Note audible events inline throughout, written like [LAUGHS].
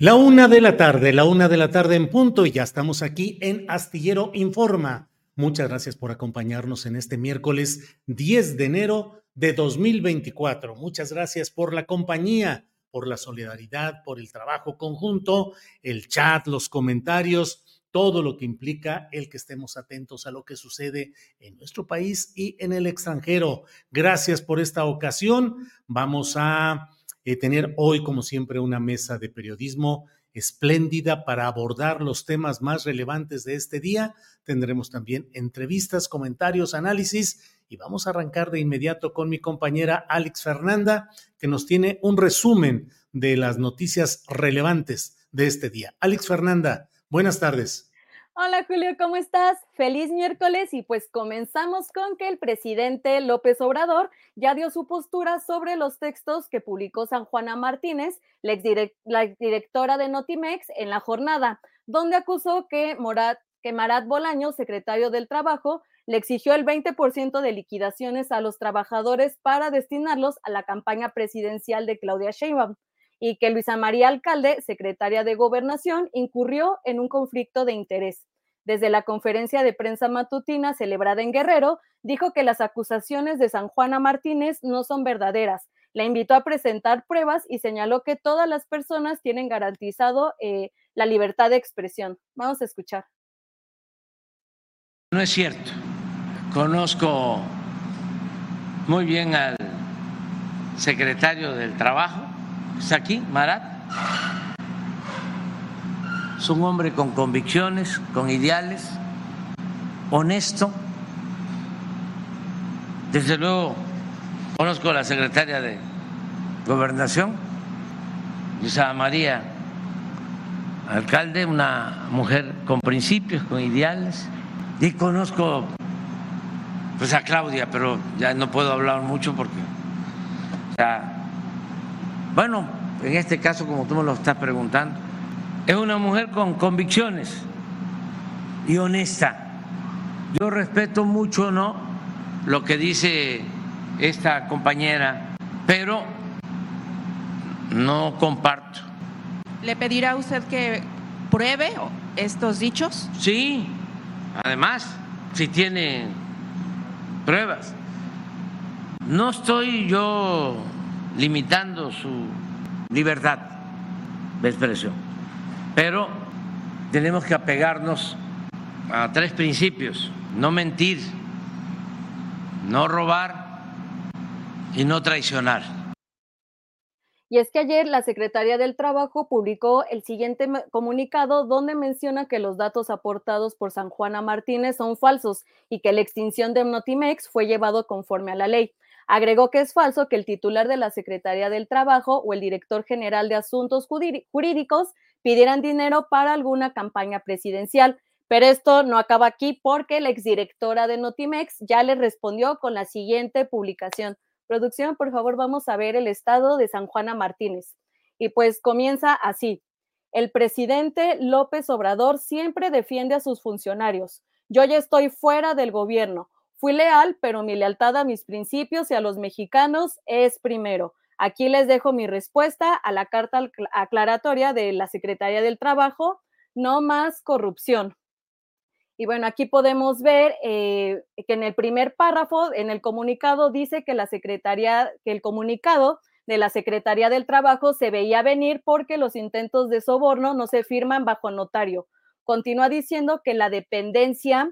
La una de la tarde, la una de la tarde en punto y ya estamos aquí en Astillero Informa. Muchas gracias por acompañarnos en este miércoles 10 de enero de 2024. Muchas gracias por la compañía, por la solidaridad, por el trabajo conjunto, el chat, los comentarios, todo lo que implica el que estemos atentos a lo que sucede en nuestro país y en el extranjero. Gracias por esta ocasión. Vamos a eh, tener hoy, como siempre, una mesa de periodismo espléndida para abordar los temas más relevantes de este día. Tendremos también entrevistas, comentarios, análisis y vamos a arrancar de inmediato con mi compañera Alex Fernanda, que nos tiene un resumen de las noticias relevantes de este día. Alex Fernanda, buenas tardes. Hola Julio, ¿cómo estás? Feliz miércoles y pues comenzamos con que el presidente López Obrador ya dio su postura sobre los textos que publicó San Juana Martínez, la, exdirectora de Notimex, en la jornada, donde acusó que, que Marat Bolaño, secretario del Trabajo, le exigió el 20% de liquidaciones a los trabajadores para destinarlos a la campaña presidencial de Claudia Sheinbaum y que Luisa María Alcalde, secretaria de Gobernación, incurrió en un conflicto de interés. Desde la conferencia de prensa matutina celebrada en Guerrero, dijo que las acusaciones de San Juana Martínez no son verdaderas. La invitó a presentar pruebas y señaló que todas las personas tienen garantizado eh, la libertad de expresión. Vamos a escuchar. No es cierto. Conozco muy bien al secretario del Trabajo Está aquí, Marat. Es un hombre con convicciones, con ideales, honesto. Desde luego, conozco a la secretaria de Gobernación, Luisa María Alcalde, una mujer con principios, con ideales. Y conozco pues a Claudia, pero ya no puedo hablar mucho porque bueno, en este caso, como tú me lo estás preguntando, es una mujer con convicciones y honesta. Yo respeto mucho, ¿no? Lo que dice esta compañera, pero no comparto. ¿Le pedirá usted que pruebe estos dichos? Sí, además, si tiene pruebas. No estoy yo limitando su libertad de expresión. Pero tenemos que apegarnos a tres principios, no mentir, no robar y no traicionar. Y es que ayer la Secretaría del Trabajo publicó el siguiente comunicado donde menciona que los datos aportados por San Juana Martínez son falsos y que la extinción de Notimex fue llevado conforme a la ley. Agregó que es falso que el titular de la Secretaría del Trabajo o el director general de Asuntos Jurídicos pidieran dinero para alguna campaña presidencial. Pero esto no acaba aquí porque la exdirectora de Notimex ya le respondió con la siguiente publicación. Producción, por favor, vamos a ver el estado de San Juana Martínez. Y pues comienza así. El presidente López Obrador siempre defiende a sus funcionarios. Yo ya estoy fuera del gobierno. Fui leal, pero mi lealtad a mis principios y a los mexicanos es primero. Aquí les dejo mi respuesta a la carta aclaratoria de la Secretaría del Trabajo. No más corrupción. Y bueno, aquí podemos ver eh, que en el primer párrafo, en el comunicado, dice que la Secretaría, que el comunicado de la Secretaría del Trabajo se veía venir porque los intentos de soborno no se firman bajo notario. Continúa diciendo que la dependencia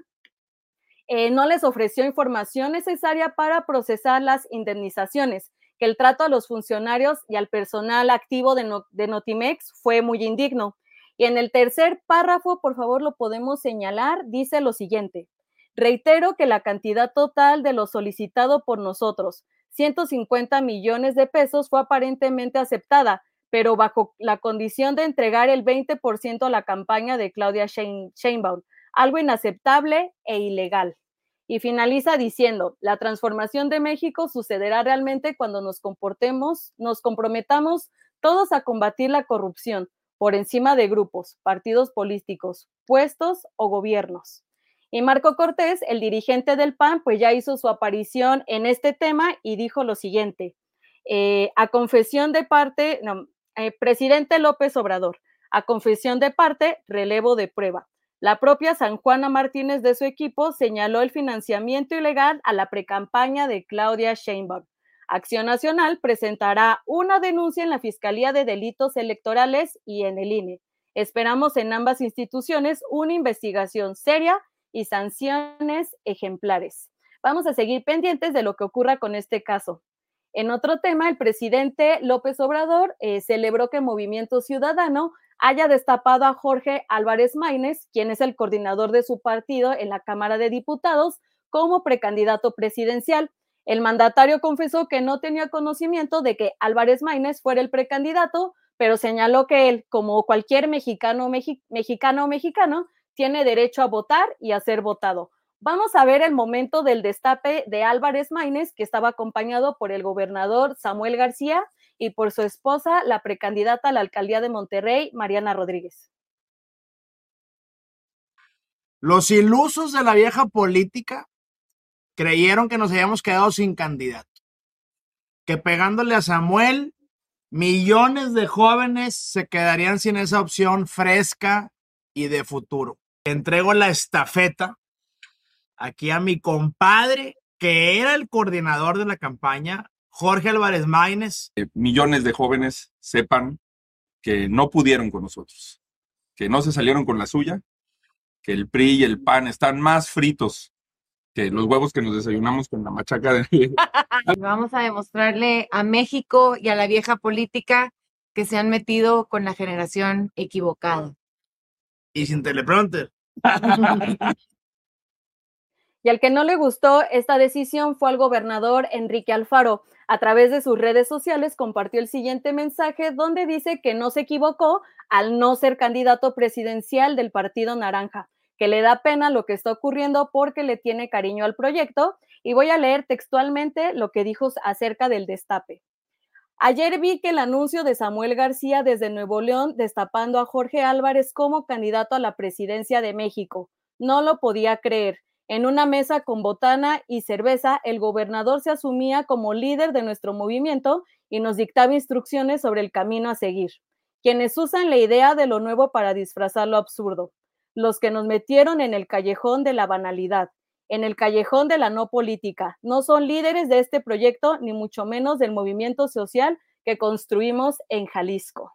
eh, no les ofreció información necesaria para procesar las indemnizaciones, que el trato a los funcionarios y al personal activo de, Notimex fue muy indigno y en el tercer párrafo, por favor, lo podemos señalar, dice lo siguiente. Reitero que la cantidad total de lo solicitado por nosotros, 150 millones de pesos, fue aparentemente aceptada, pero bajo la condición de entregar el 20% a la campaña de Claudia Sheinbaum, algo inaceptable e ilegal. Y finaliza diciendo, la transformación de México sucederá realmente cuando nos comportemos, nos comprometamos todos a combatir la corrupción, por encima de grupos, partidos políticos, puestos o gobiernos. Y Marco Cortés, el dirigente del PAN, pues ya hizo su aparición en este tema y dijo lo siguiente, eh, a confesión de parte, no, eh, presidente López Obrador, a confesión de parte, relevo de prueba. La propia San Juana Martínez de su equipo señaló el financiamiento ilegal a la precampaña de Claudia Sheinbaum Acción Nacional presentará una denuncia en la Fiscalía de Delitos Electorales y en el INE. Esperamos en ambas instituciones una investigación seria y sanciones ejemplares. Vamos a seguir pendientes de lo que ocurra con este caso. En otro tema, el presidente López Obrador eh, celebró que Movimiento Ciudadano haya destapado a Jorge Álvarez Maínez, quien es el coordinador de su partido en la Cámara de Diputados, como precandidato presidencial. El mandatario confesó que no tenía conocimiento de que Álvarez Maínez fuera el precandidato, pero señaló que él, como cualquier mexicano, mexicano o mexicano, tiene derecho a votar y a ser votado. Vamos a ver el momento del destape de Álvarez Maínez, que estaba acompañado por el gobernador Samuel García y por su esposa, la precandidata a la alcaldía de Monterrey, Mariana Rodríguez. Los ilusos de la vieja política creyeron que nos habíamos quedado sin candidato. Que pegándole a Samuel, millones de jóvenes se quedarían sin esa opción fresca y de futuro. Entrego la estafeta aquí a mi compadre, que era el coordinador de la campaña, Jorge Álvarez Maínez. millones de jóvenes sepan que no pudieron con nosotros, que no se salieron con la suya, que el PRI y el PAN están más fritos los huevos que nos desayunamos con la machaca de... [LAUGHS] Vamos a demostrarle a México y a la vieja política que se han metido con la generación equivocada. Y sin teleprompter. [LAUGHS] Y al que no le gustó esta decisión fue al gobernador Enrique Alfaro. A través de sus redes sociales compartió el siguiente mensaje donde dice que no se equivocó al no ser candidato presidencial del Partido Naranja que le da pena lo que está ocurriendo porque le tiene cariño al proyecto y voy a leer textualmente lo que dijo acerca del destape. Ayer vi que el anuncio de Samuel García desde Nuevo León destapando a Jorge Álvarez como candidato a la presidencia de México. No lo podía creer. En una mesa con botana y cerveza, el gobernador se asumía como líder de nuestro movimiento y nos dictaba instrucciones sobre el camino a seguir. Quienes usan la idea de lo nuevo para disfrazar lo absurdo los que nos metieron en el callejón de la banalidad, en el callejón de la no política. No son líderes de este proyecto, ni mucho menos del movimiento social que construimos en Jalisco.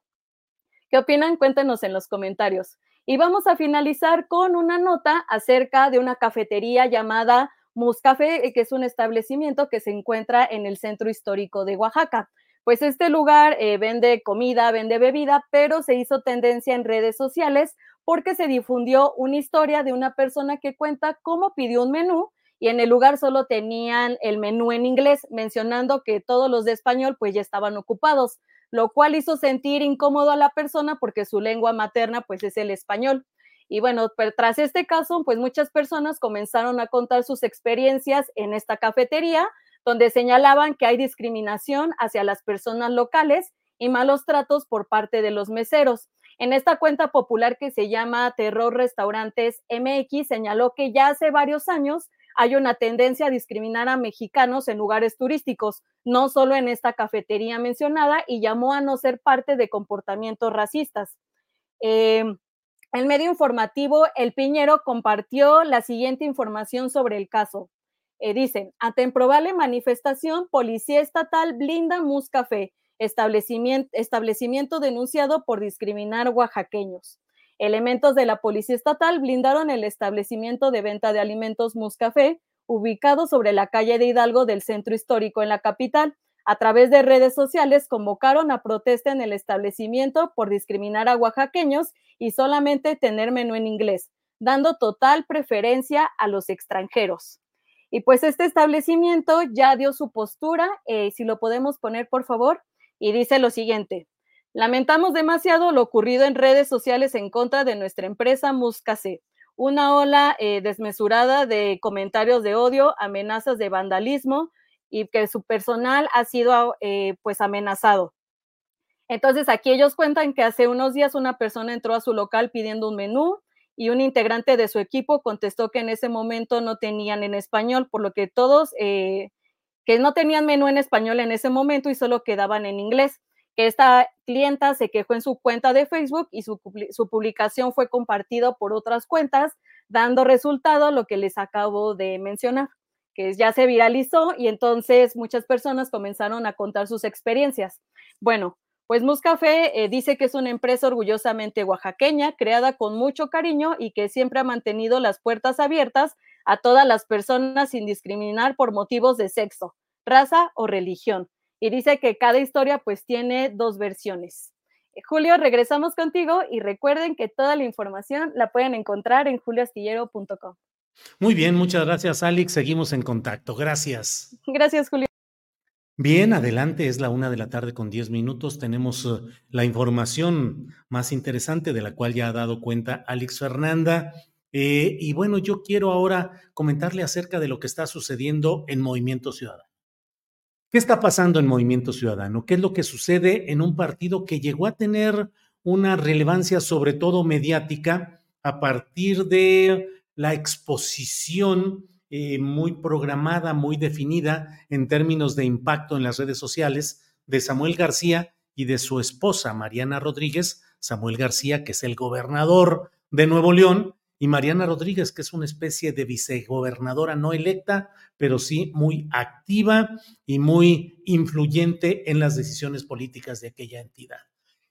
¿Qué opinan? Cuéntenos en los comentarios. Y vamos a finalizar con una nota acerca de una cafetería llamada Muscafé, que es un establecimiento que se encuentra en el centro histórico de Oaxaca. Pues este lugar eh, vende comida, vende bebida, pero se hizo tendencia en redes sociales porque se difundió una historia de una persona que cuenta cómo pidió un menú y en el lugar solo tenían el menú en inglés, mencionando que todos los de español pues ya estaban ocupados, lo cual hizo sentir incómodo a la persona porque su lengua materna pues es el español. Y bueno, tras este caso, pues muchas personas comenzaron a contar sus experiencias en esta cafetería, donde señalaban que hay discriminación hacia las personas locales y malos tratos por parte de los meseros. En esta cuenta popular que se llama Terror Restaurantes MX, señaló que ya hace varios años hay una tendencia a discriminar a mexicanos en lugares turísticos, no solo en esta cafetería mencionada, y llamó a no ser parte de comportamientos racistas. Eh, el medio informativo El Piñero compartió la siguiente información sobre el caso. Eh, dice, ante improbable manifestación, Policía Estatal blinda Muscafé, establecimiento, establecimiento denunciado por discriminar oaxaqueños. Elementos de la Policía Estatal blindaron el establecimiento de venta de alimentos Muscafé, ubicado sobre la calle de Hidalgo del centro histórico en la capital. A través de redes sociales convocaron a protesta en el establecimiento por discriminar a oaxaqueños y solamente tener menú en inglés, dando total preferencia a los extranjeros. Y pues este establecimiento ya dio su postura, eh, si lo podemos poner por favor, y dice lo siguiente. Lamentamos demasiado lo ocurrido en redes sociales en contra de nuestra empresa Muscase. Una ola eh, desmesurada de comentarios de odio, amenazas de vandalismo y que su personal ha sido eh, pues amenazado. Entonces aquí ellos cuentan que hace unos días una persona entró a su local pidiendo un menú y un integrante de su equipo contestó que en ese momento no tenían en español, por lo que todos eh, que no tenían menú en español en ese momento y solo quedaban en inglés que esta clienta se quejó en su cuenta de Facebook y su, publicación fue compartida por otras cuentas, dando resultado lo que les acabo de mencionar, que ya se viralizó y entonces muchas personas comenzaron a contar sus experiencias. Bueno, pues Muscafé eh, dice que es una empresa orgullosamente oaxaqueña, creada con mucho cariño y que siempre ha mantenido las puertas abiertas a todas las personas sin discriminar por motivos de sexo, raza o religión y dice que cada historia pues tiene dos versiones. Eh, Julio, regresamos contigo y recuerden que toda la información la pueden encontrar en julioastillero.com. Muy bien, muchas gracias Alex, seguimos en contacto. Gracias. Gracias Julio. Bien, adelante, es la una de la tarde con diez minutos. Tenemos uh, la información más interesante de la cual ya ha dado cuenta Alex Fernanda. Eh, y bueno, yo quiero ahora comentarle acerca de lo que está sucediendo en Movimiento Ciudadano. ¿Qué está pasando en Movimiento Ciudadano? ¿Qué es lo que sucede en un partido que llegó a tener una relevancia sobre todo mediática a partir de la exposición eh, muy programada, muy definida en términos de impacto en las redes sociales de Samuel García y de su esposa Mariana Rodríguez, Samuel García, que es el gobernador de Nuevo León, y Mariana Rodríguez, que es una especie de vicegobernadora no electa, pero sí muy activa y muy influyente en las decisiones políticas de aquella entidad.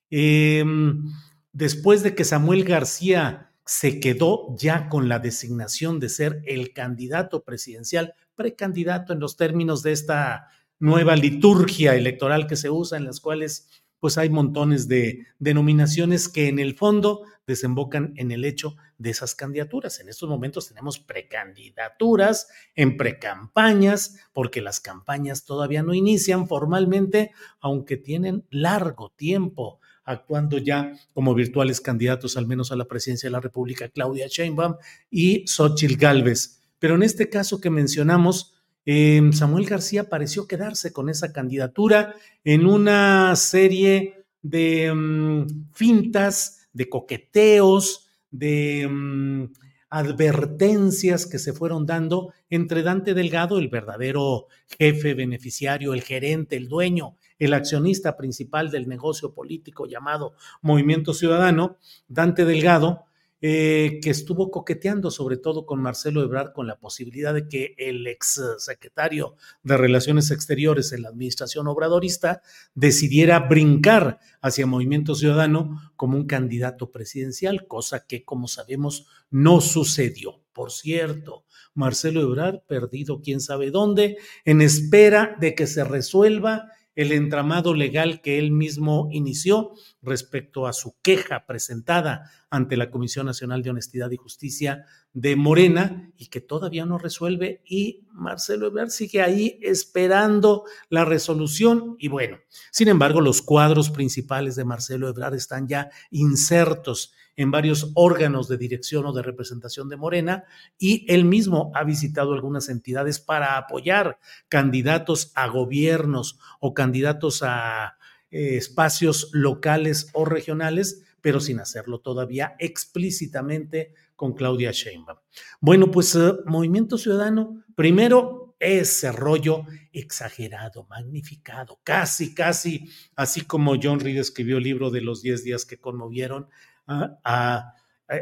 Em, después de que Samuel García se quedó ya con la designación de ser el candidato presidencial, precandidato en los términos de esta nueva liturgia electoral que se usa, en las cuales pues hay montones de denominaciones que en el fondo desembocan en el hecho de esas candidaturas. En estos momentos tenemos precandidaturas en precampañas, porque las campañas todavía no inician formalmente, aunque tienen largo tiempo actuando ya como virtuales candidatos, al menos a la presidencia de la República, Claudia Sheinbaum y Xochitl Gálvez. Pero en este caso que mencionamos, Em, Samuel García pareció quedarse con esa candidatura en una serie de mm, fintas, de coqueteos, de mm, advertencias que se fueron dando entre Dante Delgado, el verdadero jefe beneficiario, el gerente, el dueño, el accionista principal del negocio político llamado Movimiento Ciudadano, Dante Delgado, eh, que estuvo coqueteando sobre todo con Marcelo Ebrard con la posibilidad de que el ex secretario de Relaciones Exteriores en la administración obradorista decidiera brincar hacia Movimiento Ciudadano como un candidato presidencial, cosa que como sabemos no sucedió. Por cierto, Marcelo Ebrard perdido quién sabe dónde, en espera de que se resuelva el entramado legal que él mismo inició respecto a su queja presentada ante la Comisión Nacional de Honestidad y Justicia de Morena y que todavía no resuelve y Marcelo Ebrard sigue ahí esperando la resolución y bueno, sin embargo los cuadros principales de Marcelo Ebrard están ya insertos en varios órganos de dirección o de representación de Morena y él mismo ha visitado algunas entidades para apoyar candidatos a gobiernos o candidatos a eh, espacios locales o regionales, pero sin hacerlo todavía explícitamente con Claudia Sheinbaum. Bueno, pues eh, Movimiento Ciudadano, primero ese rollo exagerado, magnificado, casi, casi, así como John Reed escribió el libro de los 10 días que conmovieron,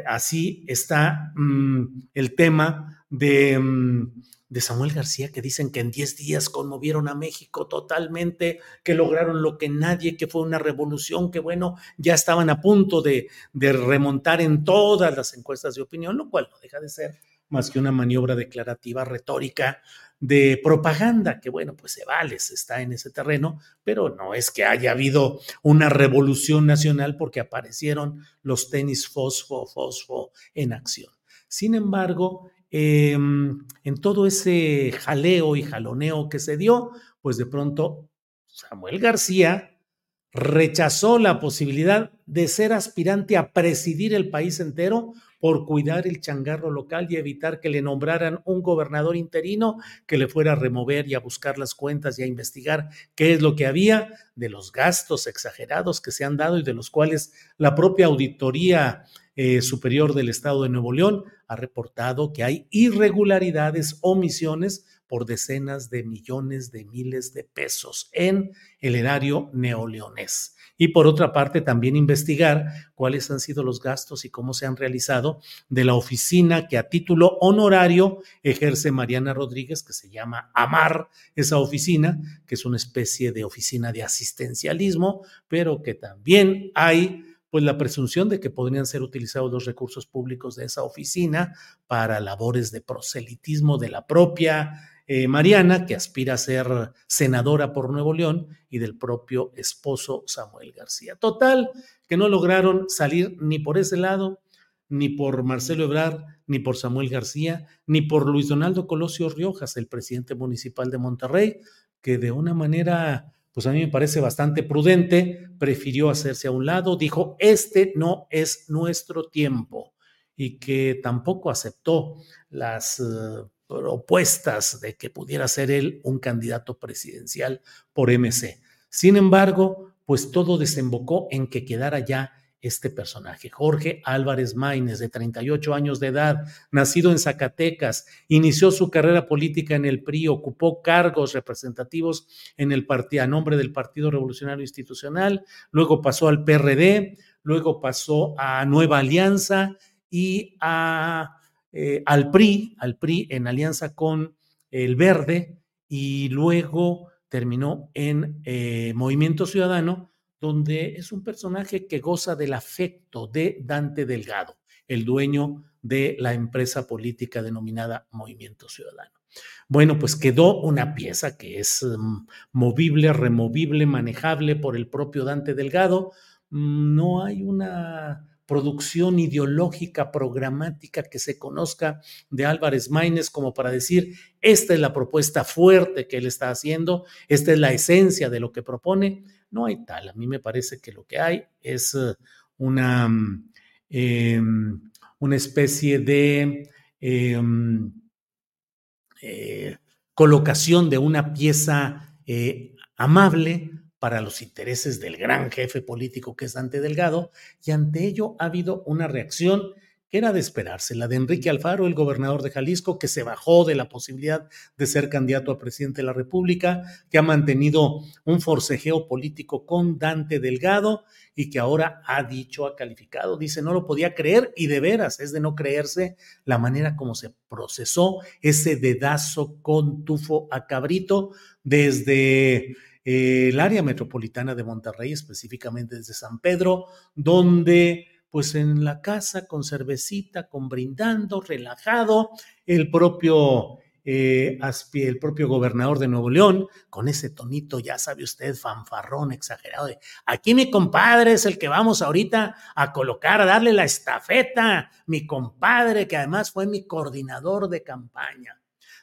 así está mm, el tema de, mm, de, Samuel García, que dicen que en 10 días conmovieron a México totalmente, que lograron lo que nadie, que fue una revolución, que bueno, ya estaban a punto de, de remontar en todas las encuestas de opinión, lo cual no deja de ser más que una maniobra declarativa retórica de propaganda, que bueno, pues se vale, se está en ese terreno, pero no es que haya habido una revolución nacional porque aparecieron los tenis fosfo, fosfo en acción. Sin embargo, em, en todo ese jaleo y jaloneo que se dio, pues de pronto Samuel García rechazó la posibilidad de ser aspirante a presidir el país entero por cuidar el changarro local y evitar que le nombraran un gobernador interino que le fuera a remover y a buscar las cuentas y a investigar qué es lo que había de los gastos exagerados que se han dado y de los cuales la propia auditoría eh, superior del Estado de Nuevo León ha reportado que hay irregularidades, omisiones por decenas de millones de miles de pesos en el erario neoleonés. Y por otra parte también investigar cuáles han sido los gastos y cómo se han realizado de la oficina que a título honorario ejerce Mariana Rodríguez, que se llama AMAR, esa oficina, que es una especie de oficina de asistencialismo, pero que también hay pues la presunción de que podrían ser utilizados los recursos públicos de esa oficina para labores de proselitismo de la propia eh, Mariana, que aspira a ser senadora por Nuevo León, y del propio esposo Samuel García. Total, que no lograron salir ni por ese lado, ni por Marcelo Ebrard, ni por Samuel García, ni por Luis Donaldo Colosio Riojas, el presidente municipal de Monterrey, que de una manera, pues a mí me parece bastante prudente, prefirió hacerse a un lado, dijo, este no es nuestro tiempo, y que tampoco aceptó las... Eh, propuestas de que pudiera ser él un candidato presidencial por MC. Sin embargo, pues todo desembocó en que quedara ya este personaje. Jorge Álvarez Maínez, de 38 años de edad, nacido en Zacatecas, inició su carrera política en el PRI, ocupó cargos representativos en el partido, a nombre del Partido Revolucionario Institucional, luego pasó al PRD, luego pasó a Nueva Alianza y a eh, al PRI, al PRI en alianza con el Verde y luego terminó en eh, Movimiento Ciudadano, donde es un personaje que goza del afecto de Dante Delgado, el dueño de la empresa política denominada Movimiento Ciudadano. Bueno, pues quedó una pieza que es mm, movible, removible, manejable por el propio Dante Delgado. Mm, no hay una producción ideológica, programática que se conozca de Álvarez Maínez como para decir, esta es la propuesta fuerte que él está haciendo, esta es la esencia de lo que propone. No hay tal. A mí me parece que lo que hay es eh, una, mm, em, una especie de em, eh, colocación de una pieza eh, amable, para los intereses del gran jefe político que es Dante Delgado, y ante ello ha habido una reacción que era de esperarse, la de Enrique Alfaro, el gobernador de Jalisco, que se bajó de la posibilidad de ser candidato a presidente de la República, que ha mantenido un forcejeo político con Dante Delgado y que ahora ha dicho, ha calificado, dice, no lo podía creer y de veras es de no creerse la manera como se procesó ese dedazo con tufo a cabrito desde el área metropolitana de Monterrey, específicamente desde San Pedro, donde pues en la casa con cervecita, con brindando, relajado, el propio eh, el propio gobernador de Nuevo León, con ese tonito, ya sabe usted, fanfarrón, exagerado, de aquí mi compadre es el que vamos ahorita a colocar, a darle la estafeta, mi compadre, que además fue mi coordinador de campaña.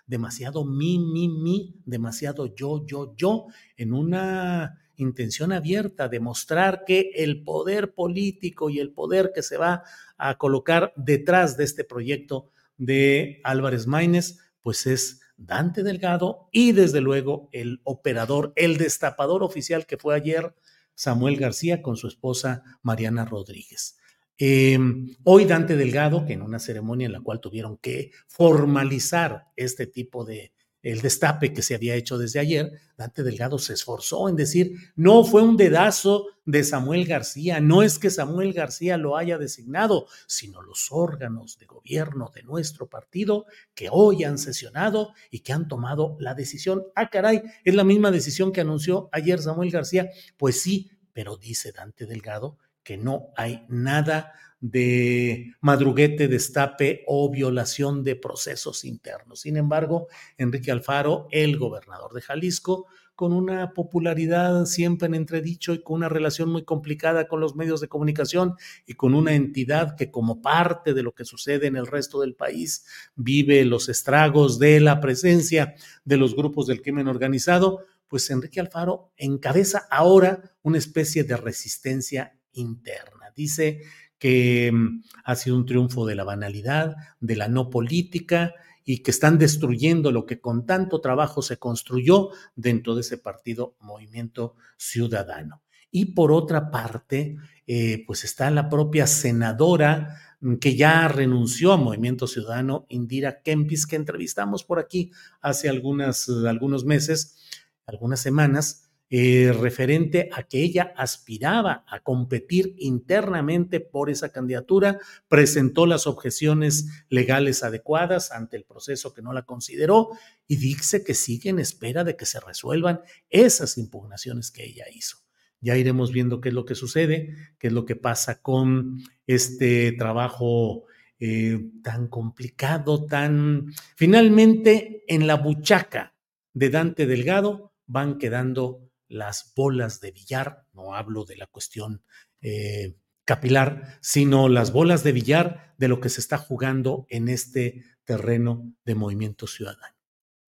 Demasiado mi, mi, mi, demasiado yo, yo, yo, en una intención abierta de mostrar que el poder político y el poder que se va a colocar detrás de este proyecto de Álvarez Maínez pues es Dante Delgado y desde luego el operador, el destapador oficial que fue ayer Samuel García con su esposa Mariana Rodríguez. Em, hoy Dante Delgado, que en una ceremonia en la cual tuvieron que formalizar este tipo de, el destape que se había hecho desde ayer, Dante Delgado se esforzó en decir, no fue un dedazo de Samuel García, no es que Samuel García lo haya designado, sino los órganos de gobierno de nuestro partido que hoy han sesionado y que han tomado la decisión. Ah, caray, es la misma decisión que anunció ayer Samuel García. Pues sí, pero dice Dante Delgado que no hay nada de madruguete, destape o violación de procesos internos. Sin embargo, Enrique Alfaro, el gobernador de Jalisco, con una popularidad siempre en entredicho y con una relación muy complicada con los medios de comunicación y con una entidad que como parte de lo que sucede en el resto del país vive los estragos de la presencia de los grupos del crimen organizado, pues Enrique Alfaro encabeza ahora una especie de resistencia interna. Dice que mm, ha sido un triunfo de la banalidad, de la no política y que están destruyendo lo que con tanto trabajo se construyó dentro de ese partido Movimiento Ciudadano. Y por otra parte, eh, pues está la propia senadora mm, que ya renunció a Movimiento Ciudadano, Indira Kempis, que entrevistamos por aquí hace algunas, algunos meses, algunas semanas, eh, referente a que ella aspiraba a competir internamente por esa candidatura, presentó las objeciones legales adecuadas ante el proceso que no la consideró y dice que sigue en espera de que se resuelvan esas impugnaciones que ella hizo. Ya iremos viendo qué es lo que sucede, qué es lo que pasa con este trabajo eh, tan complicado, tan finalmente en la buchaca de Dante Delgado van quedando las bolas de billar, no hablo de la cuestión eh, capilar, sino las bolas de billar de lo que se está jugando en este terreno de movimiento ciudadano.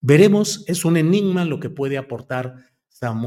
Veremos, es un enigma lo que puede aportar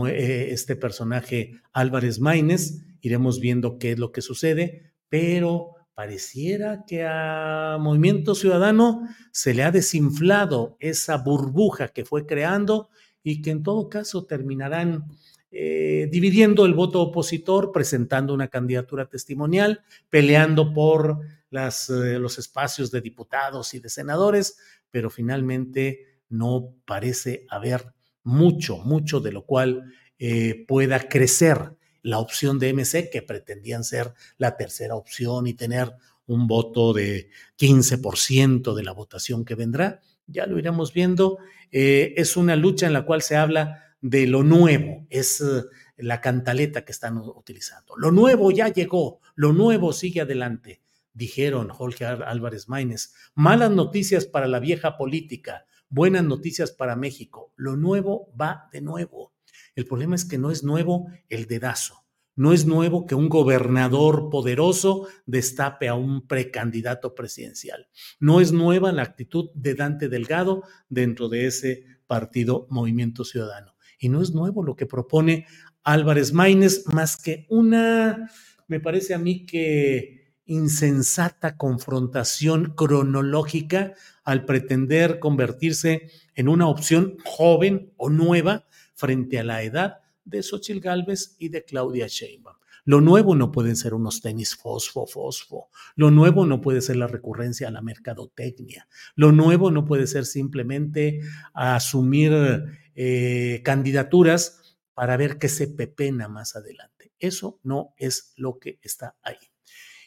eh, este personaje Álvarez Maínez, iremos viendo qué es lo que sucede, pero pareciera que a Movimiento Ciudadano se le ha desinflado esa burbuja que fue creando y que en todo caso terminarán eh, dividiendo el voto opositor, presentando una candidatura testimonial, peleando por las, eh, los espacios de diputados y de senadores, pero finalmente no parece haber mucho, mucho de lo cual eh, pueda crecer la opción de MC, que pretendían ser la tercera opción y tener un voto de 15% de la votación que vendrá ya lo iremos viendo. Eh, es una lucha en la cual se habla de lo nuevo, es eh, la cantaleta que están utilizando. Lo nuevo ya llegó, lo nuevo sigue adelante, dijeron Jorge Álvarez Maínez. Malas noticias para la vieja política, buenas noticias para México. Lo nuevo va de nuevo. El problema es que no es nuevo el dedazo. No es nuevo que un gobernador poderoso destape a un precandidato presidencial. No es nueva la actitud de Dante Delgado dentro de ese partido Movimiento Ciudadano. Y no es nuevo lo que propone Álvarez Maínez, más que una, me parece a mí que insensata confrontación cronológica al pretender convertirse en una opción joven o nueva frente a la edad de Xochitl Galvez y de Claudia Sheinbaum. Lo nuevo no pueden ser unos tenis fosfo, fosfo. Lo nuevo no puede ser la recurrencia a la mercadotecnia. Lo nuevo no puede ser simplemente asumir eh, candidaturas para ver qué se pepena más adelante. Eso no es lo que está ahí.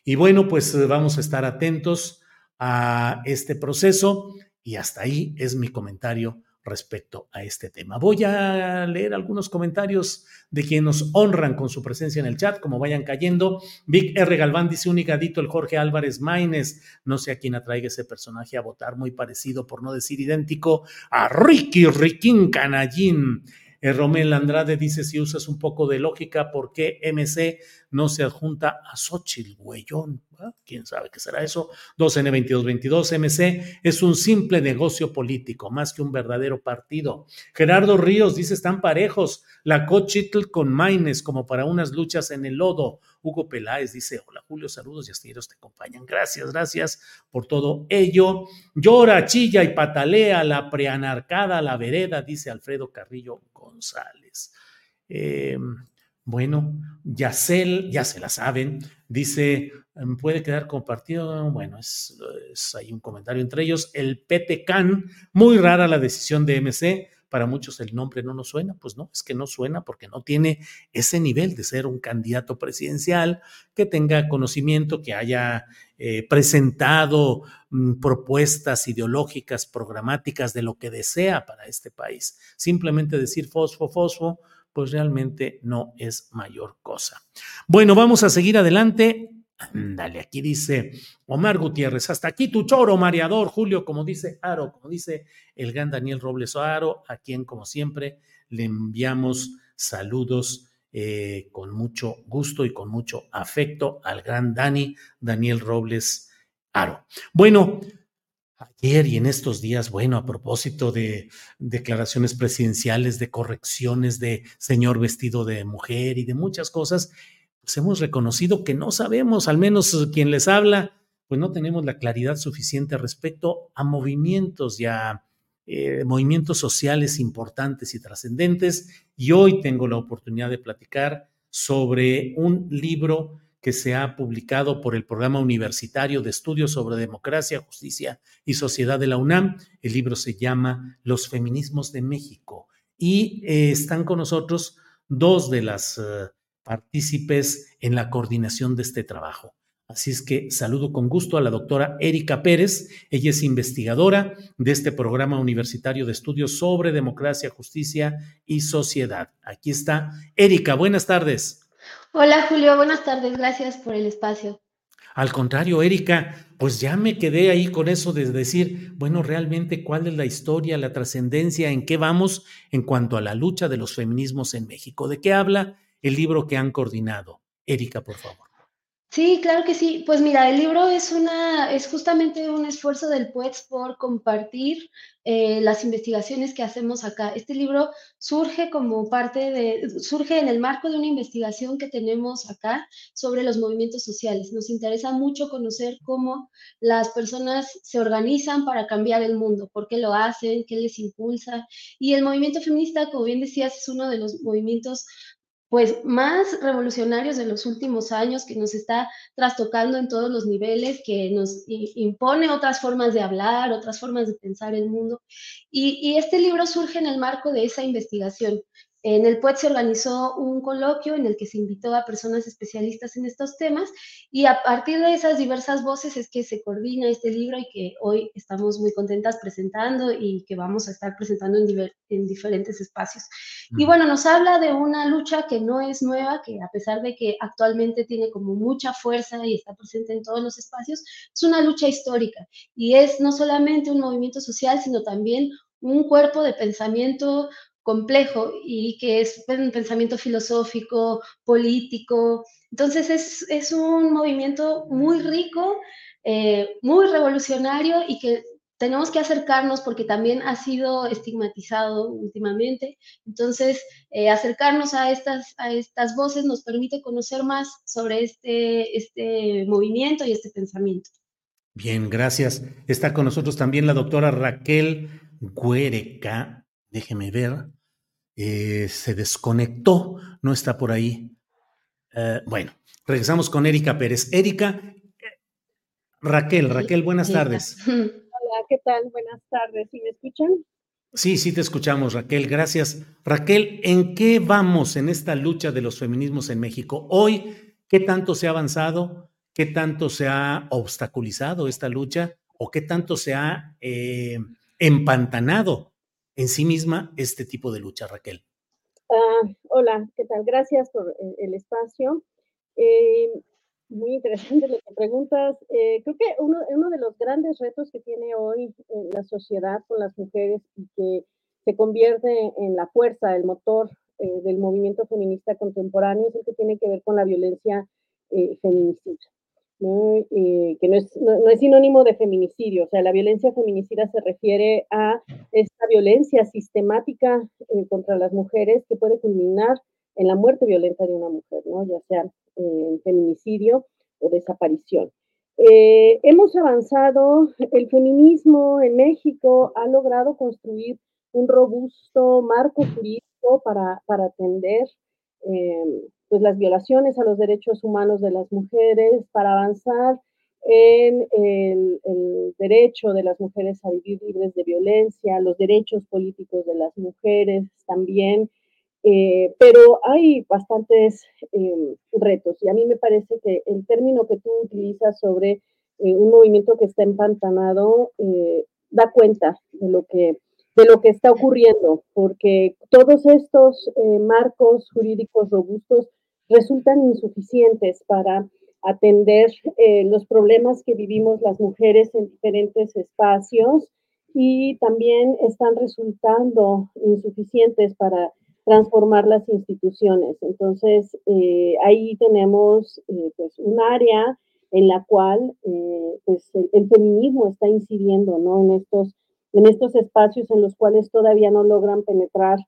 Y bueno, pues vamos a estar atentos a este proceso y hasta ahí es mi comentario respecto a este tema. Voy a leer algunos comentarios de quienes nos honran con su presencia en el chat, como vayan cayendo. Vic R. Galván dice un higadito el Jorge Álvarez Maínez. No sé a quién atraiga ese personaje a votar, muy parecido, por no decir idéntico, a Ricky Riquín Canallín. Eh, Romel Andrade dice, si usas un poco de lógica, ¿por qué MC no se adjunta a Xochitl, güeyón? ¿Ah? ¿Quién sabe qué será eso? 2N2222, MC es un simple negocio político, más que un verdadero partido. Gerardo Ríos dice, están parejos, la Cochitl con Maines, como para unas luchas en el lodo. Hugo Peláez dice, hola Julio, saludos y astilleros te acompañan. Gracias, gracias por todo ello. Llora, chilla y patalea la preanarcada, la vereda, dice Alfredo Carrillo González. Eh, bueno, Yacel, ya se la saben, dice, em, puede quedar compartido. Bueno, es, es hay un comentario entre ellos. El PTCAN, muy rara la decisión de MC. Para muchos el nombre no nos suena, pues no, es que no suena porque no tiene ese nivel de ser un candidato presidencial que tenga conocimiento, que haya eh, presentado mm, propuestas ideológicas, programáticas de lo que desea para este país. Simplemente decir fosfo, fosfo, pues realmente no es mayor cosa. Bueno, vamos a seguir adelante. Dale, aquí dice Omar Gutiérrez, hasta aquí tu choro, mareador, Julio, como dice Aro, como dice el gran Daniel Robles Aro, a quien como siempre le enviamos saludos eh, con mucho gusto y con mucho afecto al gran Dani, Daniel Robles Aro. Bueno, Ayer y en estos días, bueno, a propósito de declaraciones presidenciales, de correcciones de señor vestido de mujer y de muchas cosas, pues hemos reconocido que no sabemos, al menos quien les habla, pues no tenemos la claridad suficiente respecto a movimientos y a eh, movimientos sociales importantes y trascendentes. Y hoy tengo la oportunidad de platicar sobre un libro que se ha publicado por el Programa Universitario de Estudios sobre Democracia, Justicia y Sociedad de la UNAM. El libro se llama Los Feminismos de México y eh, están con nosotros dos de las uh, partícipes en la coordinación de este trabajo. Así es que saludo con gusto a la doctora Erika Pérez. Ella es investigadora de este programa universitario de estudios sobre democracia, justicia y sociedad. Aquí está. Erika, buenas tardes. Hola Julio, buenas tardes, gracias por el espacio. Al contrario, Erika, pues ya me quedé ahí con eso de decir, bueno, realmente cuál es la historia, la trascendencia, en qué vamos en cuanto a la lucha de los feminismos en México. ¿De qué habla el libro que han coordinado? Erika, por favor. Sí, claro que sí. Pues mira, el libro es una, es justamente un esfuerzo del PUETS por compartir eh, las investigaciones que hacemos acá. Este libro surge como parte de, surge en el marco de una investigación que tenemos acá sobre los movimientos sociales. Nos interesa mucho conocer cómo las personas se organizan para cambiar el mundo, por qué lo hacen, qué les impulsa. Y el movimiento feminista, como bien decías, es uno de los movimientos pues más revolucionarios de los últimos años, que nos está trastocando en todos los niveles, que nos impone otras formas de hablar, otras formas de pensar el mundo. Y, y este libro surge en el marco de esa investigación. En el PUET se organizó un coloquio en el que se invitó a personas especialistas en estos temas y a partir de esas diversas voces es que se coordina este libro y que hoy estamos muy contentas presentando y que vamos a estar presentando en, en diferentes espacios. Y bueno, nos habla de una lucha que no es nueva, que a pesar de que actualmente tiene como mucha fuerza y está presente en todos los espacios, es una lucha histórica y es no solamente un movimiento social, sino también un cuerpo de pensamiento complejo y que es un pensamiento filosófico, político. Entonces es, es un movimiento muy rico, eh, muy revolucionario y que tenemos que acercarnos porque también ha sido estigmatizado últimamente. Entonces, eh, acercarnos a estas, a estas voces nos permite conocer más sobre este, este movimiento y este pensamiento. Bien, gracias. Está con nosotros también la doctora Raquel Guereca. Déjeme ver. Eh, se desconectó, no está por ahí. Eh, bueno, regresamos con Erika Pérez. Erika, Raquel, Raquel, buenas tardes. [LAUGHS] Hola, ¿qué tal? Buenas tardes. ¿Sí me escuchan? Sí, sí te escuchamos, Raquel. Gracias. Raquel, ¿en qué vamos en esta lucha de los feminismos en México? Hoy, ¿qué tanto se ha avanzado? ¿Qué tanto se ha obstaculizado esta lucha? ¿O qué tanto se ha eh, empantanado en sí misma este tipo de lucha, Raquel. Ah, hola, ¿qué tal? Gracias por el, espacio. Eh, muy interesante [LAUGHS] lo que preguntas. Eh, creo que uno, uno, de los grandes retos que tiene hoy la sociedad con las mujeres y que se convierte en la fuerza, el motor eh, del movimiento feminista contemporáneo es el que tiene que ver con la violencia feminicida. Eh, que no es, no, es, sinónimo de feminicidio. O sea, la violencia feminicida se refiere a esta violencia sistemática eh, contra las mujeres que puede culminar en la muerte violenta de una mujer, ¿no? ya sea eh, feminicidio o desaparición. hemos avanzado, el feminismo en México ha logrado construir un robusto marco jurídico para, para atender pues las violaciones a los derechos humanos de las mujeres, para avanzar en el, derecho de las mujeres a vivir libres de violencia, los derechos políticos de las mujeres también, eh, pero hay bastantes em, retos. Y a mí me parece que el término que tú utilizas sobre eh, un movimiento que está empantanado eh, da cuenta de lo que de lo que está ocurriendo, porque todos estos marcos jurídicos robustos resultan insuficientes para atender eh, los problemas que vivimos las mujeres en diferentes espacios y también están resultando insuficientes para transformar las instituciones. Entonces, eh, ahí tenemos eh, pues un área en la cual pues el, feminismo está incidiendo ¿no? en, estos, en estos espacios en los cuales todavía no logran penetrar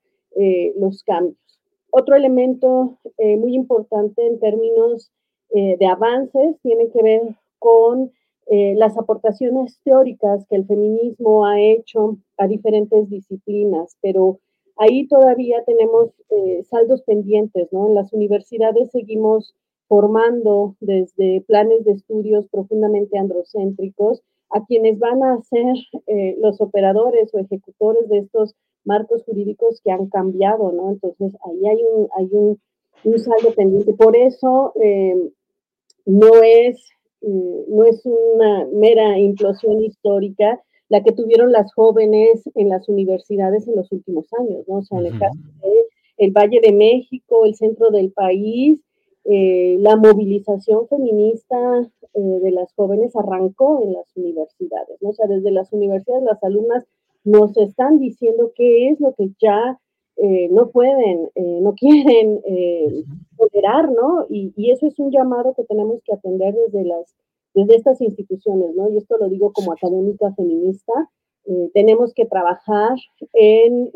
los cambios. Otro elemento eh, muy importante en términos eh, de avances tiene que ver con eh, las aportaciones teóricas que el feminismo ha hecho a diferentes disciplinas, pero ahí todavía tenemos saldos pendientes, ¿no? En las universidades seguimos formando desde planes de estudios profundamente androcéntricos a quienes van a ser los operadores o ejecutores de estos marcos jurídicos que han cambiado, ¿no? Entonces, ahí hay un, hay un, un saldo pendiente. Por eso, eh, no, es, mm, no es una mera implosión histórica la que tuvieron las jóvenes en las universidades en los últimos años, ¿no? O sea, en el caso del Valle de México, el centro del país, eh, la movilización feminista eh, de las jóvenes arrancó en las universidades, ¿no? O sea, desde las universidades las alumnas nos están diciendo qué es lo que ya eh, no pueden, eh, no quieren eh, tolerar, ¿no? Y, eso es un llamado que tenemos que atender desde, las, desde estas instituciones, ¿no? Y esto lo digo como académica feminista. tenemos que trabajar en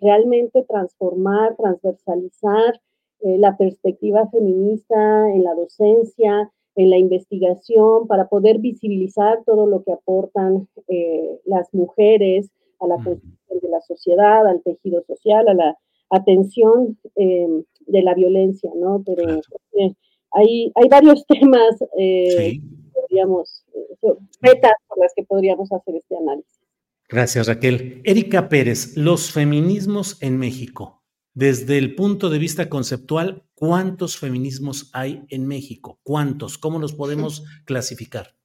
realmente transformar, transversalizar la perspectiva feminista en la docencia, en la investigación, para poder visibilizar todo lo que aportan las mujeres, a la construcción de la sociedad, al tejido social, a la atención eh, de la violencia, ¿no? Pero eh, hay, hay varios [LAUGHS] temas, eh, podríamos, metas por las que podríamos hacer este análisis. Gracias, Raquel. Erika Pérez, los feminismos en México. Desde el punto de vista conceptual, ¿cuántos feminismos hay en México? ¿Cuántos? ¿Cómo los podemos [LAUGHS] clasificar?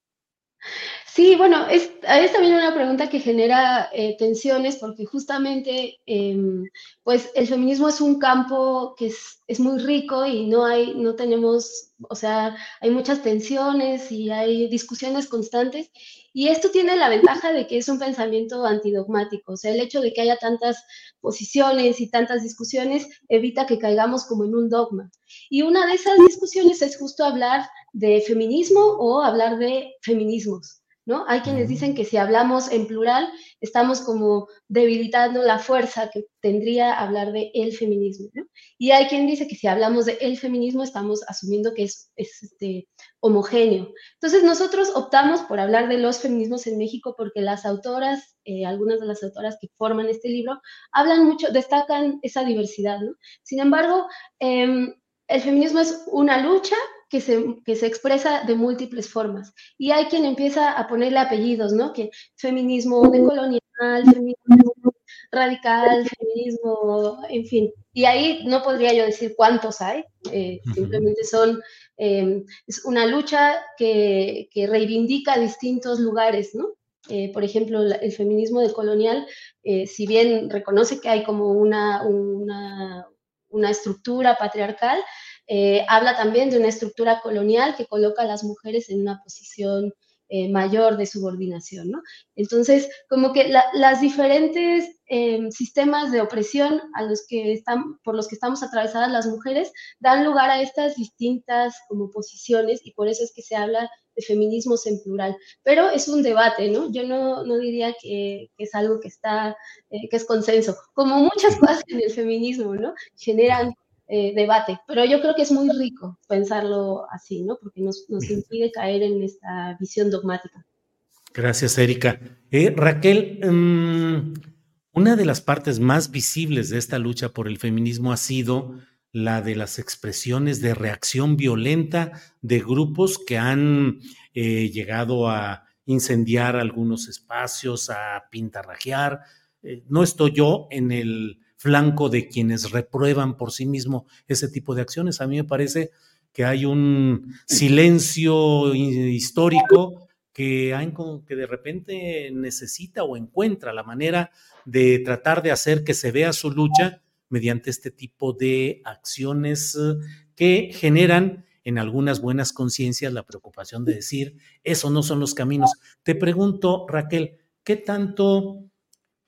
Sí, bueno, es, también una pregunta que genera eh, tensiones porque justamente em, pues el feminismo es un campo que es, es, muy rico y no hay, no tenemos, o sea, hay muchas tensiones y hay discusiones constantes y esto tiene la ventaja de que es un pensamiento antidogmático, o sea, el hecho de que haya tantas posiciones y tantas discusiones evita que caigamos como en un dogma. Y una de esas discusiones es justo hablar de feminismo o hablar de feminismos. ¿No? Hay quienes dicen que si hablamos en plural, estamos como debilitando la fuerza que tendría hablar de el feminismo, Y hay quien dice que si hablamos de el feminismo, estamos asumiendo que es, este, homogéneo. Entonces, nosotros optamos por hablar de los feminismos en México porque las autoras, eh, algunas de las autoras que forman este libro, hablan mucho, destacan esa diversidad, Sin embargo, em, el feminismo es una lucha que se, que se expresa de múltiples formas. Y hay quien empieza a ponerle apellidos, ¿no? Que feminismo decolonial, feminismo radical, feminismo, en fin. Y ahí no podría yo decir cuántos hay, eh, simplemente son, eh, es una lucha que, que, reivindica distintos lugares, ¿no? eh, por ejemplo, el feminismo decolonial, eh, si bien reconoce que hay como una, una, una estructura patriarcal, eh, habla también de una estructura colonial que coloca a las mujeres en una posición eh, mayor de subordinación, ¿no? Entonces, como que las diferentes em, sistemas de opresión a los que están, por los que estamos atravesadas las mujeres dan lugar a estas distintas como posiciones y por eso es que se habla de feminismos en plural. Pero es un debate, ¿no? Yo no, no diría que, que, es algo que está, eh, que es consenso, como muchas cosas en el feminismo, ¿no? Generan eh, debate, pero yo creo que es muy rico pensarlo así, ¿no? Porque nos, nos impide caer en esta visión dogmática. Gracias, Erika. Eh, Raquel, um, una de las partes más visibles de esta lucha por el feminismo ha sido la de las expresiones de reacción violenta de grupos que han eh, llegado a incendiar algunos espacios, a pintarrajear. No estoy yo en el flanco de quienes reprueban por sí mismo ese tipo de acciones. A mí me parece que hay un silencio histórico que, hay, que de repente necesita o encuentra la manera de tratar de hacer que se vea su lucha mediante este tipo de acciones que generan en algunas buenas conciencias la preocupación de decir, eso no son los caminos. Te pregunto, Raquel, ¿qué tanto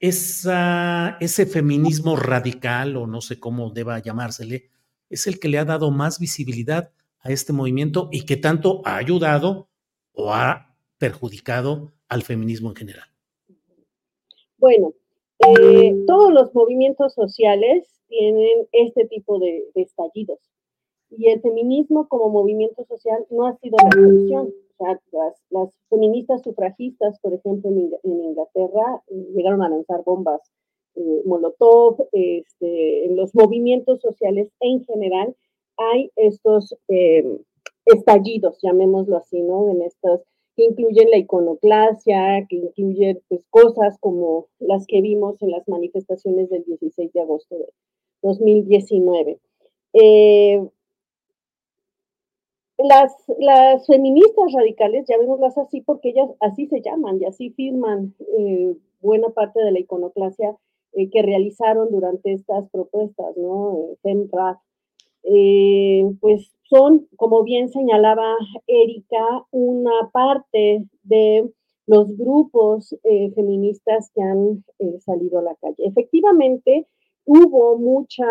esa, ese feminismo radical, o no sé cómo deba llamársele, es el que le ha dado más visibilidad a este movimiento y que tanto ha ayudado o ha perjudicado al feminismo en general. Bueno, eh, todos los movimientos sociales tienen este tipo de, estallidos y el feminismo como movimiento social no ha sido la excepción las, feministas sufragistas, por ejemplo, en, Inglaterra, llegaron a lanzar bombas eh, Molotov, este, en los movimientos sociales en general hay estos em, estallidos, llamémoslo así, ¿no? En estas que incluyen la iconoclasia, que incluyen pues, cosas como las que vimos en las manifestaciones del 16 de agosto de 2019. Eh, las, las feministas radicales, ya las así porque ellas así se llaman y así firman eh, buena parte de la iconoclasia eh, que realizaron durante estas propuestas, ¿no? Eh, pues son, como bien señalaba Erika, una parte de los grupos feministas que han salido a la calle. Efectivamente, hubo mucha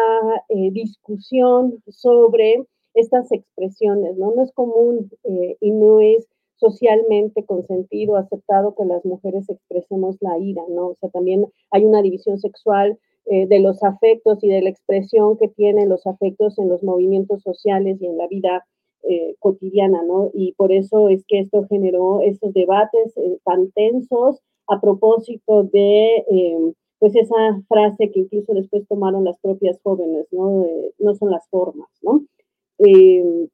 discusión sobre estas expresiones, ¿no? No es común eh, y no es socialmente consentido, aceptado que las mujeres expresemos la ira, ¿no? O sea, también hay una división sexual eh, de los afectos y de la expresión que tienen los afectos en los movimientos sociales y en la vida eh, cotidiana, ¿no? Y por eso es que esto generó estos debates tan tensos a propósito de, pues, esa frase que incluso después tomaron las propias jóvenes, ¿no? no son las formas, ¿no? Eh,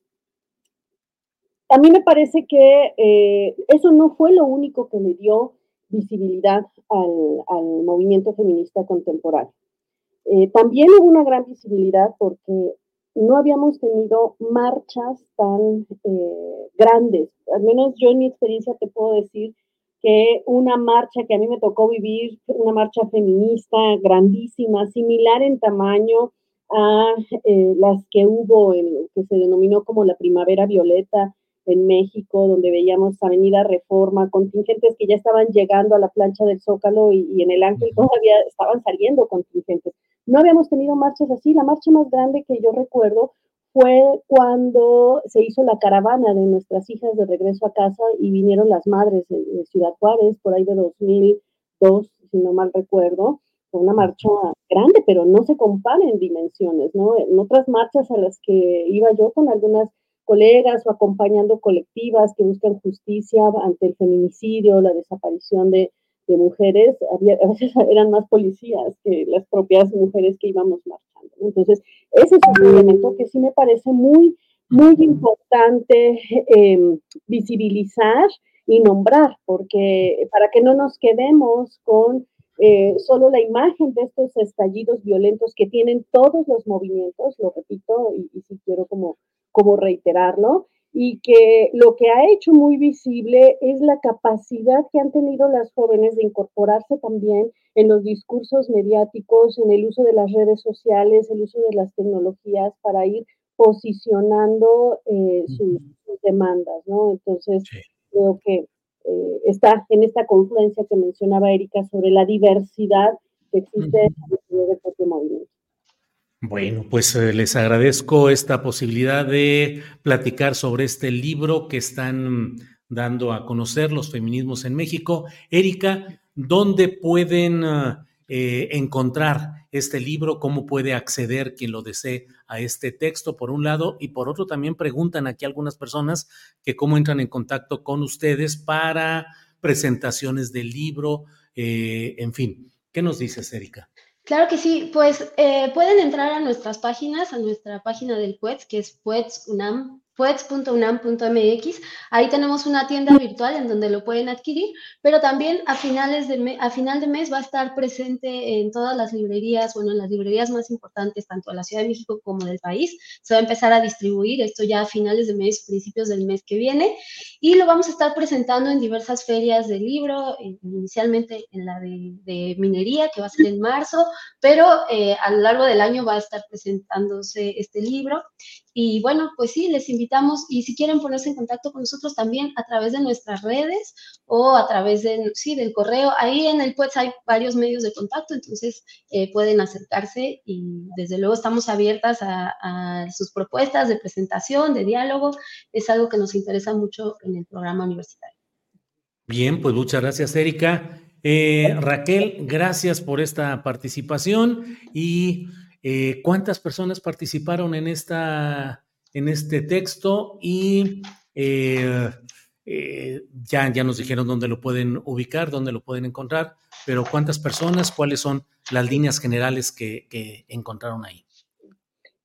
a mí me parece que eh, eso no fue lo único que le dio visibilidad al, movimiento feminista contemporáneo. Eh, también hubo una gran visibilidad porque no habíamos tenido marchas tan grandes. Al menos yo en mi experiencia te puedo decir que una marcha que a mí me tocó vivir, una marcha feminista grandísima, similar en tamaño, a eh, las que hubo, en, que se denominó como la Primavera Violeta en México, donde veíamos Avenida Reforma, contingentes que ya estaban llegando a la plancha del Zócalo y, en el Ángel todavía estaban saliendo contingentes. No habíamos tenido marchas así. La marcha más grande que yo recuerdo fue cuando se hizo la caravana de nuestras hijas de regreso a casa y vinieron las madres de Ciudad Juárez por ahí de 2002, si no mal recuerdo una marcha grande, pero no se compara en dimensiones, ¿no? En otras marchas a las que iba yo con algunas colegas o acompañando colectivas que buscan justicia ante el feminicidio, la desaparición de, mujeres, había, a veces [LAUGHS] eran más policías que las propias mujeres que íbamos marchando. Entonces, ese es un elemento que sí me parece muy, muy importante em, visibilizar y nombrar, porque para que no nos quedemos con eh, solo la imagen de estos estallidos violentos que tienen todos los movimientos, lo repito y, si quiero como, como reiterarlo, y que lo que ha hecho muy visible es la capacidad que han tenido las jóvenes de incorporarse también en los discursos mediáticos, en el uso de las redes sociales, el uso de las tecnologías para ir posicionando eh, sus, demandas, ¿no? Entonces, creo que eh, está en esta confluencia que mencionaba Erika sobre la diversidad que existe en el propio movimiento. Bueno, pues eh, les agradezco esta posibilidad de platicar sobre este libro que están dando a conocer los feminismos en México. Erika, ¿dónde pueden eh, encontrar este libro? ¿Cómo puede acceder quien lo desee a este texto, por un lado? Y por otro, también preguntan aquí algunas personas que cómo entran en contacto con ustedes para presentaciones del libro, eh, en fin. ¿Qué nos dices, Erika? Claro que sí, pues eh, pueden entrar a nuestras páginas, a nuestra página del PUETS, que es PUETS-UNAM puets.unam.mx. Ahí tenemos una tienda virtual en donde lo pueden adquirir, pero también a, finales de a final de mes va a estar presente en todas las librerías, bueno, en las librerías más importantes, tanto de la Ciudad de México como del país. Se va a empezar a distribuir esto ya a finales de mes, principios del mes que viene, y lo vamos a estar presentando en diversas ferias de libro, inicialmente en la de, minería, que va a ser en marzo, pero eh, a lo largo del año va a estar presentándose este libro. Y bueno, pues sí, les invitamos y si quieren ponerse en contacto con nosotros también a través de nuestras redes o a través de, sí, del correo. Ahí en el pues hay varios medios de contacto, entonces eh, pueden acercarse y desde luego estamos abiertas a, sus propuestas de presentación, de diálogo. Es algo que nos interesa mucho en el programa universitario. Bien, pues muchas gracias, Erika. Eh, Raquel, gracias por esta participación y eh, ¿Cuántas personas participaron en, esta, en este texto? Y eh, eh, ya, ya nos dijeron dónde lo pueden ubicar, dónde lo pueden encontrar, pero ¿cuántas personas? ¿Cuáles son las líneas generales que, encontraron ahí?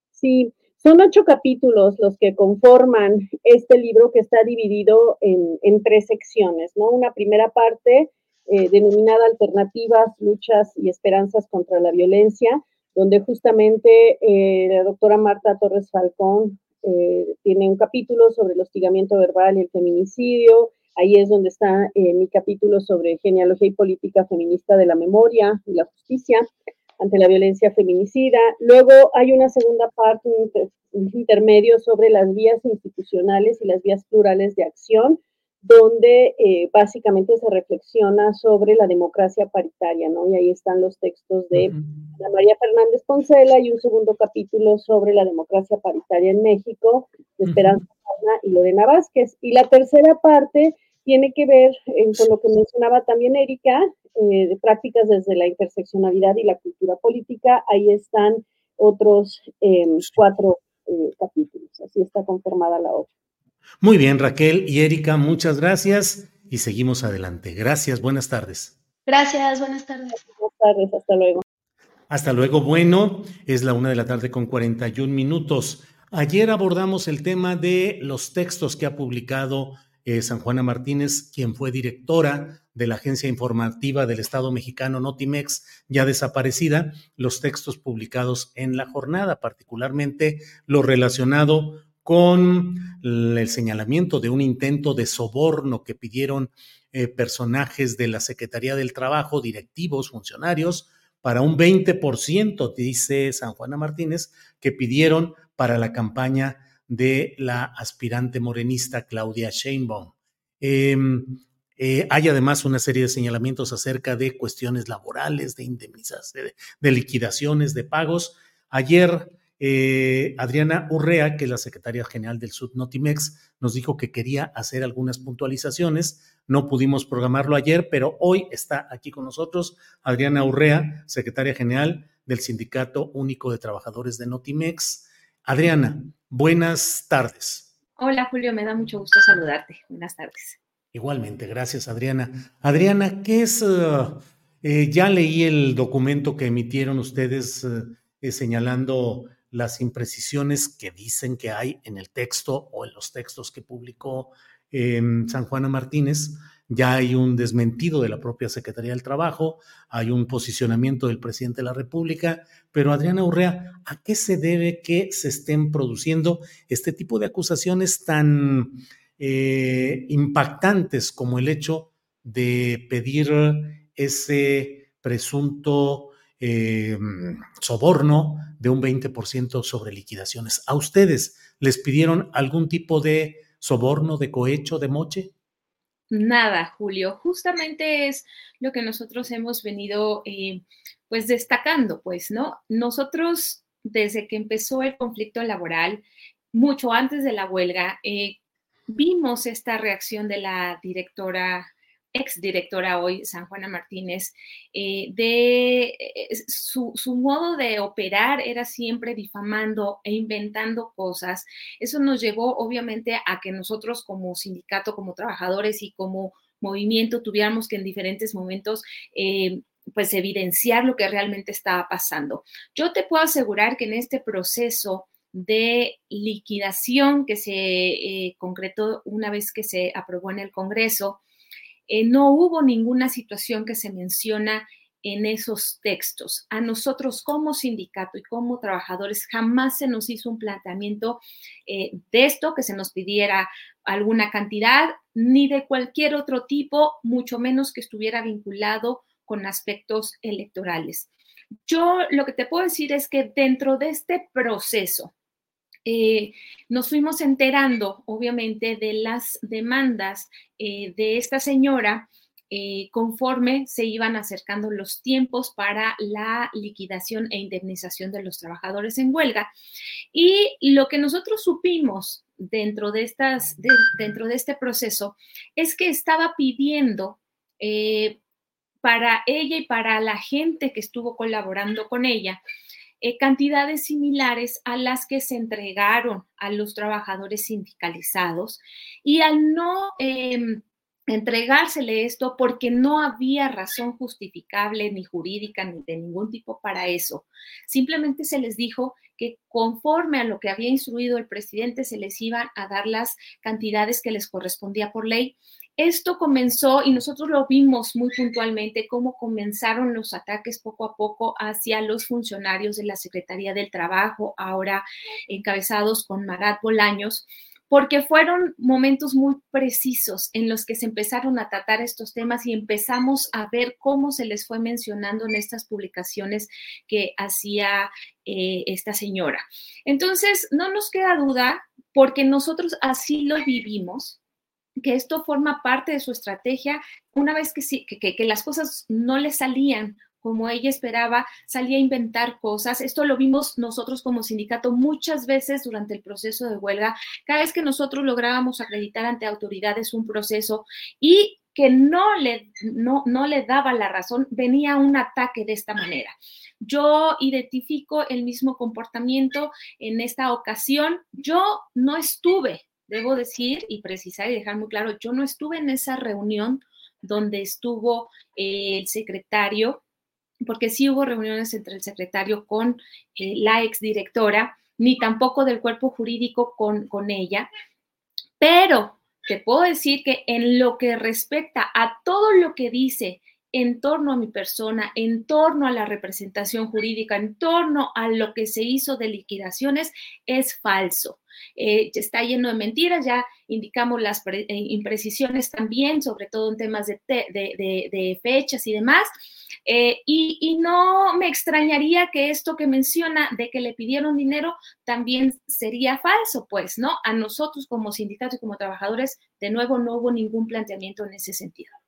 Sí, son ocho capítulos los que conforman este libro que está dividido en, tres secciones, ¿no? Una primera parte denominada Alternativas, Luchas y Esperanzas contra la Violencia, donde justamente eh, la doctora Marta Torres Falcón eh, tiene un capítulo sobre el hostigamiento verbal y el feminicidio. Ahí es donde está eh, mi capítulo sobre genealogía y política feminista de la memoria y la justicia ante la violencia feminicida. Luego hay una segunda parte, un intermedio sobre las vías institucionales y las vías plurales de acción, donde eh, básicamente se reflexiona sobre la democracia paritaria, ¿no? Y ahí están los textos de Ana María Fernández Poncela y un segundo capítulo sobre la democracia paritaria en México, de Esperanza y Lorena Vázquez. Y la tercera parte tiene que ver eh, con lo que mencionaba también Erika, eh, de prácticas desde la interseccionalidad y la cultura política. Ahí están otros em, cuatro capítulos. Así está conformada la obra. Muy bien, Raquel y Erika, muchas gracias y seguimos adelante. Gracias, buenas tardes. Gracias, buenas tardes. Buenas tardes, hasta luego. Hasta luego, bueno, es la una de la tarde con 41 minutos. Ayer abordamos el tema de los textos que ha publicado eh, San Juana Martínez, quien fue directora de la agencia informativa del Estado mexicano Notimex, ya desaparecida, los textos publicados en la jornada, particularmente lo relacionado con el señalamiento de un intento de soborno que pidieron eh, personajes de la Secretaría del Trabajo, directivos, funcionarios, para un 20%, dice San Juana Martínez, que pidieron para la campaña de la aspirante morenista Claudia Sheinbaum. Em, eh, hay además una serie de señalamientos acerca de cuestiones laborales, de indemnizaciones, de liquidaciones, de pagos. Ayer eh, Adriana Urrea, que es la secretaria general del Sud Notimex, nos dijo que quería hacer algunas puntualizaciones. No pudimos programarlo ayer, pero hoy está aquí con nosotros Adriana Urrea, secretaria general del Sindicato Único de Trabajadores de Notimex. Adriana, buenas tardes. Hola Julio, me da mucho gusto saludarte. Buenas tardes. Igualmente, gracias Adriana. Adriana, ¿qué es? Uh, eh, ya leí el documento que emitieron ustedes uh, eh, señalando las imprecisiones que dicen que hay en el texto o en los textos que publicó em, San Juana Martínez. ya hay un desmentido de la propia Secretaría del Trabajo, hay un posicionamiento del presidente de la República, pero Adriana Urrea, ¿a qué se debe que se estén produciendo este tipo de acusaciones tan eh, impactantes como el hecho de pedir ese presunto eh, soborno de un 20% sobre liquidaciones? ¿A ustedes les pidieron algún tipo de soborno, de cohecho, de moche? Nada, Julio. Justamente es lo que nosotros hemos venido eh, pues destacando, pues, ¿no? Nosotros, desde que empezó el conflicto laboral, mucho antes de la huelga, eh, vimos esta reacción de la directora exdirectora hoy, San Juana Martínez, eh, de eh, su, modo de operar era siempre difamando e inventando cosas. Eso nos llevó obviamente a que nosotros como sindicato, como trabajadores y como movimiento tuviéramos que en diferentes momentos... Eh, pues evidenciar lo que realmente estaba pasando. Yo te puedo asegurar que en este proceso de liquidación que se concretó una vez que se aprobó en el Congreso, eh, no hubo ninguna situación que se menciona en esos textos. A nosotros como sindicato y como trabajadores jamás se nos hizo un planteamiento eh, de esto, que se nos pidiera alguna cantidad, ni de cualquier otro tipo, mucho menos que estuviera vinculado con aspectos electorales. Yo lo que te puedo decir es que dentro de este proceso, eh, nos fuimos enterando, obviamente, de las demandas eh, de esta señora eh, conforme se iban acercando los tiempos para la liquidación e indemnización de los trabajadores en huelga. Y lo que nosotros supimos dentro de, estas, dentro de este proceso es que estaba pidiendo para ella y para la gente que estuvo colaborando con ella, eh, cantidades similares a las que se entregaron a los trabajadores sindicalizados y al no entregársele esto porque no había razón justificable ni jurídica ni de ningún tipo para eso. Simplemente se les dijo que conforme a lo que había instruido el presidente se les iban a dar las cantidades que les correspondía por ley esto comenzó y nosotros lo vimos muy puntualmente, cómo comenzaron los ataques poco a poco hacia los funcionarios de la Secretaría del Trabajo, ahora encabezados con Marat Bolaños, porque fueron momentos muy precisos en los que se empezaron a tratar estos temas y empezamos a ver cómo se les fue mencionando en estas publicaciones que hacía eh, esta señora. Entonces, no nos queda duda, porque nosotros así lo vivimos, que esto forma parte de su estrategia una vez que, sí, que, las cosas no le salían como ella esperaba, salía a inventar cosas. Esto lo vimos nosotros como sindicato muchas veces durante el proceso de huelga. Cada vez que nosotros lográbamos acreditar ante autoridades un proceso y que no le, no, no le daba la razón, venía un ataque de esta manera. Yo identifico el mismo comportamiento en esta ocasión. Yo no estuve debo decir y precisar y dejar muy claro, yo no estuve en esa reunión donde estuvo eh, el secretario, porque sí hubo reuniones entre el secretario con eh, la exdirectora, ni tampoco del cuerpo jurídico con, con ella, pero te puedo decir que en lo que respecta a todo lo que dice en torno a mi persona, en torno a la representación jurídica, en torno a lo que se hizo de liquidaciones, es falso. Eh, está lleno de mentiras, ya indicamos las eh, imprecisiones también, sobre todo en temas de, fechas y demás. Eh, y, no me extrañaría que esto que menciona de que le pidieron dinero también sería falso, pues, ¿no? A nosotros como sindicato y como trabajadores, de nuevo, no hubo ningún planteamiento en ese sentido.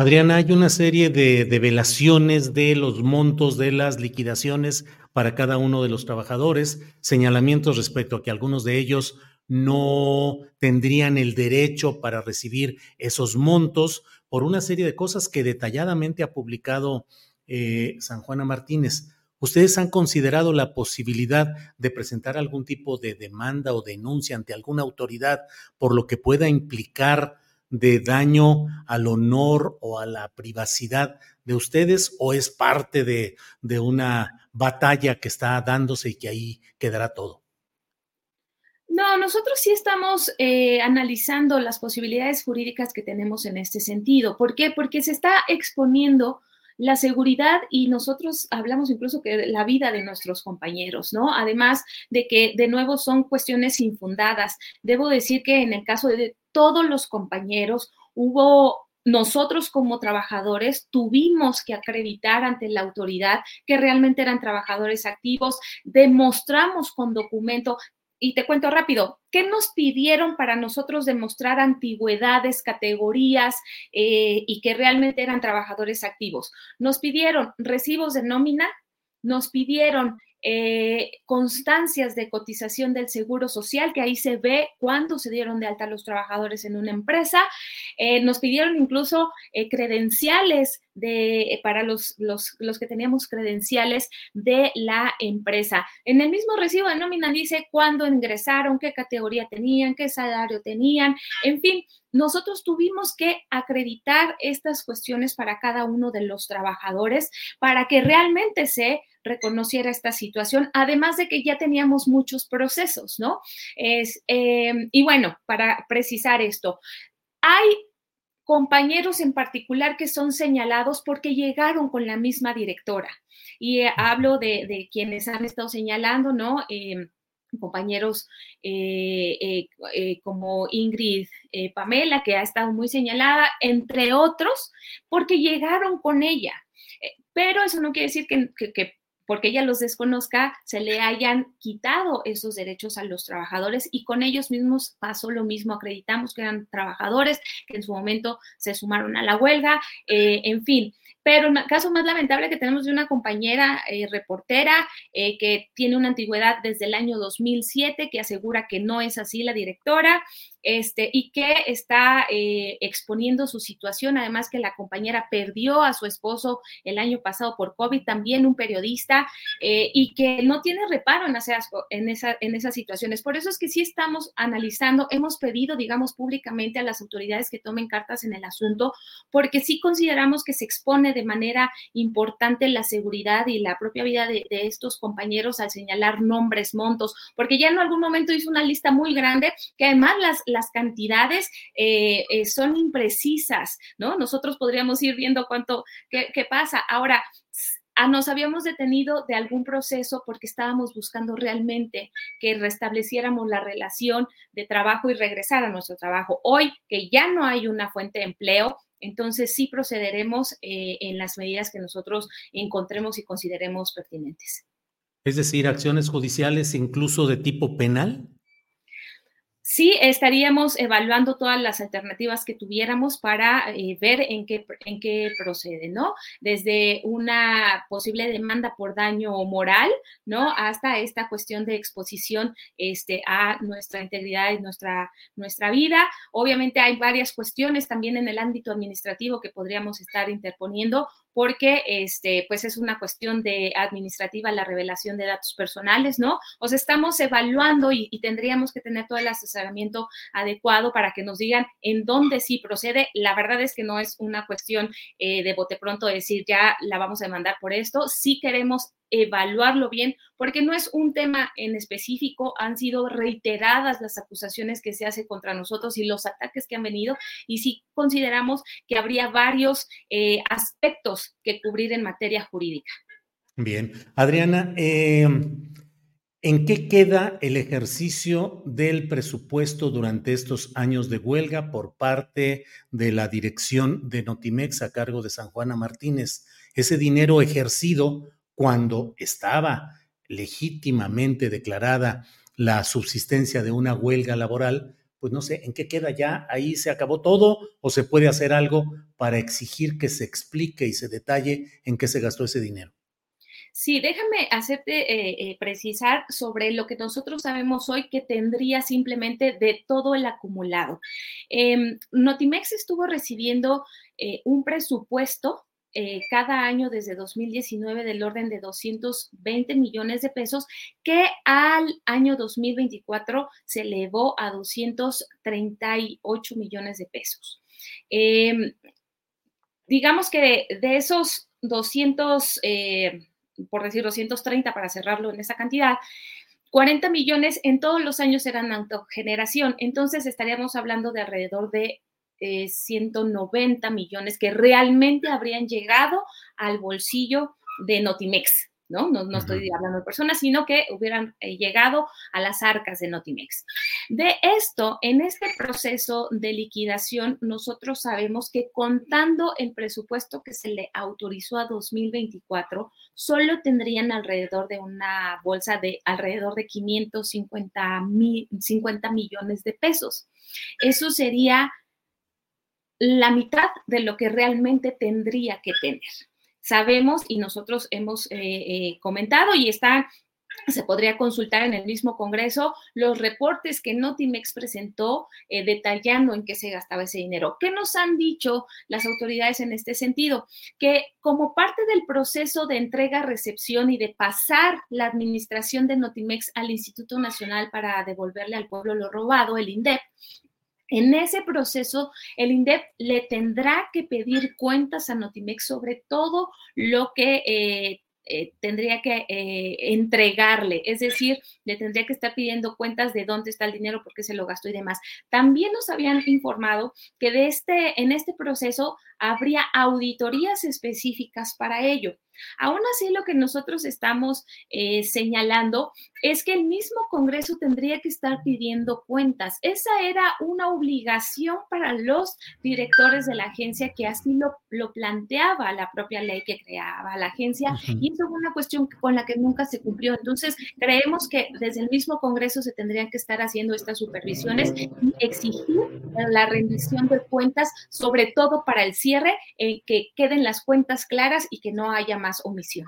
Adriana, hay una serie de develaciones de los montos de las liquidaciones para cada uno de los trabajadores, señalamientos respecto a que algunos de ellos no tendrían el derecho para recibir esos montos por una serie de cosas que detalladamente ha publicado eh, San Juana Martínez. ¿Ustedes han considerado la posibilidad de presentar algún tipo de demanda o denuncia ante alguna autoridad por lo que pueda implicar de daño al honor o a la privacidad de ustedes o es parte de, una batalla que está dándose y que ahí quedará todo? No, nosotros sí estamos eh, analizando las posibilidades jurídicas que tenemos en este sentido. ¿Por qué? Porque se está exponiendo la seguridad y nosotros hablamos incluso que la vida de nuestros compañeros, ¿no? Además de que de nuevo son cuestiones infundadas. Debo decir que en el caso de todos los compañeros hubo nosotros como trabajadores tuvimos que acreditar ante la autoridad que realmente eran trabajadores activos, demostramos con documento y te cuento rápido, ¿qué nos pidieron para nosotros demostrar antigüedades, categorías eh, y que realmente eran trabajadores activos? Nos pidieron recibos de nómina, nos pidieron eh, constancias de cotización del Seguro Social, que ahí se ve cuándo se dieron de alta los trabajadores en una empresa. Eh, nos pidieron incluso eh, credenciales de, para los, los, los, que teníamos credenciales de la empresa. En el mismo recibo de nómina dice cuándo ingresaron, qué categoría tenían, qué salario tenían, en fin, nosotros tuvimos que acreditar estas cuestiones para cada uno de los trabajadores para que realmente se reconociera esta situación, además de que ya teníamos muchos procesos, ¿no? Es, eh, y bueno, para precisar esto, hay compañeros en particular que son señalados porque llegaron con la misma directora. Y eh, hablo de, quienes han estado señalando, ¿no? Eh, compañeros como Ingrid Pamela, que ha estado muy señalada, entre otros, porque llegaron con ella. pero eso no quiere decir que porque ella los desconozca, se le hayan quitado esos derechos a los trabajadores y con ellos mismos pasó lo mismo. Acreditamos que eran trabajadores que en su momento se sumaron a la huelga, eh, en fin. Pero el caso más lamentable que tenemos de una compañera eh, reportera eh, que tiene una antigüedad desde el año 2007, que asegura que no es así la directora, este, y que está eh, exponiendo su situación, además que la compañera perdió a su esposo el año pasado por COVID, también un periodista, eh, y que no tiene reparo en, en, esa, en esas situaciones. Por eso es que sí estamos analizando, hemos pedido, digamos, públicamente a las autoridades que tomen cartas en el asunto, porque sí consideramos que se expone de manera importante la seguridad y la propia vida de, de estos compañeros al señalar nombres, montos, porque ya en algún momento hizo una lista muy grande que además las las cantidades eh, eh, son imprecisas, ¿no? Nosotros podríamos ir viendo cuánto, qué, pasa. Ahora, nos habíamos detenido de algún proceso porque estábamos buscando realmente que restableciéramos la relación de trabajo y regresar a nuestro trabajo. Hoy que ya no hay una fuente de empleo, entonces sí procederemos eh, en las medidas que nosotros encontremos y consideremos pertinentes. Es decir, acciones judiciales incluso de tipo penal sí estaríamos evaluando todas las alternativas que tuviéramos para eh, ver en qué, en qué procede, ¿no? Desde una posible demanda por daño moral, ¿no? Hasta esta cuestión de exposición este, a nuestra integridad y nuestra, nuestra vida. Obviamente hay varias cuestiones también en el ámbito administrativo que podríamos estar interponiendo porque este, pues es una cuestión de administrativa la revelación de datos personales, ¿no? O sea, estamos evaluando y, tendríamos que tener todo el asesoramiento adecuado para que nos digan en dónde sí procede. La verdad es que no es una cuestión eh, de bote pronto decir ya la vamos a demandar por esto. Sí queremos evaluarlo bien, porque no es un tema en específico, han sido reiteradas las acusaciones que se hace contra nosotros y los ataques que han venido, y sí consideramos que habría varios eh, aspectos que cubrir en materia jurídica. Bien, Adriana, em, ¿en qué queda el ejercicio del presupuesto durante estos años de huelga por parte de la dirección de Notimex a cargo de San Juana Martínez? Ese dinero ejercido cuando estaba legítimamente declarada la subsistencia de una huelga laboral, pues no sé en qué queda ya, ahí se acabó todo o se puede hacer algo para exigir que se explique y se detalle en qué se gastó ese dinero. Sí, déjame hacerte eh, eh, precisar sobre lo que nosotros sabemos hoy que tendría simplemente de todo el acumulado. Em, Notimex estuvo recibiendo eh, un presupuesto eh, cada año desde 2019 del orden de 220 millones de pesos, que al año 2024 se elevó a 238 millones de pesos. Em, digamos que de, esos 200, eh, por decir 230 para cerrarlo en esa cantidad, 40 millones en todos los años eran autogeneración, entonces estaríamos hablando de alrededor de 190 eh, millones que realmente habrían llegado al bolsillo de Notimex. ¿no? No, estoy hablando de personas, sino que hubieran eh, llegado a las arcas de Notimex. De esto, en este proceso de liquidación, nosotros sabemos que contando el presupuesto que se le autorizó a 2024, solo tendrían alrededor de una bolsa de alrededor de 550 mil, 50 millones de pesos. Eso sería la mitad de lo que realmente tendría que tener sabemos y nosotros hemos eh, eh, comentado y está se podría consultar en el mismo Congreso los reportes que Notimex presentó eh, detallando en qué se gastaba ese dinero. ¿Qué nos han dicho las autoridades en este sentido? Que como parte del proceso de entrega, recepción y de pasar la administración de Notimex al Instituto Nacional para devolverle al pueblo lo robado, el INDEP, en ese proceso, el INDEP le tendrá que pedir cuentas a Notimex sobre todo lo que eh, eh, tendría que eh, entregarle, es decir, le tendría que estar pidiendo cuentas de dónde está el dinero, por qué se lo gastó y demás. También nos habían informado que de este, en este proceso habría auditorías específicas para ello. Aún así, lo que nosotros estamos eh, señalando es que el mismo Congreso tendría que estar pidiendo cuentas. Esa era una obligación para los directores de la agencia que así lo, lo planteaba la propia ley que creaba la agencia y eso fue una cuestión con la que nunca se cumplió. Entonces, creemos que desde el mismo Congreso se tendrían que estar haciendo estas supervisiones y exigir la rendición de cuentas, sobre todo para el cierre, en que queden las cuentas claras y que no haya más omisión.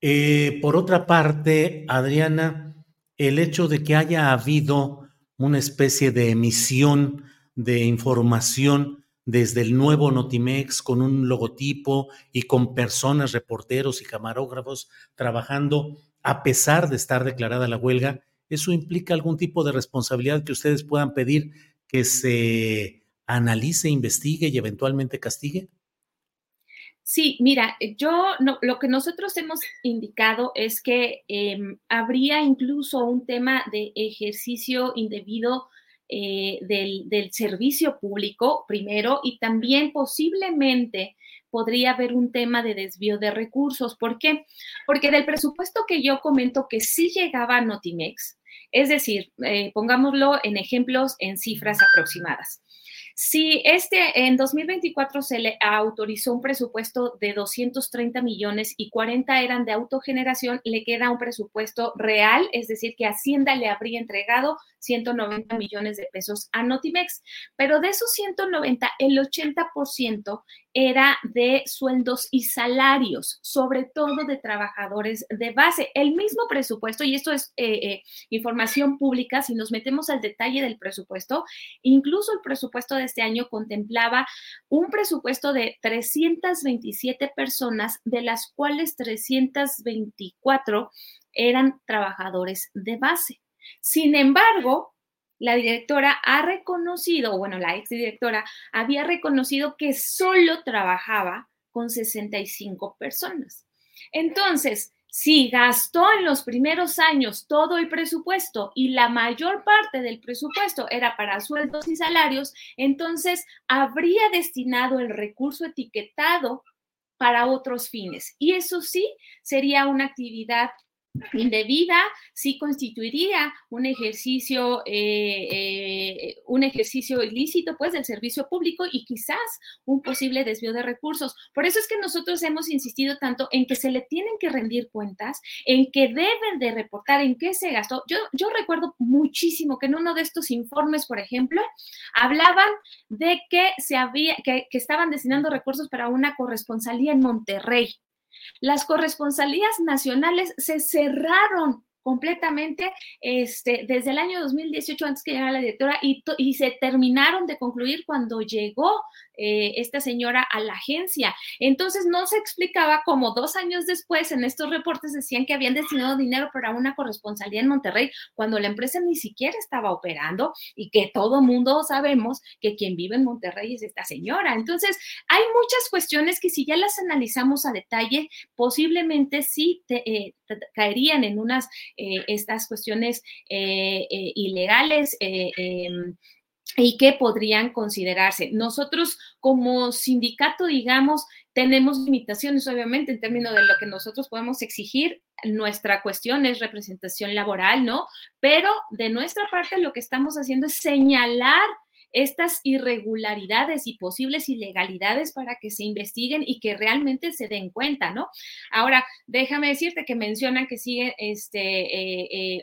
Eh, por otra parte, Adriana, el hecho de que haya habido una especie de emisión de información desde el nuevo Notimex con un logotipo y con personas, reporteros y camarógrafos trabajando a pesar de estar declarada la huelga, ¿eso implica algún tipo de responsabilidad que ustedes puedan pedir que se analice, investigue y eventualmente castigue? Sí, mira, yo lo que nosotros hemos indicado es que em, habría incluso un tema de ejercicio indebido eh, del, del, servicio público primero y también posiblemente podría haber un tema de desvío de recursos. ¿Por qué? Porque del presupuesto que yo comento que sí llegaba a Notimex, es decir, eh, pongámoslo en ejemplos, en cifras aproximadas. Si este en 2024 se le autorizó un presupuesto de 230 millones y 40 eran de autogeneración, le queda un presupuesto real, es decir, que Hacienda le habría entregado 190 millones de pesos a Notimex, pero de esos 190, el 80% era de sueldos y salarios, sobre todo de trabajadores de base. El mismo presupuesto, y esto es eh, eh, información pública, si nos metemos al detalle del presupuesto, incluso el presupuesto de este año contemplaba un presupuesto de 327 personas, de las cuales 324 eran trabajadores de base. Sin embargo, la directora ha reconocido, bueno, la exdirectora había reconocido que solo trabajaba con 65 personas. Entonces, si gastó en los primeros años todo el presupuesto y la mayor parte del presupuesto era para sueldos y salarios, entonces habría destinado el recurso etiquetado para otros fines. Y eso sí sería una actividad indebida sí constituiría un ejercicio, eh, eh, un ejercicio ilícito, pues, del servicio público y quizás un posible desvío de recursos. Por eso es que nosotros hemos insistido tanto en que se le tienen que rendir cuentas, en que deben de reportar en qué se gastó. Yo, yo recuerdo muchísimo que en uno de estos informes, por ejemplo, hablaban de que se había, que, que estaban destinando recursos para una corresponsalía en Monterrey. Las corresponsalías nacionales se cerraron completamente este, desde el año 2018, antes que llegara la directora, y, y se terminaron de concluir cuando llegó eh, esta señora a la agencia. Entonces no se explicaba cómo dos años después en estos reportes decían que habían destinado dinero para una corresponsalía en Monterrey, cuando la empresa ni siquiera estaba operando y que todo mundo sabemos que quien vive en Monterrey es esta señora. Entonces hay muchas cuestiones que si ya las analizamos a detalle, posiblemente sí te, eh, caerían en unas estas cuestiones ilegales. Em, y que podrían considerarse. Nosotros como sindicato, digamos, tenemos limitaciones, obviamente, en términos de lo que nosotros podemos exigir. Nuestra cuestión es representación laboral, ¿no? Pero de nuestra parte lo que estamos haciendo es señalar estas irregularidades y posibles ilegalidades para que se investiguen y que realmente se den cuenta, ¿no? Ahora, déjame decirte que mencionan que sigue, este, eh, eh,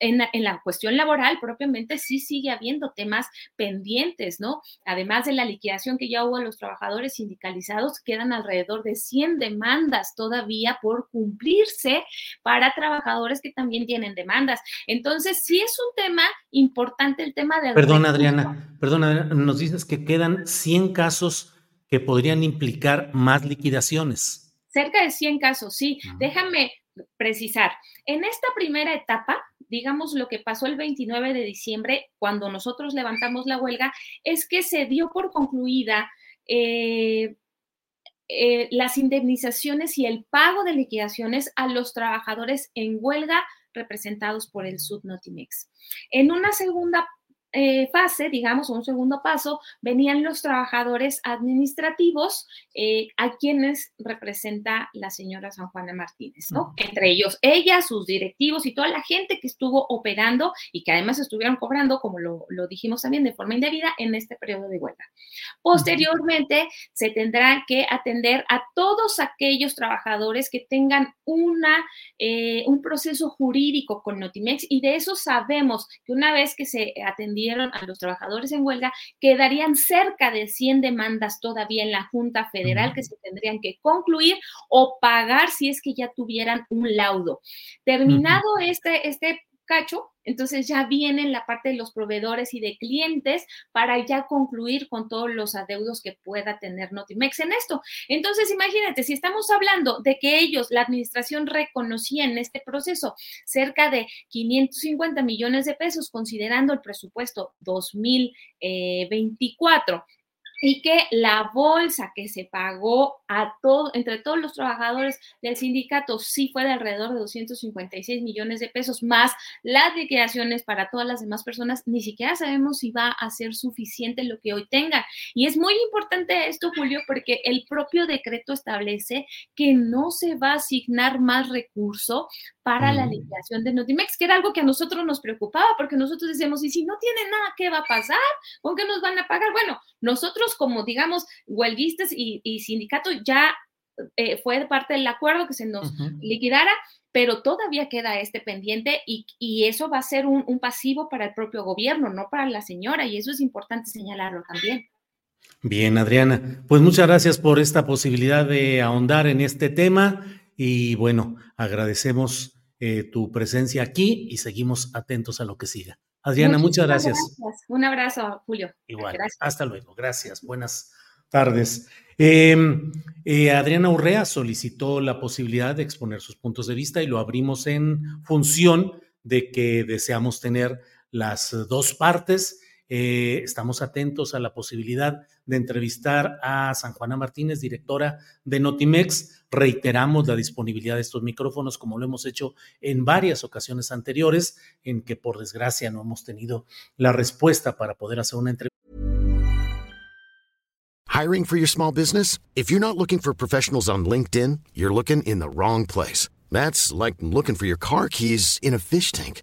en, en, la cuestión laboral propiamente sí sigue habiendo temas pendientes, ¿no? Además de la liquidación que ya hubo a los trabajadores sindicalizados, quedan alrededor de 100 demandas todavía por cumplirse para trabajadores que también tienen demandas. Entonces, sí es un tema importante el tema de... Perdón, Adriana perdona, nos dices que quedan 100 casos que podrían implicar más liquidaciones. Cerca de 100 casos, sí. Déjame precisar. En esta primera etapa, digamos lo que pasó el 29 de diciembre, cuando nosotros levantamos la huelga, es que se dio por concluida eh, eh, las indemnizaciones y el pago de liquidaciones a los trabajadores en huelga representados por el Subnotimex. En una segunda eh, fase, digamos, un segundo paso, venían los trabajadores administrativos eh, a quienes representa la señora San Juana Martínez, ¿no? Entre ellos, ella, sus directivos y toda la gente que estuvo operando y que además estuvieron cobrando, como lo, dijimos también, de forma indebida en este periodo de huelga. Posteriormente, se tendrá que atender a todos aquellos trabajadores que tengan una, eh, un proceso jurídico con Notimex y de eso sabemos que una vez que se a los trabajadores en huelga, quedarían cerca de 100 demandas todavía en la Junta Federal que se tendrían que concluir o pagar si es que ya tuvieran un laudo. Terminado este, este cacho, entonces ya viene la parte de los proveedores y de clientes para ya concluir con todos los adeudos que pueda tener Notimex en esto. Entonces, imagínate, si estamos hablando de que ellos, la administración reconocía en este proceso cerca de 550 millones de pesos, considerando el presupuesto 2024 y que la bolsa que se pagó a todo, entre todos los trabajadores del sindicato sí fue de alrededor de 256 millones de pesos, más las liquidaciones para todas las demás personas, ni siquiera sabemos si va a ser suficiente lo que hoy tenga. Y es muy importante esto, Julio, porque el propio decreto establece que no se va a asignar más recurso para la mm. liquidación de Notimex, que era algo que a nosotros nos preocupaba, porque nosotros decíamos, y si no tiene nada, ¿qué va a pasar? ¿Con qué nos van a pagar? Bueno, nosotros como, digamos, huelguistas y, sindicato ya eh, fue parte del acuerdo que se nos liquidara, pero todavía queda este pendiente y, eso va a ser un, un, pasivo para el propio gobierno, no para la señora, y eso es importante señalarlo también. Bien, Adriana, pues muchas gracias por esta posibilidad de ahondar en este tema y bueno, agradecemos eh, tu presencia aquí y seguimos atentos a lo que siga. Adriana, muchas gracias. Un abrazo, Julio. Igual. Hasta luego. Gracias. Buenas tardes. Em, eh, Adriana Urrea solicitó la posibilidad de exponer sus puntos de vista y lo abrimos en función de que deseamos tener las dos partes eh, estamos atentos a la posibilidad de entrevistar a San Juana Martínez, directora de Notimex. Reiteramos la disponibilidad de estos micrófonos, como lo hemos hecho en varias ocasiones anteriores, en que por desgracia no hemos tenido la respuesta para poder hacer una entrevista. Hiring for your small business? If you're not looking for professionals on LinkedIn, you're looking in the wrong place. That's like looking for your car keys in a fish tank.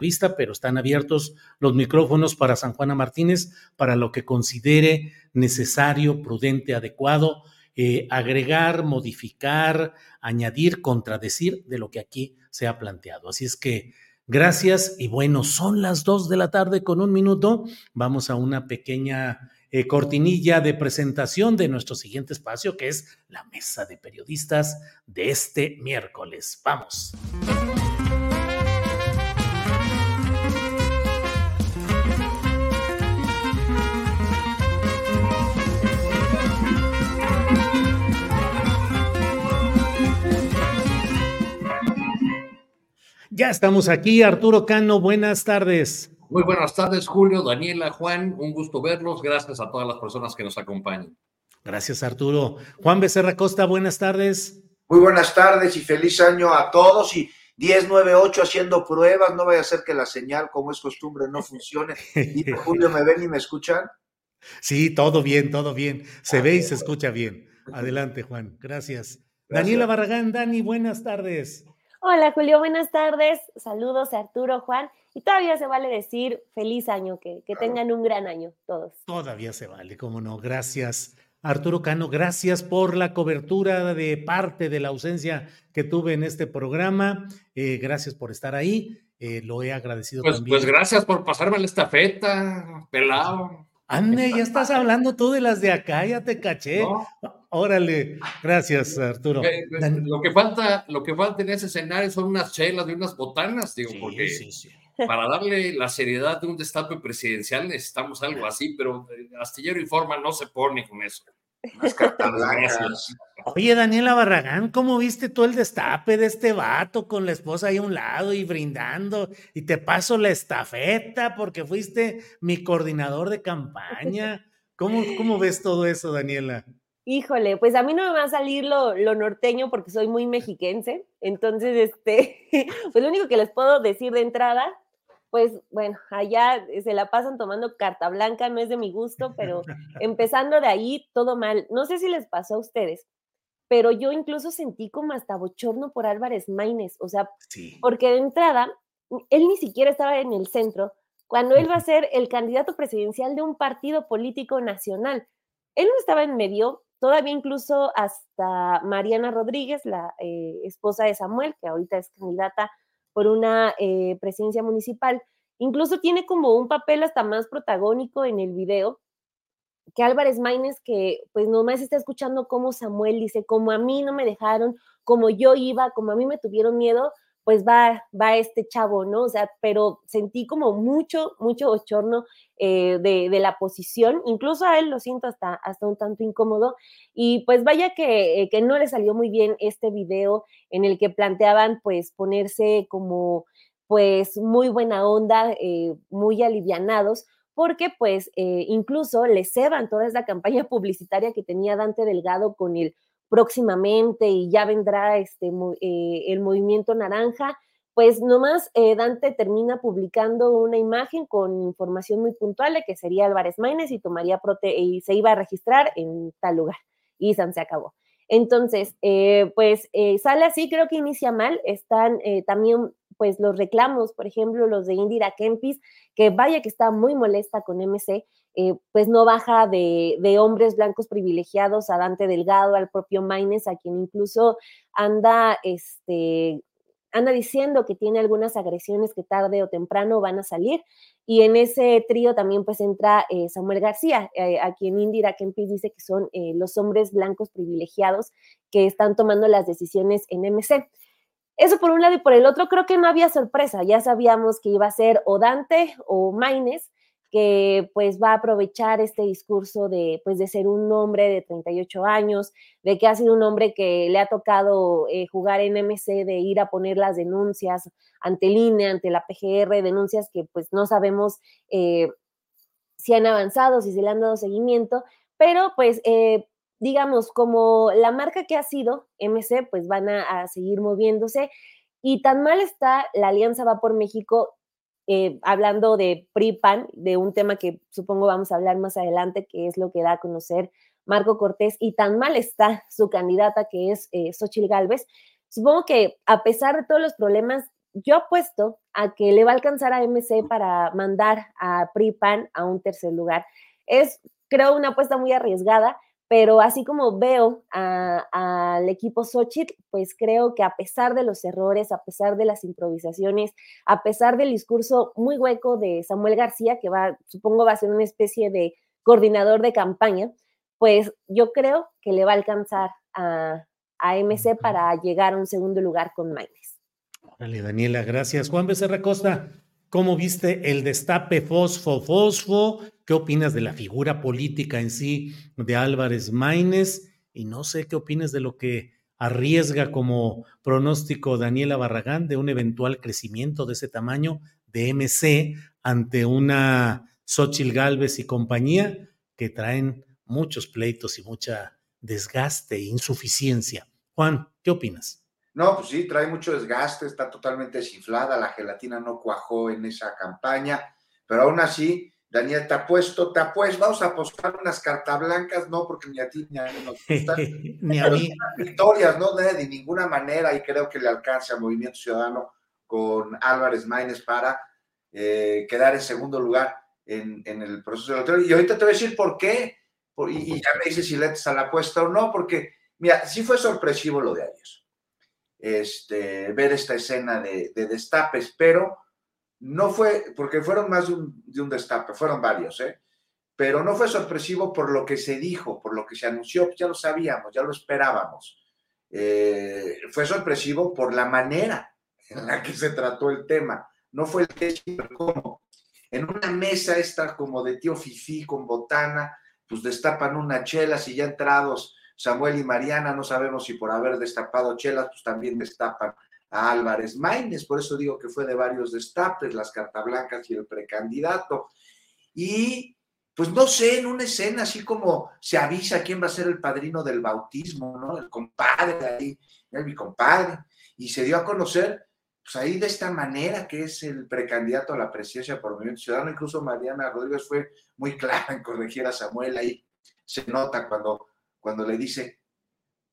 Vista, pero están abiertos los micrófonos para San Juana Martínez para lo que considere necesario, prudente, adecuado, eh, agregar, modificar, añadir, contradecir de lo que aquí se ha planteado. Así es que gracias y bueno, son las dos de la tarde con un minuto. Vamos a una pequeña eh, cortinilla de presentación de nuestro siguiente espacio, que es la mesa de periodistas de este miércoles. Vamos. Ya estamos aquí, Arturo Cano, buenas tardes. Muy buenas tardes, Julio, Daniela, Juan, un gusto verlos. Gracias a todas las personas que nos acompañan. Gracias, Arturo. Juan Becerra Costa, buenas tardes. Muy buenas tardes y feliz año a todos. Y 1098 haciendo pruebas, no vaya a ser que la señal, como es costumbre, no funcione. ¿Y [LAUGHS] Julio, ¿me ven y me escuchan? Sí, todo bien, todo bien. Se ah, ve y se escucha bien. Adelante, Juan. Gracias. Daniela Barragán, Dani, buenas tardes. Hola Julio, buenas tardes. Saludos a Arturo, Juan. Y todavía se vale decir feliz año, que, que tengan un gran año todos. Todavía se vale, cómo no. Gracias. Arturo Cano, gracias por la cobertura de parte de la ausencia que tuve en este programa. Eh, gracias por estar ahí. Eh, lo he agradecido pues, también. Pues gracias por pasarme la estafeta, pelado. Ande, ya estás hablando tú de las de acá, ya te caché. Órale, gracias Arturo. Eh, eh, lo, que falta, lo que falta en ese escenario son unas chelas de unas botanas, digo, porque para darle la seriedad de un destape presidencial necesitamos algo así, pero eh, Astillero Informa no se pone con eso. Oye, Daniela Barragán, ¿cómo viste tú el destape de este vato con la esposa ahí a un lado y brindando? Y te paso la estafeta porque fuiste mi coordinador de campaña. ¿Cómo, cómo ves todo eso, Daniela? Híjole, pues a mí no me va a salir lo, lo, norteño porque soy muy mexiquense. Entonces, este, [LAUGHS] pues lo único que les puedo decir de entrada pues bueno, allá se la pasan tomando carta blanca, no es de mi gusto, pero empezando de ahí, todo mal. No sé si les pasó a ustedes, pero yo incluso sentí como hasta bochorno por Álvarez Maínez, o sea, porque de entrada, él ni siquiera estaba en el centro cuando él va a ser el candidato presidencial de un partido político nacional. Él no estaba en medio, todavía incluso hasta Mariana Rodríguez, la eh, esposa de Samuel, que ahorita es candidata por una eh, presidencia municipal. Incluso tiene como un papel hasta más protagónico en el video que Álvarez Maínez, que pues nomás está escuchando cómo Samuel dice, como a mí no me dejaron, como yo iba, como a mí me tuvieron miedo, pues va, va este chavo, ¿no? O sea, pero sentí como mucho, mucho bochorno eh, de, la posición, incluso a él lo siento hasta, un tanto incómodo, y pues vaya que, eh, que no le salió muy bien este video en el que planteaban pues ponerse como pues muy buena onda, eh, muy alivianados, porque pues incluso le ceban toda esa campaña [LAUGHS] publicitaria que tenía Dante Delgado con el próximamente y ya vendrá este, eh, el movimiento naranja, pues nomás eh, Dante termina publicando una imagen con información muy puntual de que sería Álvarez Maínez y tomaría prote y se iba a registrar en tal lugar. Y San se acabó. Entonces, eh, pues sale así, creo que inicia mal. Están también, pues, los reclamos, por ejemplo, los de Indira Kempis, que vaya que está muy molesta con MC, eh, pues no baja de, hombres blancos privilegiados a Dante Delgado, al propio Maines, a quien incluso anda, este, anda diciendo que tiene algunas agresiones que tarde o temprano van a salir. Y en ese trío también pues entra eh, Samuel García, eh, a quien Indira Kempis dice que son los hombres blancos privilegiados que están tomando las decisiones en MC. Eso por un lado y por el otro creo que no había sorpresa, ya sabíamos que iba a ser o Dante o Maines, que pues va a aprovechar este discurso de pues de ser un hombre de 38 años, de que ha sido un hombre que le ha tocado eh, jugar en MC, de ir a poner las denuncias ante el INE, ante la PGR, denuncias que pues no sabemos eh, si han avanzado, si se le han dado seguimiento, pero pues eh, digamos como la marca que ha sido MC, pues van a, a seguir moviéndose. Y tan mal está la Alianza Va por México eh, hablando de PRIPAN, de un tema que supongo vamos a hablar más adelante, que es lo que da a conocer Marco Cortés, y tan mal está su candidata, que es eh, Xochitl Gálvez. Supongo que a pesar de todos los problemas yo apuesto a que le va a alcanzar a MC para mandar a PRIPAN a un tercer lugar. Es, creo, una apuesta muy arriesgada, pero así como veo al equipo Xochitl, pues creo que a pesar de los errores, a pesar de las improvisaciones, a pesar del discurso muy hueco de Samuel García, que va, supongo va a ser una especie de coordinador de campaña, pues yo creo que le va a alcanzar a, a MC para llegar a un segundo lugar con Maines. Dale, Daniela, gracias. Juan Becerra Costa, ¿cómo viste el destape fosfo-fosfo? ¿Qué opinas de la figura política en sí de Álvarez Maínez? Y no sé qué opinas de lo que arriesga como pronóstico Daniela Barragán de un eventual crecimiento de ese tamaño de MC ante una Xochil Gálvez y compañía que traen muchos pleitos y mucha desgaste e insuficiencia. Juan, ¿qué opinas? No, pues sí, trae mucho desgaste, está totalmente desinflada, la gelatina no cuajó en esa campaña, pero aún así, Daniel, te apuesto, te apuesto, vamos a apostar unas cartas blancas, no porque ni a ti ni a mí nos gustan, [LAUGHS] ni a mí. Victorias, no de, ninguna manera, y creo que le alcance al Movimiento Ciudadano con Álvarez Maínez para eh, quedar en segundo lugar en, el proceso electoral. Y ahorita te voy a decir por qué, y, ya me dices si le a la apuesta o no, porque, mira, sí fue sorpresivo lo de ayer, este, ver esta escena de, destapes, pero no fue, porque fueron más de un, destape, fueron varios, ¿eh? Pero no fue sorpresivo por lo que se dijo, por lo que se anunció, ya lo sabíamos, ya lo esperábamos. Eh, fue sorpresivo por la manera en la que se trató el tema. No fue el que. En una mesa esta como de tío Fifi con botana, pues destapan una chela, y ya entrados Samuel y Mariana, no sabemos si por haber destapado chelas, pues también destapan a Álvarez Maínez, por eso digo que fue de varios destapes, las blancas y el precandidato. Y pues no sé, en una escena así como se avisa quién va a ser el padrino del bautismo, ¿no? El compadre ahí, mi compadre, y se dio a conocer, pues ahí de esta manera que es el precandidato a la presidencia por Movimiento Ciudadano, incluso Mariana Rodríguez fue muy clara en corregir a Samuel ahí, se nota cuando, cuando le dice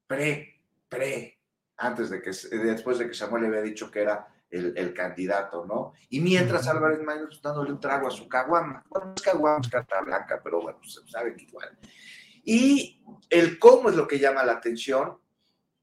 pre, pre, antes de que, después de que Samuel le había dicho que era el, candidato, ¿no? Y mientras Álvarez Maínez dándole un trago a su caguama, bueno, no es caguama, es carta blanca, pero bueno, se sabe que igual. Y el cómo es lo que llama la atención,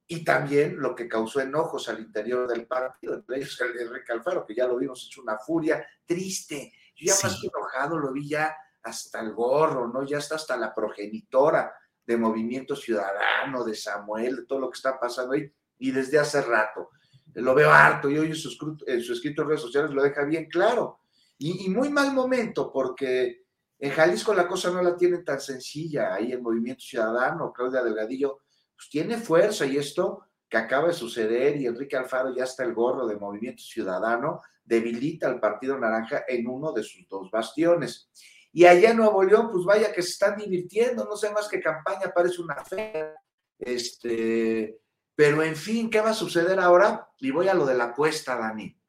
y también lo que causó enojos al interior del partido, entre ellos el Enrique Alfaro, que ya lo vimos hecho una furia triste. Yo ya más que enojado lo vi ya hasta el gorro, ¿no? Ya está hasta la progenitora de Movimiento Ciudadano, de Samuel, de todo lo que está pasando ahí, y desde hace rato. Lo veo harto y hoy en su, escrito en redes sociales lo deja bien claro. Y, y muy mal momento, porque en Jalisco la cosa no la tienen tan sencilla. Ahí el Movimiento Ciudadano, Claudia Delgadillo, pues tiene fuerza y esto que acaba de suceder y Enrique Alfaro ya está el gorro de Movimiento Ciudadano, debilita al Partido Naranja en uno de sus dos bastiones. Y allá en Nuevo León, pues vaya que se están divirtiendo, no sé más que campaña, parece una fe. Este, pero en fin, ¿qué va a suceder ahora? Y voy a lo de la apuesta, Dani.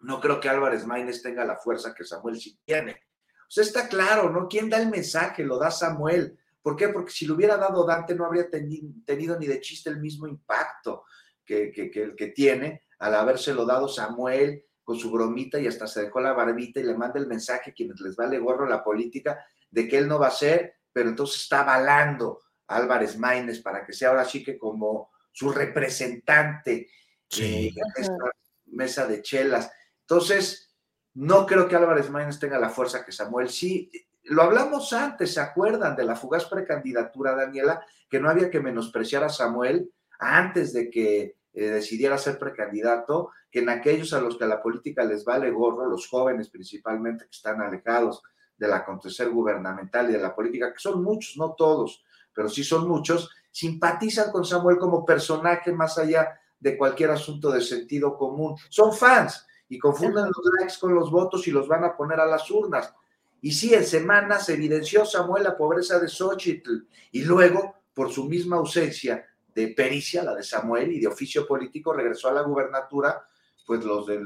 No creo que Álvarez Maínez tenga la fuerza que Samuel sí tiene. O sea, está claro, ¿no? ¿Quién da el mensaje? Lo da Samuel. ¿Por qué? Porque si lo hubiera dado Dante no habría tenido ni de chiste el mismo impacto que, el que tiene al habérselo dado Samuel con su bromita y hasta se dejó la barbita y le manda el mensaje a quienes les vale gorro la política de que él no va a ser, pero entonces está avalando a Álvarez Maínez para que sea ahora sí que como su representante en esta mesa de chelas. Entonces, no creo que Álvarez Maínez tenga la fuerza que Samuel sí. Lo hablamos antes, ¿se acuerdan de la fugaz precandidatura, Daniela? Que no había que menospreciar a Samuel antes de que eh, decidiera ser precandidato, que en aquellos a los que la política les vale gorro, los jóvenes principalmente que están alejados del acontecer gubernamental y de la política, que son muchos, no todos, pero sí son muchos, simpatizan con Samuel como personaje más allá de cualquier asunto de sentido común. Son fans y confunden los likes con los votos y los van a poner a las urnas. Y sí, en semanas evidenció Samuel la pobreza de Xochitl y luego, por su misma ausencia de pericia, la de Samuel, y de oficio político, regresó a la gubernatura, pues los de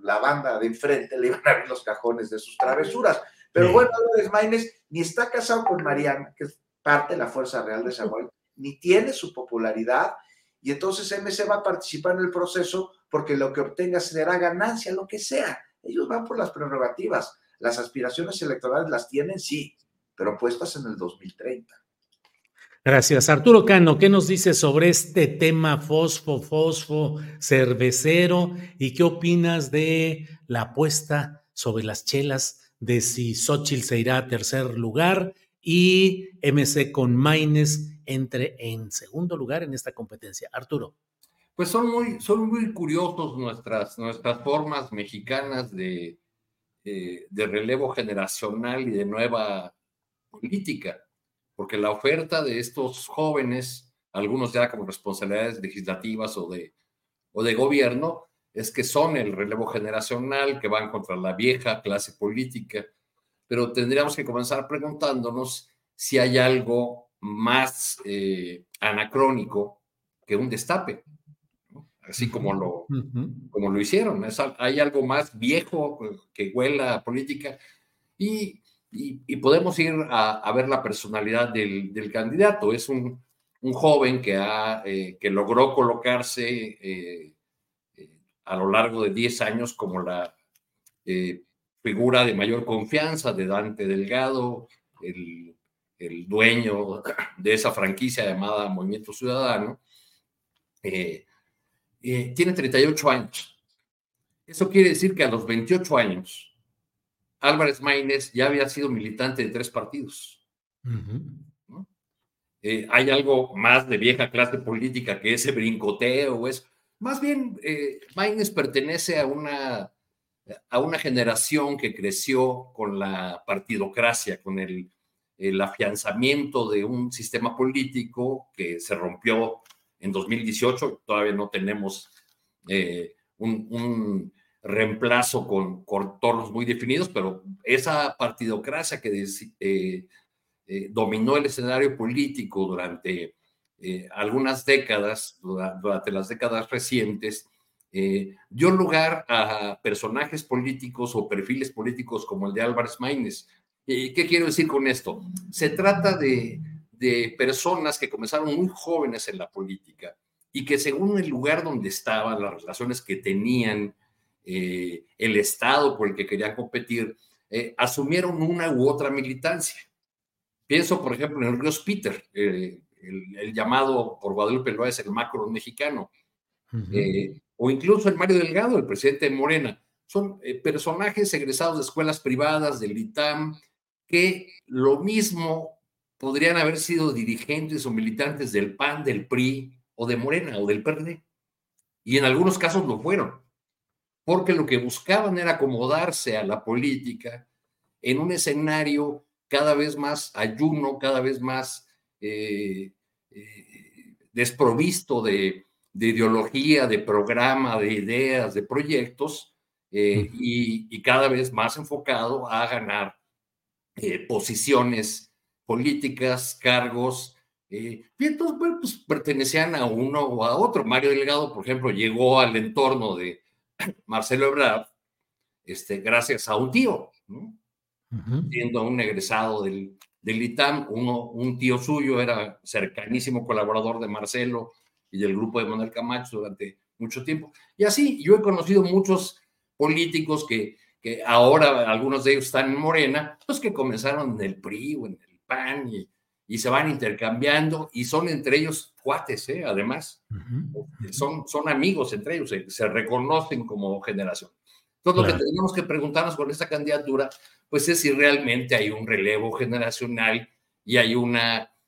la banda de enfrente le iban a abrir los cajones de sus travesuras. Pero bueno, Álvarez Maínez ni está casado con Mariana, que es parte de la fuerza real de Samuel, [LAUGHS] ni tiene su popularidad, y entonces MC va a participar en el proceso porque lo que obtengas será ganancia, lo que sea. Ellos van por las prerrogativas. Las aspiraciones electorales las tienen, sí, pero puestas en el 2030. Gracias. Arturo Cano, ¿qué nos dice sobre este tema fosfo, fosfo, cervecero? ¿Y qué opinas de la apuesta sobre las chelas de si Xochitl se irá a tercer lugar y MC con Maines entre en segundo lugar en esta competencia? Arturo. Pues son muy, son muy curiosos nuestras, nuestras formas mexicanas de, eh, de relevo generacional y de nueva política porque la oferta de estos jóvenes, algunos ya como responsabilidades legislativas o de, o de gobierno, es que son el relevo generacional, que van contra la vieja clase política, pero tendríamos que comenzar preguntándonos si hay algo más eh, anacrónico que un destape, así como lo, como lo hicieron. hay algo más viejo que huela a política. Y y, podemos ir a, ver la personalidad del, candidato. Es un, joven que, ha, eh, que logró colocarse eh, eh, a lo largo de 10 años como la figura de mayor confianza de Dante Delgado, el, el dueño de esa franquicia llamada Movimiento Ciudadano. tiene 38 años. Eso quiere decir que a los 28 años Álvarez Maínez ya había sido militante de tres partidos. Eh, hay algo más de vieja clase política que ese brincoteo, es más bien eh, Maínez pertenece a una, a una generación que creció con la partidocracia, con el, el afianzamiento de un sistema político que se rompió en 2018, todavía no tenemos eh, un reemplazo con contornos muy definidos, pero esa partidocracia que eh, eh, dominó el escenario político durante eh, algunas décadas, durante las décadas recientes, dio lugar a personajes políticos o perfiles políticos como el de Álvarez Maínez. ¿Qué quiero decir con esto? Se trata de, de personas que comenzaron muy jóvenes en la política y que según el lugar donde estaban, las relaciones que tenían, eh, el Estado por el que querían competir, eh, asumieron una u otra militancia. Pienso, por ejemplo, en el Ríos Peter, eh, el, llamado por Guadalupe Loaiza el macro mexicano, o incluso el Mario Delgado, el presidente de Morena. Son personajes egresados de escuelas privadas, del ITAM, que lo mismo podrían haber sido dirigentes o militantes del PAN, del PRI o de Morena o del PRD. Y en algunos casos lo fueron porque lo que buscaban era acomodarse a la política en un escenario cada vez más ayuno, cada vez más eh, eh, desprovisto de, ideología, de programa, de ideas, de proyectos, eh, y, cada vez más enfocado a ganar posiciones políticas, cargos. y entonces, pues pertenecían a uno o a otro. Mario Delgado, por ejemplo, llegó al entorno de, Marcelo Ebrard, este, gracias a un tío, siendo un egresado del, del ITAM, uno, un tío suyo era cercanísimo colaborador de Marcelo y del grupo de Manuel Camacho durante mucho tiempo. Y así, yo he conocido muchos políticos que, que ahora algunos de ellos están en Morena, pues que comenzaron en el PRI o en el PAN y, y se van intercambiando y son entre ellos cuates, ¿eh? además. son, son amigos entre ellos, se, reconocen como generación. Entonces, lo que tenemos que preguntarnos con esta candidatura, pues es si realmente hay un relevo generacional y hay un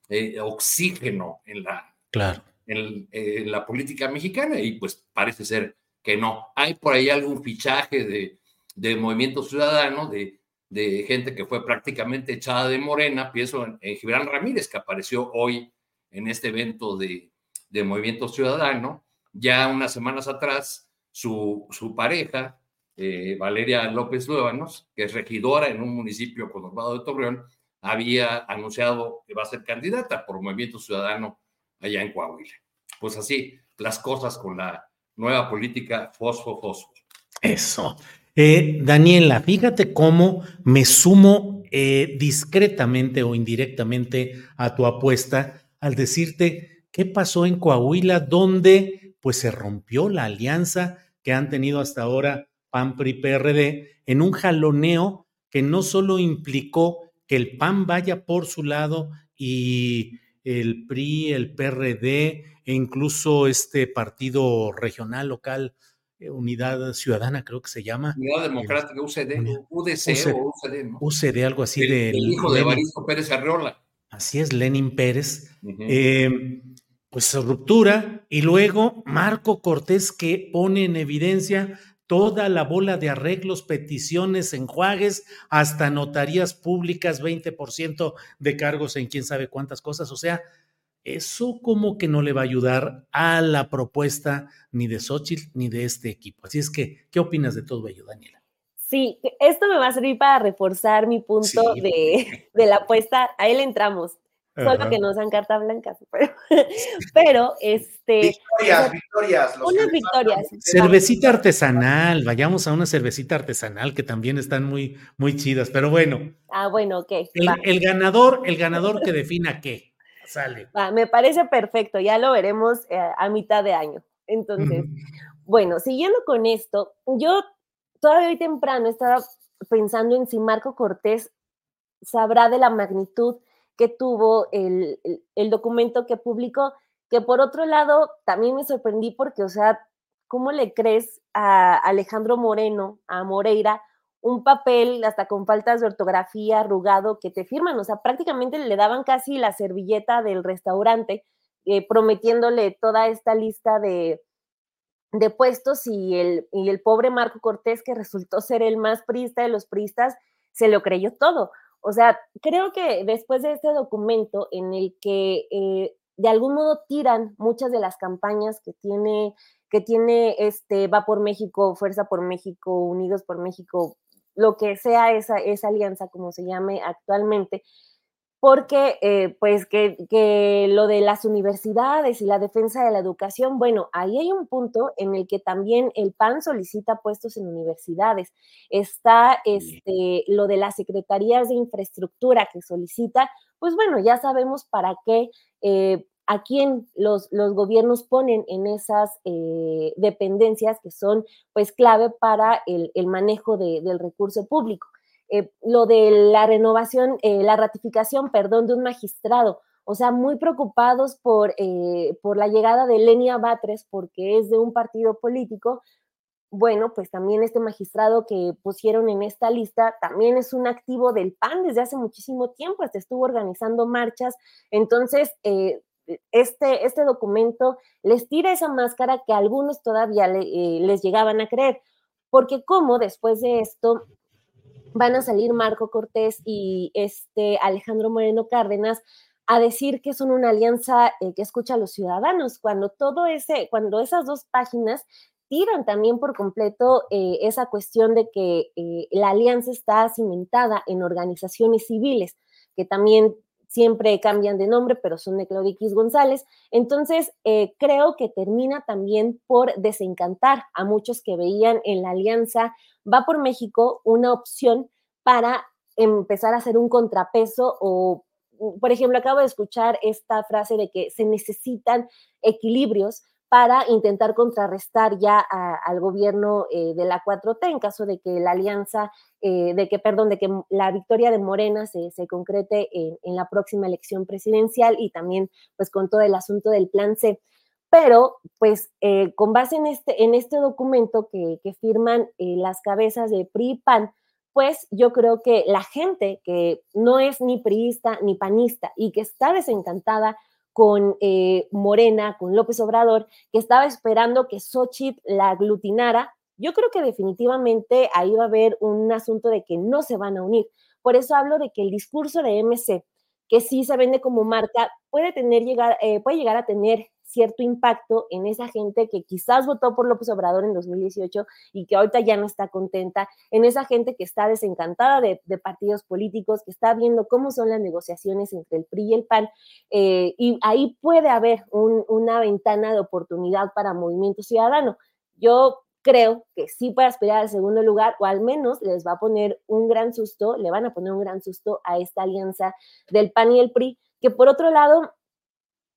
eh, oxígeno en la, claro. en, en, la política mexicana y pues parece ser que no. Hay por ahí algún fichaje de, de movimiento ciudadano, de, de gente que fue prácticamente echada de Morena, pienso en, Gibran Ramírez, que apareció hoy en este evento de, Movimiento Ciudadano. Ya unas semanas atrás, su, su pareja, eh, Valeria López Luébanos, que es regidora en un municipio conurbado de Torreón, había anunciado que va a ser candidata por Movimiento Ciudadano allá en Coahuila. Pues así, las cosas con la nueva política fosfo-fosfo. Eso. Eh, Daniela, fíjate cómo me sumo eh, discretamente o indirectamente a tu apuesta al decirte qué pasó en Coahuila, donde pues se rompió la alianza que han tenido hasta ahora PAN, PRI, PRD, en un jaloneo que no solo implicó que el PAN vaya por su lado y el PRI, el PRD e incluso este partido regional local, Unidad Ciudadana, creo que se llama. Unidad Democrática, UCD, UDC o UCD, ¿no? UCD, algo así el, de. El hijo de Evaristo Pérez Arreola. Así es, Lenin Pérez. Uh -huh. eh, pues ruptura y luego Marco Cortés que pone en evidencia toda la bola de arreglos, peticiones, enjuagues, hasta notarías públicas, 20% de cargos en quién sabe cuántas cosas. O sea, eso como que no le va a ayudar a la propuesta ni de Xochitl ni de este equipo. Así es que, ¿qué opinas de todo ello, Daniela? Sí, esto me va a servir para reforzar mi punto sí. de, de la apuesta. Ahí le entramos. Solo Ajá. que no sean cartas blancas, pero, [LAUGHS] pero este. Victorias, victorias. Unas victorias. Cervecita artesanal, vayamos a una cervecita artesanal que también están muy, muy chidas, pero bueno. Ah, bueno, ok. El, el ganador, el ganador que defina qué. Sale. Me parece perfecto, ya lo veremos eh, a mitad de año. Entonces, bueno, siguiendo con esto, yo todavía hoy temprano estaba pensando en si Marco Cortés sabrá de la magnitud que tuvo el, el, el, documento que publicó, que por otro lado también me sorprendí porque, o sea, ¿cómo le crees a Alejandro Moreno, a Moreira, un papel hasta con faltas de ortografía, arrugado, que te firman? O sea, prácticamente le daban casi la servilleta del restaurante, eh, prometiéndole toda esta lista de, de puestos y el, y el pobre Marco Cortés, que resultó ser el más priista de los priistas, se lo creyó todo. O sea, creo que después de este documento en el que eh, de algún modo tiran muchas de las campañas que tiene, que tiene este Va por México, Fuerza por México, Unidos por México, lo que sea esa, esa alianza, como se llame actualmente, porque eh, pues que, que, lo de las universidades y la defensa de la educación, bueno, ahí hay un punto en el que también el PAN solicita puestos en universidades. Está este, lo de las secretarías de infraestructura que solicita, pues bueno, ya sabemos para qué, eh, a quién los, los, gobiernos ponen en esas eh, dependencias que son pues clave para el, el manejo de, del recurso público eh, lo de la renovación, eh, la ratificación, perdón, de un magistrado. O sea, muy preocupados por, eh, por la llegada de Lenia Batres, porque es de un partido político. Bueno, pues también este magistrado que pusieron en esta lista también es un activo del PAN desde hace muchísimo tiempo, este estuvo organizando marchas. Entonces, eh, este, este documento les tira esa máscara que algunos todavía eh, les llegaban a creer. Porque como después de esto van a salir Marco Cortés y este Alejandro Moreno Cárdenas a decir que son una alianza eh, que escucha a los ciudadanos, cuando todo ese, cuando esas dos páginas tiran también por completo eh, esa cuestión de que la alianza está cimentada en organizaciones civiles, que también siempre cambian de nombre, pero son de González. Entonces, eh, creo que termina también por desencantar a muchos que veían en la alianza Va por México una opción para empezar a hacer un contrapeso o, por ejemplo, acabo de escuchar esta frase de que se necesitan equilibrios para intentar contrarrestar ya al gobierno eh, de la 4T en caso de que la alianza, eh, de que, perdón, de que la victoria de Morena se, concrete en, la próxima elección presidencial y también pues con todo el asunto del plan C. Pero pues eh, con base en este, en este documento que, firman las cabezas de PRI y PAN, pues yo creo que la gente que no es ni priista ni panista y que está desencantada con eh, Morena, con López Obrador, que estaba esperando que Xochitl la aglutinara, yo creo que definitivamente ahí va a haber un asunto de que no se van a unir. Por eso hablo de que el discurso de MC, que sí se vende como marca, puede, tener, llegar, eh, puede llegar a tener cierto impacto en esa gente que quizás votó por López Obrador en 2018 y que ahorita ya no está contenta, en esa gente que está desencantada de, partidos políticos, que está viendo cómo son las negociaciones entre el PRI y el PAN, eh, y ahí puede haber un, una ventana de oportunidad para Movimiento Ciudadano. Yo creo que sí puede aspirar al segundo lugar o al menos les va a poner un gran susto, le van a poner un gran susto a esta alianza del PAN y el PRI, que por otro lado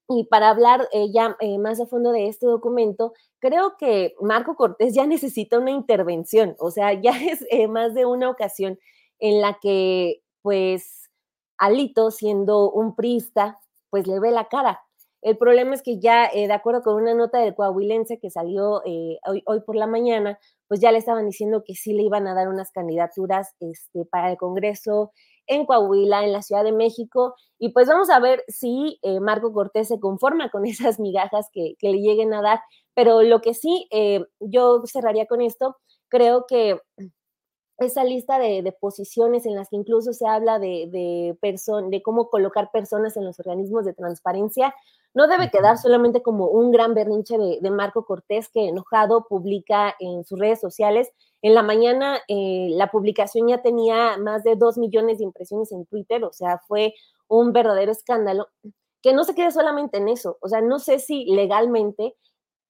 Y para hablar eh, ya eh, más a fondo de este documento, creo que Marco Cortés ya [LAUGHS] necesita una intervención, o sea, ya es eh, más de una ocasión en la que, pues, Alito, siendo un priista, pues le ve la cara. El problema es que ya, de acuerdo con una nota del coahuilense que salió hoy, hoy, por la mañana, pues ya le estaban diciendo que sí le iban a dar unas candidaturas este, para el Congreso en Coahuila, en la Ciudad de México. Y pues vamos a ver si eh, Marco Cortés se conforma con [LAUGHS] esas migajas que, le lleguen a dar. Pero lo que sí, eh, yo cerraría con esto, creo que esa lista de, posiciones en las que incluso se habla de, de, de cómo colocar personas en los organismos de transparencia, no debe quedar solamente como un gran berrinche de, Marco Cortés que enojado publica en sus redes sociales. En la mañana eh, la publicación ya tenía más de dos millones de impresiones en Twitter, o sea, fue un verdadero escándalo. Que no se quede solamente en eso, o sea, no sé si legalmente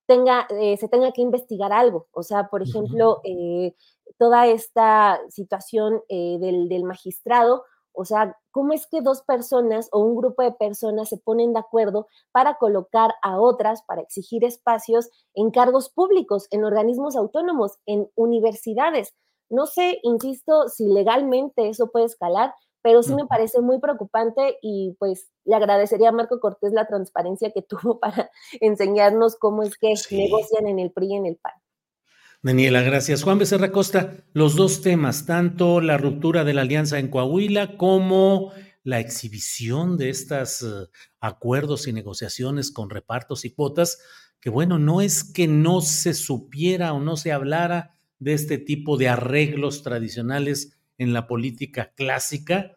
tenga, eh, se tenga que investigar algo. O sea, por ejemplo, eh, toda esta situación del, del magistrado, o sea, ¿cómo es que dos personas o un grupo de personas se ponen de acuerdo para colocar a otras, para exigir espacios en cargos públicos, en organismos autónomos, en universidades? No sé, insisto, si legalmente eso puede escalar, pero sí me parece muy preocupante y pues le agradecería a Marco Cortés la transparencia que [LAUGHS] tuvo para enseñarnos cómo es que negocian en el PRI y en el PAN. Daniela, gracias. Juan Becerra Costa, los dos temas, tanto la ruptura de la alianza en Coahuila como la exhibición de estos eh, acuerdos y negociaciones con repartos y cuotas, que bueno, no es que no se supiera o no se hablara de este tipo de arreglos tradicionales en la política clásica,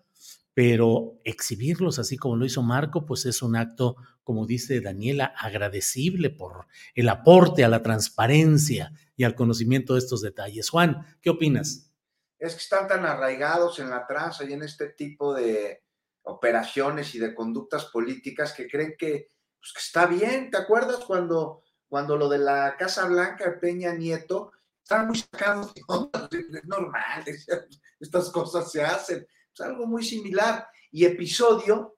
pero exhibirlos así como lo hizo Marco, pues es un acto, como dice Daniela, agradecible por el aporte a la transparencia y al conocimiento de estos detalles. Juan, ¿qué opinas? Es que están tan arraigados en la tranza y en este tipo de operaciones y de conductas políticas que creen que, pues, está bien. ¿Te acuerdas cuando, cuando lo de la Casa Blanca, Peña Nieto, están muy sacados de [LAUGHS] Es normal, [LAUGHS] estas cosas se hacen es algo muy similar y episodio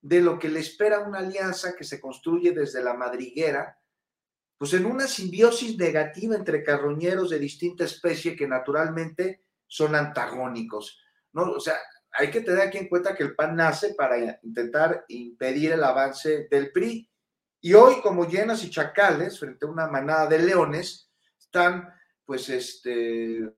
de lo que le espera una alianza que se construye desde la madriguera, pues en una simbiosis negativa entre carroñeros de distinta especie que naturalmente son antagónicos. ¿no? O sea, hay que tener aquí en cuenta que el PAN nace para intentar impedir el avance del PRI. Y hoy, como llenas y chacales, frente a una manada de leones, están pues este,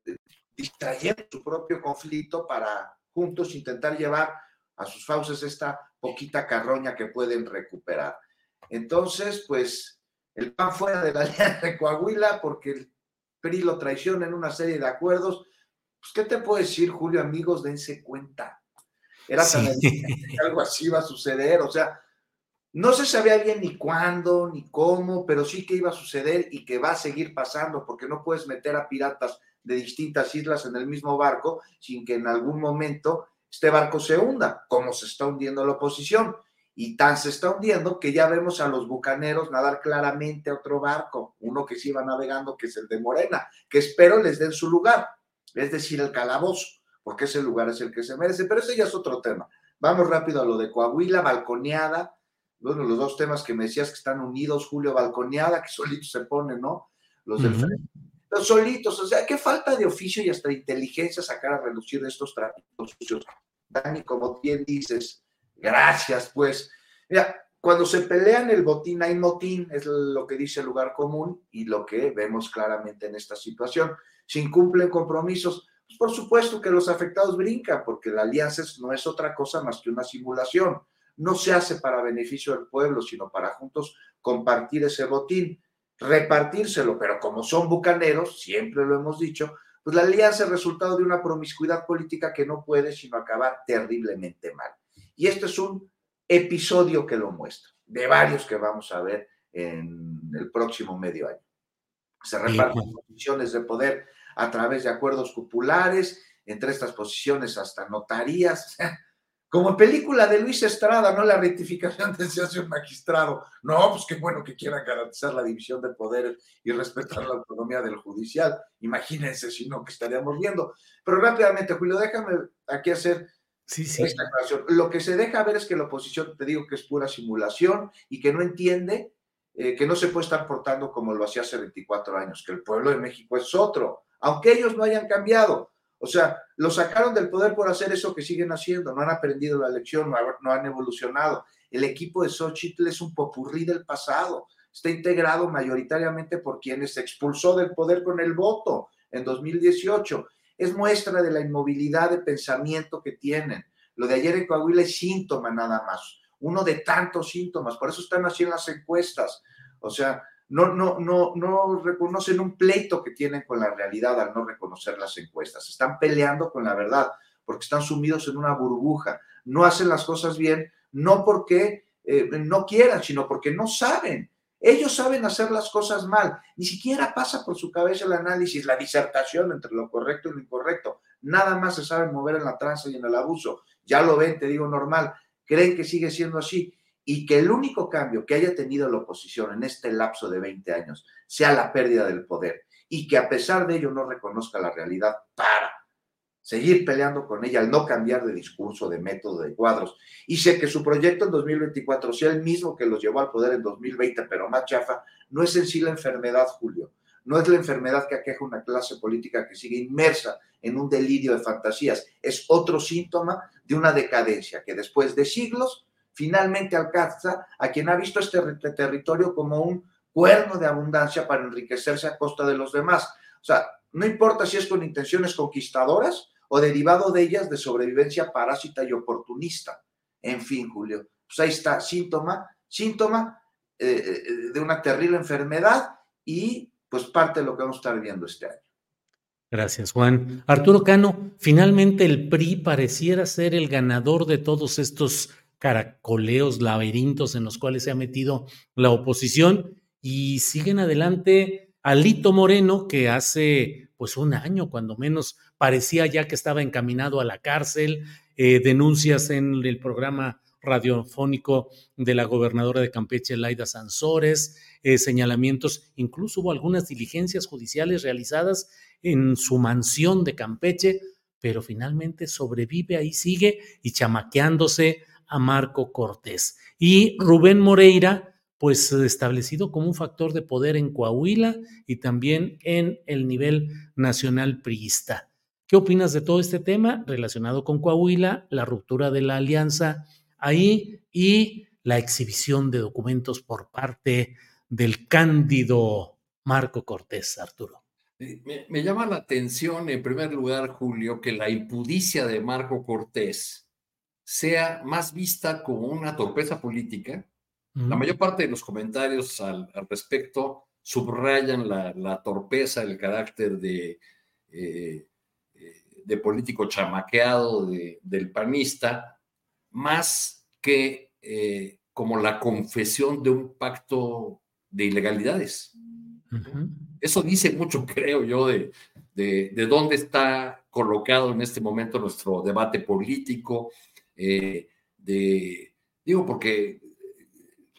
distrayendo su propio conflicto para juntos intentar llevar a sus fauces esta poquita carroña que pueden recuperar. Entonces, pues el PAN fuera de la [LAUGHS] alianza de Coahuila porque el PRI lo traiciona en una serie de acuerdos. Pues, ¿qué te puedo decir, Julio? Amigos, dense cuenta. Era tan que algo así iba a suceder. O sea, no se sabía bien ni cuándo, ni cómo, pero sí que iba a suceder y que va a seguir pasando, porque no puedes meter a piratas de distintas islas en el mismo barco sin que en algún momento este barco se hunda, como se está hundiendo la oposición. Y tan se está hundiendo que ya vemos a los bucaneros nadar claramente a otro barco, uno que se iba navegando, que es el de Morena, que espero les den su lugar, es decir, el calabozo, porque ese lugar es el que se merece. Pero ese ya es otro tema. Vamos rápido a lo de Coahuila, balconeada. Bueno, los dos temas que me decías que están unidos, Julio, balconeada, que solito se pone, ¿no? Los del frente los solitos, o sea, qué falta de oficio y hasta inteligencia sacar a reducir estos tráficos sucios. Dani, como bien dices, gracias, pues. Mira, cuando se pelean el botín hay motín, es lo que dice el lugar común y lo que vemos claramente en esta situación. Si incumplen compromisos, pues por supuesto que los afectados brincan, porque la alianza no es otra cosa más que una simulación. No se hace para beneficio del pueblo, sino para juntos compartir ese botín repartírselo, pero como son bucaneros, siempre lo hemos dicho, pues la alianza es resultado de una promiscuidad política que no puede sino acabar terriblemente mal. Y este es un episodio que lo muestra, de varios que vamos a ver en el próximo medio año. Se reparten posiciones de poder a través de acuerdos populares, entre estas posiciones hasta notarías, [LAUGHS] Como película de Luis Estrada, ¿no? La rectificación de se hace un magistrado. No, pues qué bueno que quieran garantizar la división de poderes y respetar la autonomía del judicial. Imagínense si no, que estaríamos viendo. Pero rápidamente, Julio, déjame aquí hacer Sí, sí. Esta declaración. Lo que se deja ver es que la oposición, te digo que es pura simulación y que no entiende eh, que no se puede estar portando como lo hacía hace 24 años, que el pueblo de México es otro, aunque ellos no hayan cambiado. O sea, lo sacaron del poder por hacer eso que siguen haciendo, no han aprendido la lección, no, han evolucionado. El equipo de Xochitl es un popurrí del pasado, está integrado mayoritariamente por quienes se expulsó del poder con el voto en 2018. Es muestra de la inmovilidad de pensamiento que tienen. Lo de ayer en Coahuila es síntoma nada más, uno de tantos síntomas, por eso están así en las encuestas. O sea, no, no, no, no reconocen un pleito que tienen con la realidad al no reconocer las encuestas. Están peleando con la verdad porque están sumidos en una burbuja. No hacen las cosas bien, no porque eh, no quieran, sino porque no saben. Ellos saben hacer las cosas mal. Ni siquiera pasa por su cabeza el análisis, la disertación entre lo correcto y lo incorrecto. Nada más se saben mover en la tranza y en el abuso. Ya lo ven, te digo normal. Creen que sigue siendo así y que el único cambio que haya tenido la oposición en este lapso de 20 años sea la pérdida del poder y que a pesar de ello no reconozca la realidad para seguir peleando con ella al no cambiar de discurso, de método, de cuadros. Y sé que su proyecto en 2024 sea el mismo que los llevó al poder en 2020, pero más chafa, no es en sí la enfermedad, Julio. No es la enfermedad que aqueja una clase política que sigue inmersa en un delirio de fantasías. Es otro síntoma de una decadencia que después de siglos finalmente alcanza a quien ha visto este territorio como un cuerno de abundancia para enriquecerse a costa de los demás. O sea, no importa si es con intenciones conquistadoras o derivado de ellas de sobrevivencia parásita y oportunista. En fin, Julio, pues ahí está, síntoma, síntoma eh, eh, de una terrible enfermedad y pues parte de lo que vamos a estar viendo este año. Gracias, Juan. Arturo Cano, finalmente el PRI pareciera ser el ganador de todos estos caracoleos, laberintos en los cuales se ha metido la oposición y siguen adelante Alito Moreno, que hace pues un año, cuando menos, parecía ya que estaba encaminado a la cárcel, eh, denuncias en el programa radiofónico de la gobernadora de Campeche, Laida Sansores, eh, señalamientos, incluso hubo algunas diligencias judiciales realizadas en su mansión de Campeche, pero finalmente sobrevive, ahí sigue y chamaqueándose a Marco Cortés. Y Rubén Moreira, pues establecido como un factor de poder en Coahuila y también en el nivel nacional priista. ¿Qué opinas de todo este tema relacionado con Coahuila, la ruptura de la alianza ahí y la exhibición de documentos por parte del cándido Marco Cortés, Arturo? Me, me, llama la atención, en primer lugar, Julio, que la impudicia de Marco Cortés sea más vista como una torpeza política. La mayor parte de los comentarios al, respecto subrayan la, torpeza, el carácter de, eh, eh, de político chamaqueado del panista, más que eh, como la confesión de un pacto de ilegalidades. Eso dice mucho, [LAUGHS] creo yo, de, de, de, dónde está colocado en este momento nuestro debate político, eh, de, digo, porque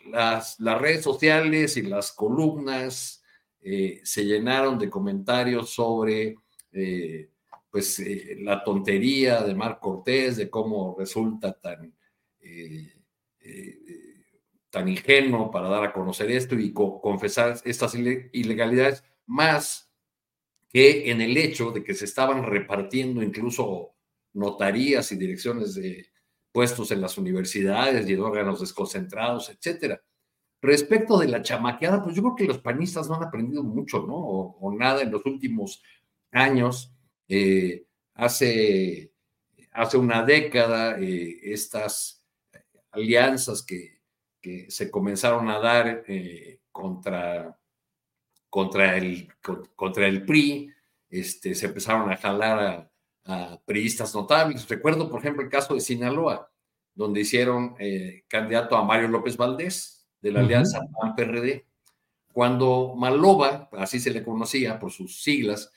las, las, redes sociales y las columnas eh, se llenaron de comentarios sobre eh, pues la tontería de Mar Cortés, de cómo resulta tan, tan ingenuo para dar a conocer esto y confesar estas ilegalidades, más que en el hecho de que se estaban repartiendo incluso notarías y direcciones de, puestos en las universidades y en órganos desconcentrados, etcétera. Respecto de la chamaqueada, pues yo creo que los panistas no han aprendido mucho, ¿no? O, nada en los últimos años. Eh, hace, hace una década, eh, estas alianzas que, que, se comenzaron a dar eh, contra, contra, el, contra el PRI, este, se empezaron a jalar a, a periodistas notables. Recuerdo, por ejemplo, el caso de Sinaloa, donde hicieron eh, candidato a Mario López Valdés, de la Alianza PAN-PRD. Cuando Maloba, así se le conocía por sus siglas,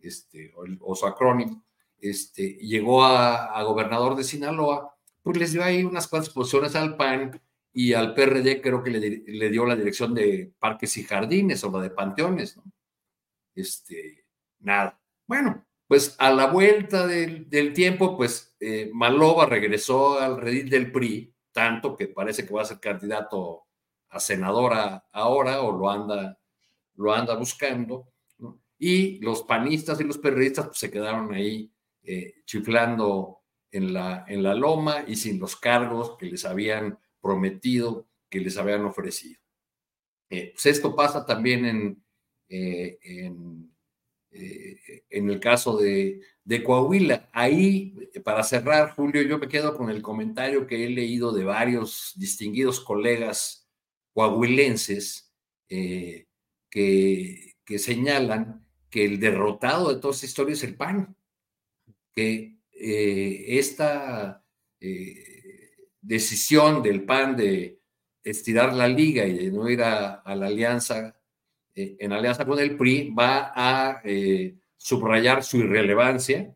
este, o, su acrónimo, este, llegó a, gobernador de Sinaloa, pues les dio ahí unas cuantas posiciones al PAN y al PRD creo que le, le, dio la dirección de parques y jardines o la de panteones, ¿no? Este, nada. Bueno, Pues a la vuelta del, tiempo, pues eh, Malova regresó al redil del PRI, tanto que parece que va a ser candidato a senadora ahora o lo anda, lo anda buscando, y los panistas y los periodistas pues, se quedaron ahí eh, chiflando en la, en la loma y sin los cargos que les habían prometido, que les habían ofrecido. Eh, pues esto pasa también en eh, en el caso de, Coahuila. Ahí, para cerrar, Julio, yo me quedo con el comentario que he leído de varios distinguidos colegas coahuilenses eh, que, señalan que el derrotado de toda esta historia es el PAN, que eh, esta decisión del PAN de estirar la liga y de no ir a la alianza eh, en alianza con el PRI, va a eh, subrayar su irrelevancia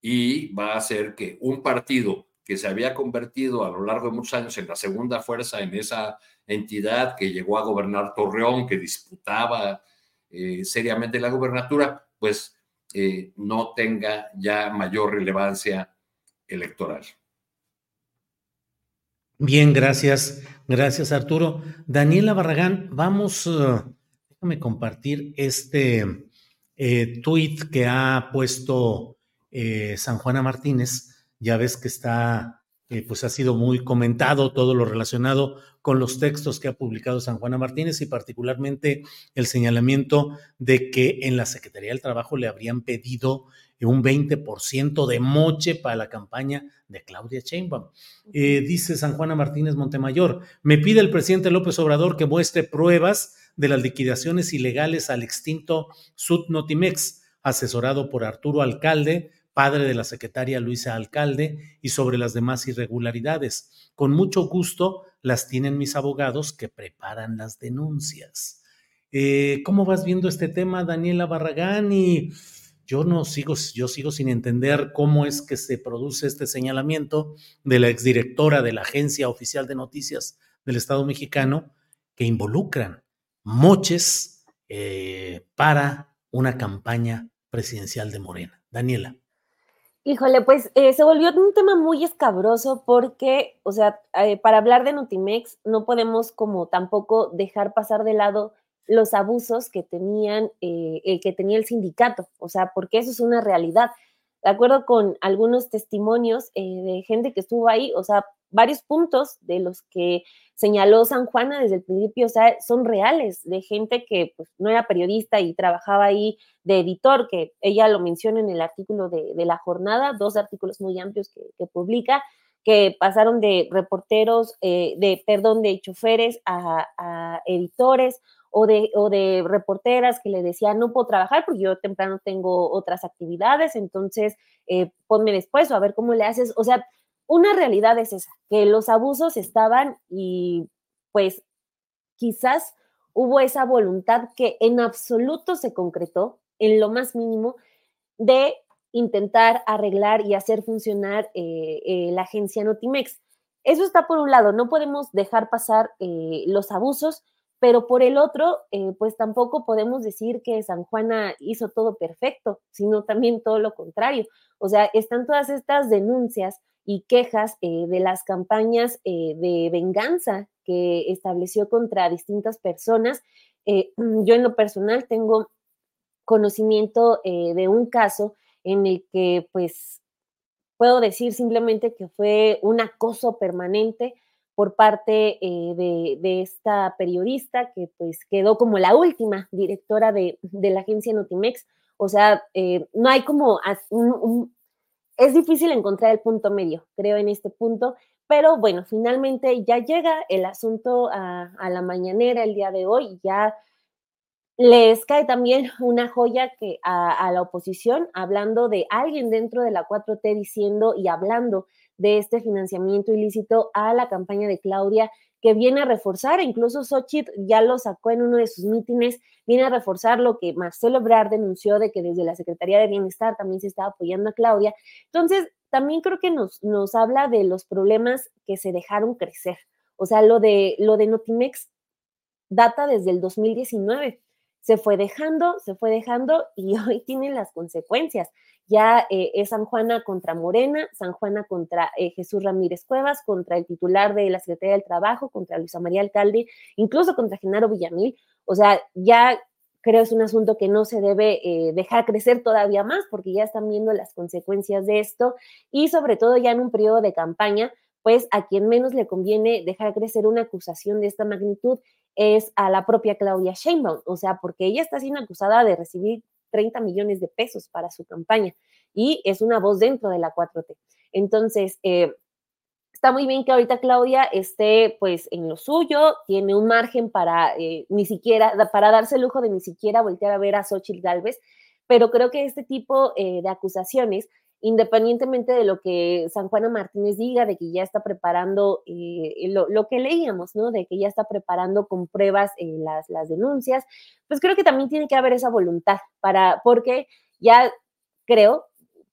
y va a hacer que un partido que se había convertido a lo largo de muchos años en la segunda fuerza en esa entidad que llegó a gobernar Torreón, que disputaba eh, seriamente la gobernatura, pues no tenga ya mayor relevancia electoral. Bien, gracias. Gracias, Arturo. Daniela Barragán, vamos Déjame compartir este eh, tweet que ha puesto eh, San Juana Martínez. Ya ves que está, eh, pues ha sido muy comentado todo lo relacionado con los textos que ha publicado San Juana Martínez y particularmente el señalamiento de que en la Secretaría del Trabajo le habrían pedido un 20% de moche para la campaña de Claudia Sheinbaum. dice San Juana Martínez Montemayor, me pide el presidente López Obrador que muestre pruebas de las liquidaciones ilegales al extinto Sudnotimex, asesorado por Arturo Alcalde, padre de la secretaria Luisa Alcalde, y sobre las demás irregularidades. Con mucho gusto las tienen mis abogados que preparan las denuncias. Eh, ¿Cómo vas viendo este tema, Daniela Barragán? Y yo no sigo, yo sigo sin entender cómo es que se produce este señalamiento de la exdirectora de la Agencia Oficial de Noticias del Estado mexicano que involucran moches eh, para una campaña presidencial de Morena. Daniela. Híjole, pues eh, se volvió un tema muy escabroso porque, o sea, eh, para hablar de Notimex no podemos como tampoco dejar pasar de lado los abusos que tenían, que tenía el sindicato, o sea, porque eso es una realidad. De acuerdo con algunos testimonios de gente que estuvo ahí, o sea, varios puntos de los que señaló San Juana desde el principio, son reales, de gente que pues, no era periodista y trabajaba ahí de editor, que ella lo menciona en el artículo de, la jornada, dos artículos muy amplios que, publica, que pasaron de reporteros, eh, de, perdón, de choferes a, editores o de, o de reporteras que le decían, no puedo trabajar porque yo temprano tengo otras actividades, entonces eh, ponme después o a ver cómo le haces, o sea, una realidad es esa, que los abusos estaban y pues quizás hubo esa voluntad que en absoluto se concretó, en lo más mínimo, de intentar arreglar y hacer funcionar eh, eh, la agencia Notimex. Eso está por un lado, no podemos dejar pasar eh, los abusos, pero por el otro, pues tampoco podemos decir que San Juana hizo todo perfecto, sino también todo lo contrario. O sea, están todas estas denuncias y quejas eh, de las campañas eh, de venganza que estableció contra distintas personas. Eh, [CLEARS THROAT] yo en lo personal tengo conocimiento de un caso en el que pues puedo decir simplemente que fue un acoso permanente por parte de, esta periodista que pues quedó como la última directora de, la agencia Notimex. O sea, no hay como es difícil encontrar el punto medio, creo, en este punto, pero bueno, finalmente ya llega el asunto a, la mañanera el día de hoy, ya les cae también una joya que a, la oposición, hablando de alguien dentro de la 4T diciendo y hablando de este financiamiento ilícito a la campaña de Claudia que viene a reforzar, incluso Xochitl ya lo sacó en uno de sus mítines, viene a reforzar lo que Marcelo Ebrard denunció de que desde la Secretaría de Bienestar también se estaba apoyando a Claudia. Entonces, también creo que nos, nos habla de los problemas que se dejaron crecer. O sea, lo de, lo de Notimex data desde el 2019. se fue dejando, se fue dejando y [LAUGHS] hoy tienen las consecuencias. Ya eh, es San Juana contra Morena, San Juana contra eh, Jesús Ramírez Cuevas, contra el titular de la Secretaría del Trabajo, contra Luisa María Alcalde, incluso contra Genaro Villamil. O sea, ya creo es un asunto que no se debe eh, dejar crecer todavía más porque ya están viendo las consecuencias de esto y sobre todo ya en un periodo de campaña, pues a quien menos le conviene dejar crecer una acusación de esta magnitud es a la propia Claudia Sheinbaum, o sea, porque ella está siendo acusada de recibir 30 millones de pesos para su campaña y es una voz dentro de la 4T. Entonces, eh, está muy bien que ahorita Claudia esté pues en lo suyo, tiene un margen para eh, ni siquiera, para darse el lujo de ni siquiera voltear a ver a Xochitl Galvez, pero creo que este tipo eh, de acusaciones independientemente de lo que San Juana Martínez diga, de que ya está preparando eh, lo, que leíamos, ¿no? De que ya está preparando con pruebas eh, las, las denuncias, pues creo que también tiene que haber esa voluntad para, porque ya creo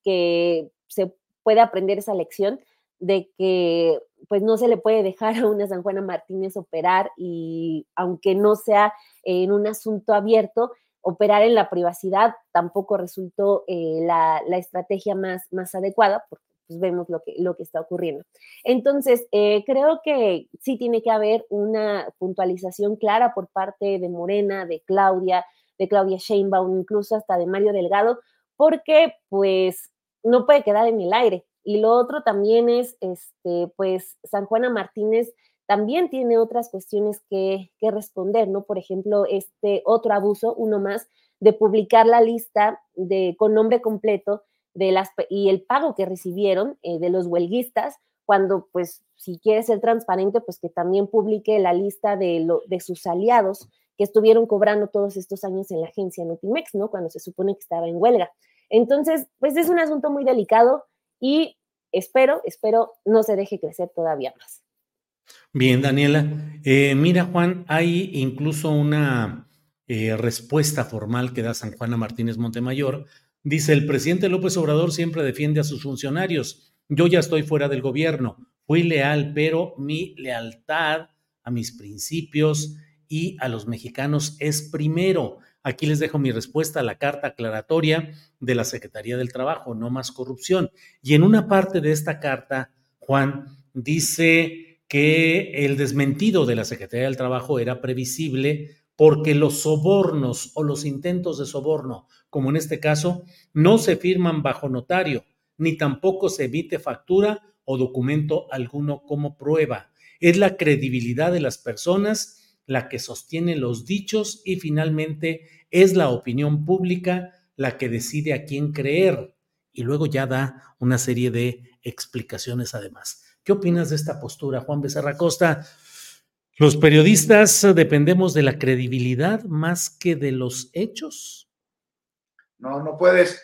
que se puede aprender esa lección de que pues no se le puede dejar a una San Juana Martínez operar y aunque no sea en un asunto abierto, operar en la privacidad tampoco resultó eh, la, estrategia más, más adecuada, porque pues, vemos lo que, lo que está ocurriendo. Entonces, eh, creo que sí tiene que haber una puntualización clara por parte de Morena, de Claudia, de Claudia Sheinbaum, incluso hasta de Mario Delgado, porque pues no puede quedar en el aire. Y lo otro también es, este, pues, San Juana Martínez también tiene otras cuestiones que, responder, ¿no? Por ejemplo, este otro abuso, uno más, de publicar la lista de, con nombre completo de las, y el pago que recibieron eh, de los huelguistas, cuando, pues, si quiere ser transparente, pues que también publique la lista de, lo, de sus aliados que estuvieron cobrando todos estos años en la agencia Notimex, ¿no? Cuando se supone que estaba en huelga. Entonces, pues es un asunto muy delicado y espero, espero no se deje crecer todavía más. Bien, Daniela. Eh, mira, Juan, hay incluso una eh, respuesta formal que da San Juana Martínez Montemayor. Dice, el presidente López Obrador siempre defiende a sus funcionarios. Yo ya estoy fuera del gobierno. Fui leal, pero mi lealtad a mis principios y a los mexicanos es primero. Aquí les dejo mi respuesta a la carta aclaratoria de la Secretaría del Trabajo, no más corrupción. Y en una parte de esta carta, Juan dice que el desmentido de la Secretaría del Trabajo era previsible porque los sobornos o los intentos de soborno, como en este caso, no se firman bajo notario, ni tampoco se emite factura o documento alguno como prueba. Es la credibilidad de las personas la que sostiene los dichos y finalmente es la opinión pública la que decide a quién creer. Y luego ya da una serie de explicaciones además. ¿Qué opinas de esta postura, Juan Becerra Costa? Los periodistas dependemos de la credibilidad más que de los hechos. No, no puedes,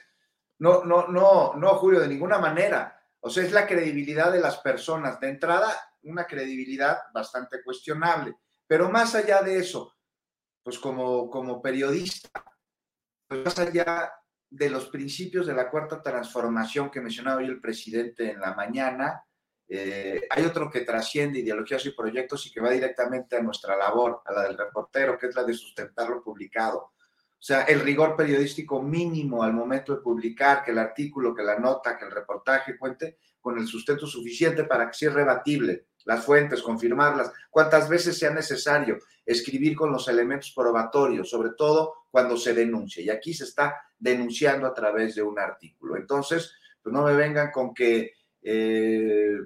no, no, no, no, Julio, de ninguna manera. O sea, es la credibilidad de las personas. De entrada, una credibilidad bastante cuestionable. Pero más allá de eso, pues como, como periodista, pues más allá de los principios de la cuarta transformación que mencionaba hoy el presidente en la mañana, eh, hay otro que trasciende ideologías y proyectos y que va directamente a nuestra labor, a la del reportero, que es la de sustentar lo publicado. O sea, el rigor periodístico mínimo al momento de publicar, que el artículo, que la nota, que el reportaje cuente con el sustento suficiente para que sea rebatible las fuentes, confirmarlas, cuantas veces sea necesario, escribir con los elementos probatorios, sobre todo cuando se denuncia. Y aquí se está denunciando a través de un artículo. Entonces, pues no me vengan con que eh,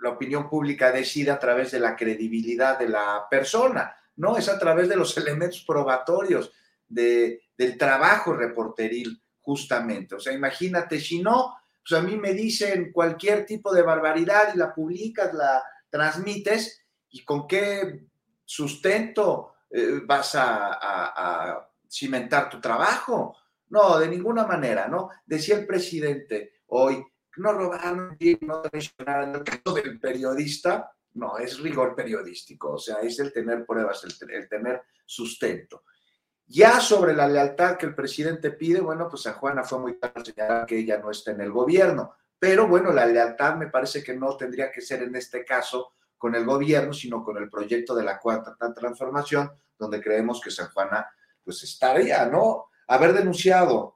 la opinión pública decide a través de la credibilidad de la persona, no, es a través de los [LAUGHS] elementos probatorios de, del trabajo reporteril, justamente. O sea, imagínate, si no, pues a mí me dicen cualquier tipo de barbaridad y la publicas, la transmites, ¿y con qué sustento eh, vas a, a cimentar tu trabajo? No, de ninguna manera, ¿no? Decía el presidente hoy, no robar, no traicionar. El caso del periodista, no, es rigor periodístico, o sea, es el tener pruebas, el, tener sustento. Ya sobre la lealtad que el presidente pide, bueno, pues a Juana fue muy claro señalar que ella no está en el gobierno, pero bueno, la lealtad me parece que no tendría que ser en este caso con el gobierno, sino con el proyecto de la cuarta transformación, donde creemos que San Juana pues estaría, ¿no? Haber denunciado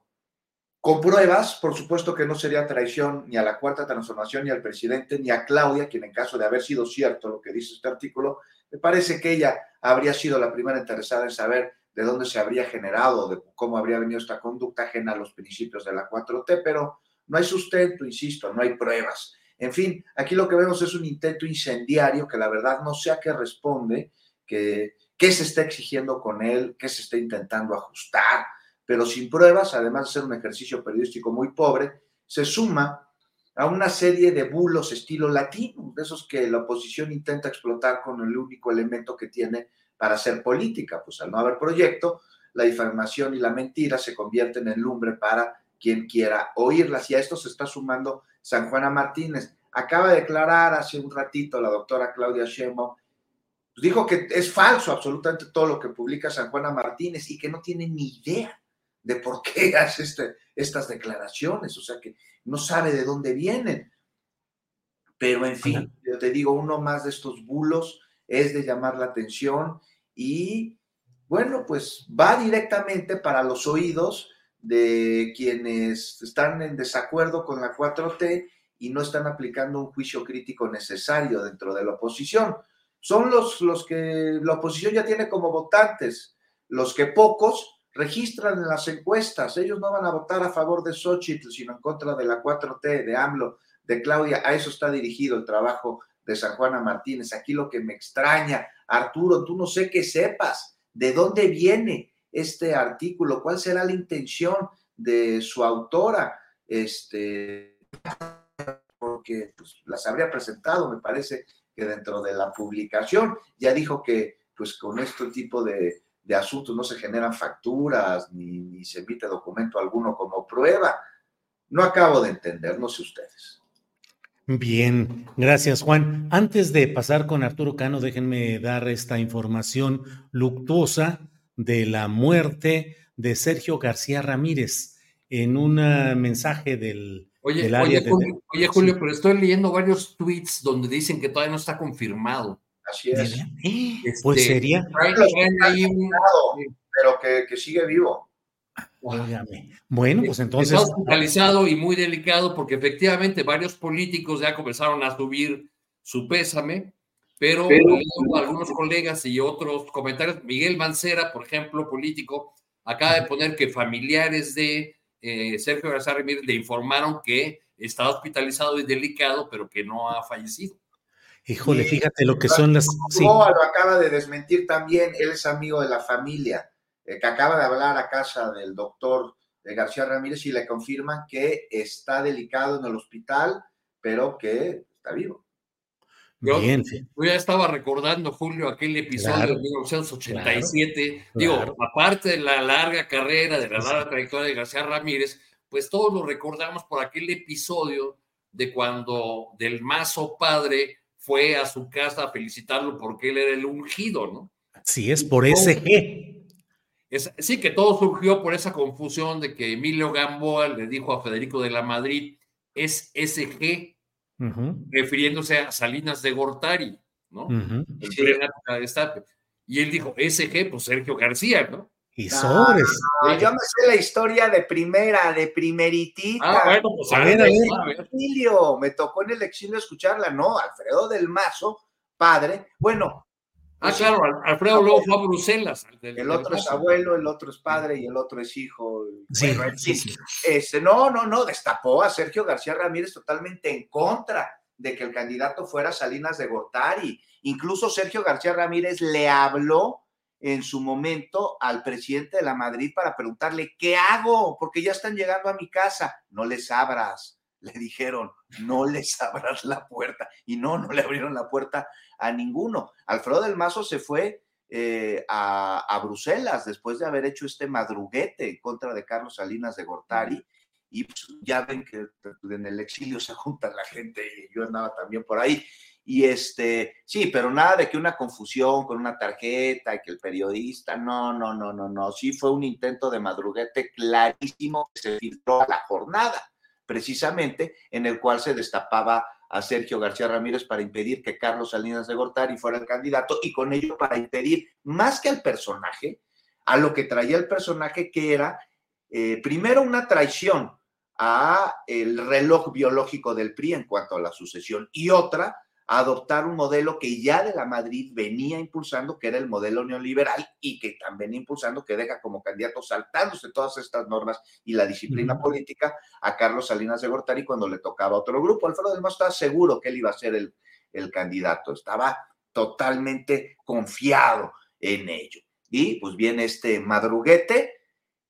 con pruebas, por supuesto que no sería traición ni a la cuarta transformación, ni al presidente, ni a Claudia, quien en caso de haber sido cierto lo que dice este artículo, me parece que ella habría sido la primera interesada en saber de dónde se habría generado, de cómo habría venido esta conducta ajena a los principios de la 4T, pero no hay sustento, insisto, no hay pruebas. En fin, aquí lo que vemos es un intento incendiario que la verdad no sé a qué responde, que qué se está exigiendo con él, qué se está intentando ajustar, pero sin pruebas, además de ser un ejercicio periodístico muy pobre, se suma a una serie de bulos estilo latino, de esos que la oposición intenta explotar con el único elemento que tiene para hacer política. Pues al no haber proyecto, la difamación y la mentira se convierten en lumbre para quien quiera oírlas. Y a esto se está sumando San Juana Martínez. Acaba de declarar hace un ratito la doctora Claudia Sheinbaum, pues dijo que es falso absolutamente todo lo que publica San Juana Martínez y que no tiene ni idea de por qué [LAUGHS] hace este, estas declaraciones, o sea que no sabe de dónde vienen. Pero en fin, yo te digo, uno más de estos bulos es de llamar la atención y bueno, pues va directamente para los oídos de quienes están en desacuerdo con la 4T y no están aplicando un juicio crítico necesario dentro de la oposición. Son los, los que la oposición ya tiene como votantes, los que pocos registran en las encuestas. Ellos no van a votar a favor de Xochitl, sino en contra de la 4T, de AMLO, de Claudia. A eso está dirigido el trabajo de San Juana Martínez. Aquí lo que me extraña, Arturo, tú no sé qué sepas, de dónde viene este artículo, cuál será la intención de su autora, este, porque pues, las habría presentado, me parece que dentro de la publicación ya dijo que pues con este tipo de, de asuntos no se generan facturas ni, ni se emite documento alguno como prueba. No acabo de entender, no sé ustedes. Bien, gracias Juan. Antes de pasar con Arturo Cano, déjenme dar esta información luctuosa de la muerte de Sergio García Ramírez en un mensaje del, oye, del oye, área de- Julio, oye, Julio, pero estoy leyendo varios tweets donde dicen que todavía no está confirmado. Así es. Pues Este, sería- traen ahí un- Pero que, que sigue vivo. Óigame. Bueno, pues entonces. Está hospitalizado y muy delicado porque efectivamente varios políticos ya comenzaron a subir su pésame, pero, algunos colegas y otros comentarios, Miguel Mancera, por ejemplo, político, acaba de poner que familiares de eh, Sergio García Ramírez le informaron que está hospitalizado y delicado, pero que no ha fallecido. Híjole, fíjate lo que son las. Sí. No, lo acaba de desmentir también, él es amigo de la familia, eh, que acaba de hablar a casa del doctor de García Ramírez y le confirman que está delicado en el hospital, pero que está vivo. Yo, Bien. yo ya estaba recordando, Julio, aquel episodio Claro, de 1987. claro, Digo, claro. aparte de la larga carrera, de la larga trayectoria de García Ramírez, pues todos lo recordamos por aquel episodio de cuando del Mazo padre fue a su casa a felicitarlo porque él era el ungido, ¿no? Sí, es por SG. Es- sí, que todo surgió por esa confusión de que Emilio Gamboa le dijo a Federico de la Madrid, es SG, refiriéndose a Salinas de Gortari, ¿no? Y él dijo, SG, pues Sergio García, ¿no? Y sobres. Ah, yo me sé la historia de primera, de primeritita. Ah, bueno, pues, a a ver, a ver. Exilio, me tocó en el exilio escucharla, no, Alfredo del Mazo, padre, bueno. Ah, pues, claro, Al- Alfredo luego fue a Bruselas. del- El otro es abuelo, el otro es padre y el otro es hijo. Sí, Bueno, en sí, sí. este, no, no, no, destapó a Sergio García Ramírez totalmente en contra de que el candidato fuera Salinas de Gortari. Incluso Sergio García Ramírez le habló en su momento al presidente de la Madrid para preguntarle, ¿qué hago? Porque ya están llegando a mi casa. No les abras, le dijeron, no les abras la puerta. Y no, no le abrieron la puerta a ninguno. Alfredo del Mazo se fue eh, a, a Bruselas después de haber hecho este madruguete en contra de Carlos Salinas de Gortari. Y pues, ya ven que en el exilio se junta la gente y yo andaba también por ahí. Y este, sí, pero nada de que una confusión con una tarjeta y que el periodista, no, no, no, no, no. Sí fue un intento de madruguete clarísimo que se filtró a la jornada, precisamente en el cual se destapaba a Sergio García Ramírez para impedir que Carlos Salinas de Gortari fuera el candidato y con ello para impedir, más que al personaje, a lo que traía el personaje, que era eh, primero una traición a el reloj biológico del PRI en cuanto a la sucesión y otra adoptar un modelo que ya de la Madrid venía impulsando, que era el modelo neoliberal y que también impulsando, que deja como candidato saltándose todas estas normas y la disciplina política a Carlos Salinas de Gortari cuando le tocaba otro grupo. Alfredo del Mazo estaba seguro que él iba a ser el, el candidato, estaba totalmente confiado en ello. Y pues viene este madruguete,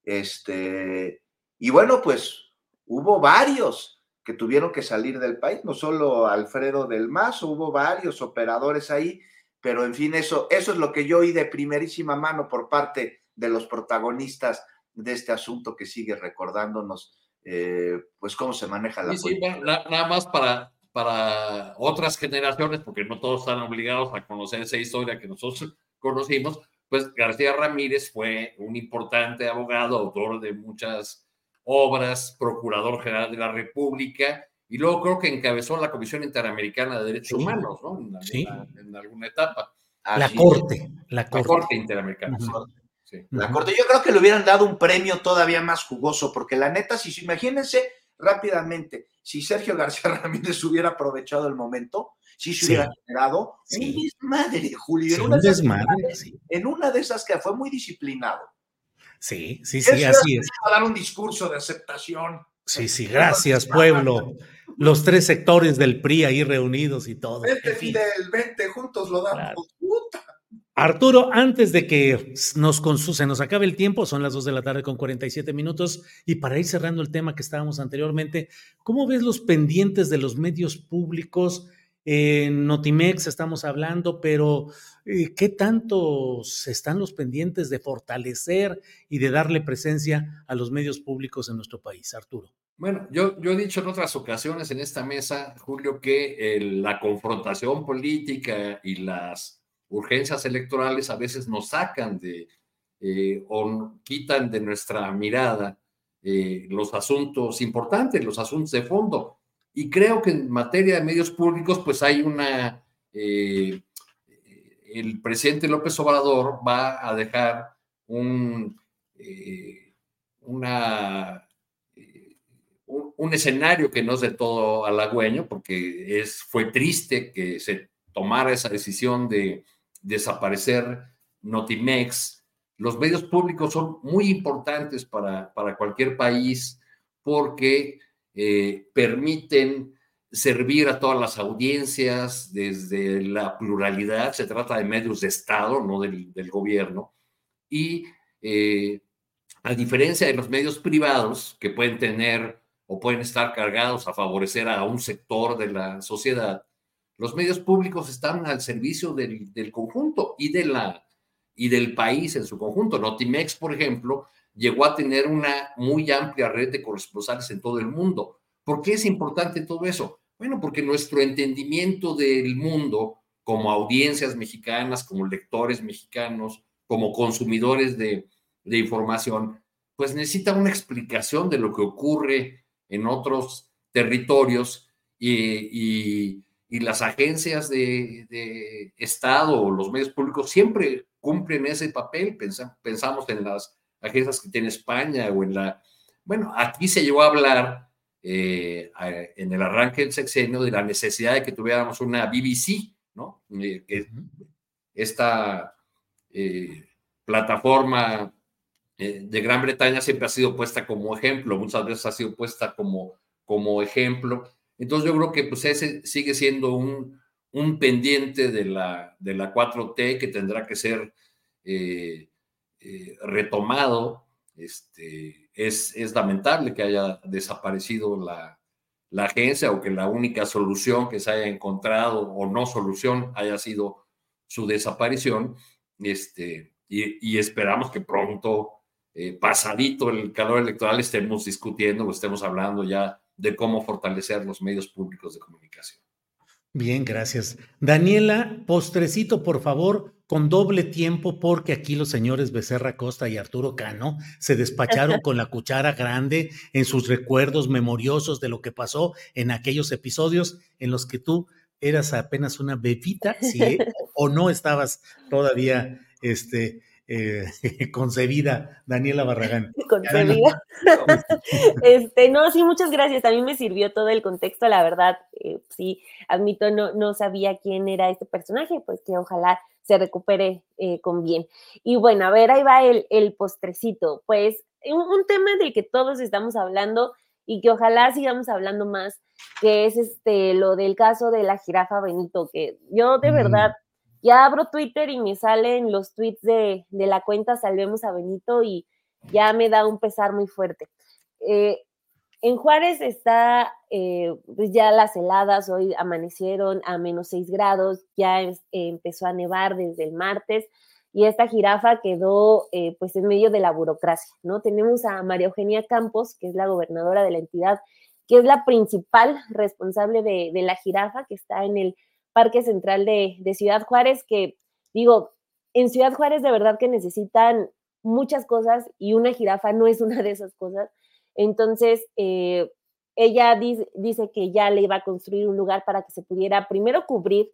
este, y bueno, pues hubo varios que tuvieron que salir del país, no solo Alfredo del Mazo, hubo varios operadores ahí, pero en fin, eso, eso es lo que yo oí de primerísima mano por parte de los protagonistas de este asunto que sigue recordándonos, eh, pues, cómo se maneja la sí, nada más para, para otras generaciones, porque no todos están obligados a conocer esa historia que nosotros [LAUGHS] conocimos, pues García Ramírez fue un importante abogado, autor de muchas obras, procurador general de la República, y luego creo que encabezó la Comisión Interamericana de Derechos Humanos, ¿no? En alguna, en alguna etapa. La Corte, la Corte. La Corte Interamericana. sí. La Corte, yo creo que le hubieran dado un premio todavía más jugoso, porque la neta, si imagínense rápidamente, si Sergio García [LAUGHS] Ramírez hubiera aprovechado el momento, si se hubiera generado un desmadre, Julio. En, Sí, una un de esas- desmadre, sí. en una de esas que fue muy disciplinado. Sí, sí, sí, así es. a dar un discurso de aceptación. Sí, sí, gracias, pueblo. Los tres sectores del PRI ahí reunidos y todo. Vente, Fidel, vente, juntos lo damos. Puta. Arturo, antes de que nos se nos acabe el tiempo, son las 2 de la tarde con 47 minutos, y para ir cerrando el tema que estábamos anteriormente, ¿cómo ves los pendientes de los medios públicos? En Notimex estamos hablando, pero eh, ¿qué tanto se están los pendientes de fortalecer y de darle presencia a los medios públicos en nuestro país, Arturo? Bueno, yo, yo he dicho en otras ocasiones en esta mesa, Julio, que el- la confrontación política y las urgencias electorales a veces nos sacan de eh, o quitan de nuestra mirada eh, los asuntos importantes, los asuntos de fondo. Y creo que en materia de medios públicos, pues hay una... eh, el presidente López Obrador va a dejar un, eh, una un, un escenario que no es de todo halagüeño, porque es, fue triste que se tomara esa decisión de desaparecer Notimex. Los medios públicos son muy importantes para, para cualquier país porque eh, permiten servir a todas las audiencias desde la pluralidad. Se trata de medios de Estado, no del, del gobierno. Y eh, a diferencia de los medios privados que pueden tener o pueden estar cargados a favorecer a un sector de la sociedad, los medios públicos están al servicio del, del conjunto y, de la, y del país en su conjunto. Notimex, por ejemplo, llegó a tener una muy amplia red de corresponsales en todo el mundo. ¿Por qué es importante todo eso? Bueno, porque nuestro entendimiento del mundo como audiencias mexicanas, como lectores mexicanos, como consumidores de, de información, pues necesita una explicación de lo que ocurre en otros territorios y, y, las agencias de, de, Estado o los medios públicos siempre cumplen ese papel. Pensa, pensamos en las agencias que tiene España o en la... Bueno, aquí se llegó a hablar eh, en el arranque del sexenio de la necesidad de que tuviéramos una BBC, ¿no? Eh, esta eh, plataforma eh, de Gran Bretaña siempre ha sido puesta como ejemplo, muchas veces ha sido puesta como, como ejemplo. Entonces yo creo que pues ese sigue siendo un, un pendiente de la, de la 4T que tendrá que ser eh, eh, retomado. Este, es, es, lamentable que haya desaparecido la, la, agencia o que la única solución que se haya encontrado o no solución haya sido su desaparición. Este, y, esperamos que pronto, eh, pasadito el calor electoral, estemos discutiendo o estemos hablando ya de cómo fortalecer los medios públicos de comunicación. Bien, gracias. Daniela, postrecito, por favor, con doble tiempo, porque aquí los señores Becerra Costa y Arturo Cano se despacharon [LAUGHS] con la cuchara grande en sus recuerdos memoriosos de lo que pasó en aquellos episodios en los que tú eras apenas una bebita, si [LAUGHS] o no estabas todavía este, eh, [LAUGHS] concebida, Daniela Barragán. [LAUGHS] Concebida. [LAUGHS] este, no, sí, muchas gracias. A mí me sirvió todo el contexto, la verdad. Eh, sí, admito, no, no sabía quién era este personaje, pues que ojalá se recupere eh, con bien. Y bueno, a ver, ahí va el, el postrecito. Pues un, un, tema del que todos estamos hablando y que ojalá sigamos hablando más, que es este lo del caso de la jirafa Benito, que yo de verdad ya abro Twitter y me salen los tweets de, de, la cuenta Salvemos a Benito y ya me da un pesar muy fuerte. Eh, en Juárez está, eh, pues ya las heladas hoy amanecieron a menos 6 grados, ya empezó a nevar desde el martes y esta jirafa quedó eh, pues en medio de la burocracia, ¿no? Tenemos a María Eugenia Campos, que es la gobernadora de la entidad, que es la principal responsable de, de la jirafa que está en el Parque Central de, Ciudad Juárez, que digo, en Ciudad Juárez de verdad que necesitan muchas cosas y una jirafa no es una de esas cosas. Entonces, eh, ella dice, que ya le iba a construir un lugar para que se pudiera primero cubrir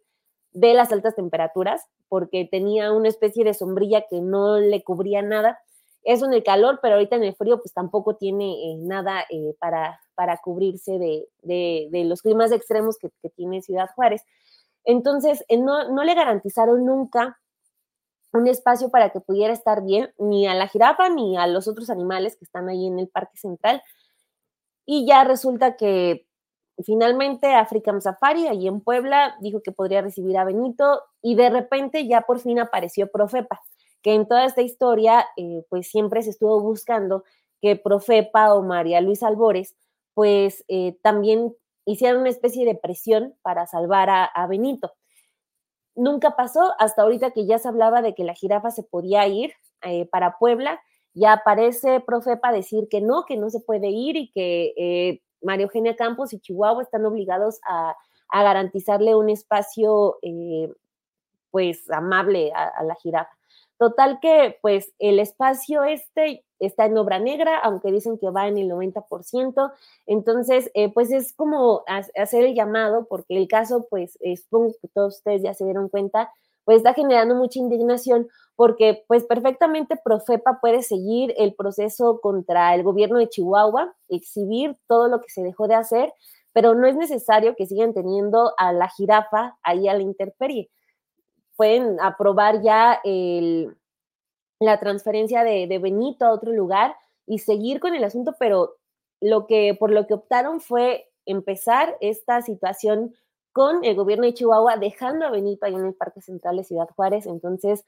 de las altas temperaturas, porque tenía una especie de sombrilla que no le cubría nada. Eso en el calor, pero ahorita en el frío pues tampoco tiene eh, nada eh, para, para cubrirse de, de, de, los climas extremos que, que tiene Ciudad Juárez. Entonces, eh, no, no le garantizaron nunca un espacio para que pudiera estar bien ni a la jirafa ni a los otros animales que están ahí en el Parque Central. Y ya resulta que finalmente African Safari, ahí en Puebla, dijo que podría recibir a Benito y de repente ya por fin apareció Profepa, que en toda esta historia eh, pues siempre se estuvo buscando que Profepa o María Luisa Albores pues eh, también hicieran una especie de presión para salvar a, a Benito nunca pasó hasta ahorita que ya se hablaba de que la jirafa se podía ir eh, para Puebla. Ya aparece Profepa decir que no, que no se puede ir y que eh, María Eugenia Campos y Chihuahua están obligados a, a garantizarle un espacio eh, pues amable a, a la jirafa. Total que pues el espacio este está en obra negra, aunque dicen que va en el 90%. Entonces, eh, pues es como hacer el llamado, porque el caso, pues supongo que todos ustedes ya se dieron cuenta, pues está generando mucha indignación, porque pues perfectamente Profepa puede seguir el proceso contra el gobierno de Chihuahua, exhibir todo lo que se dejó de hacer, pero no es necesario que sigan teniendo a la jirafa ahí a la intemperie pueden aprobar ya el, la transferencia de, Benito a otro lugar y seguir con el asunto, pero lo que por lo que optaron fue empezar esta situación con el gobierno de Chihuahua, dejando a Benito ahí en el Parque Central de Ciudad Juárez. Entonces,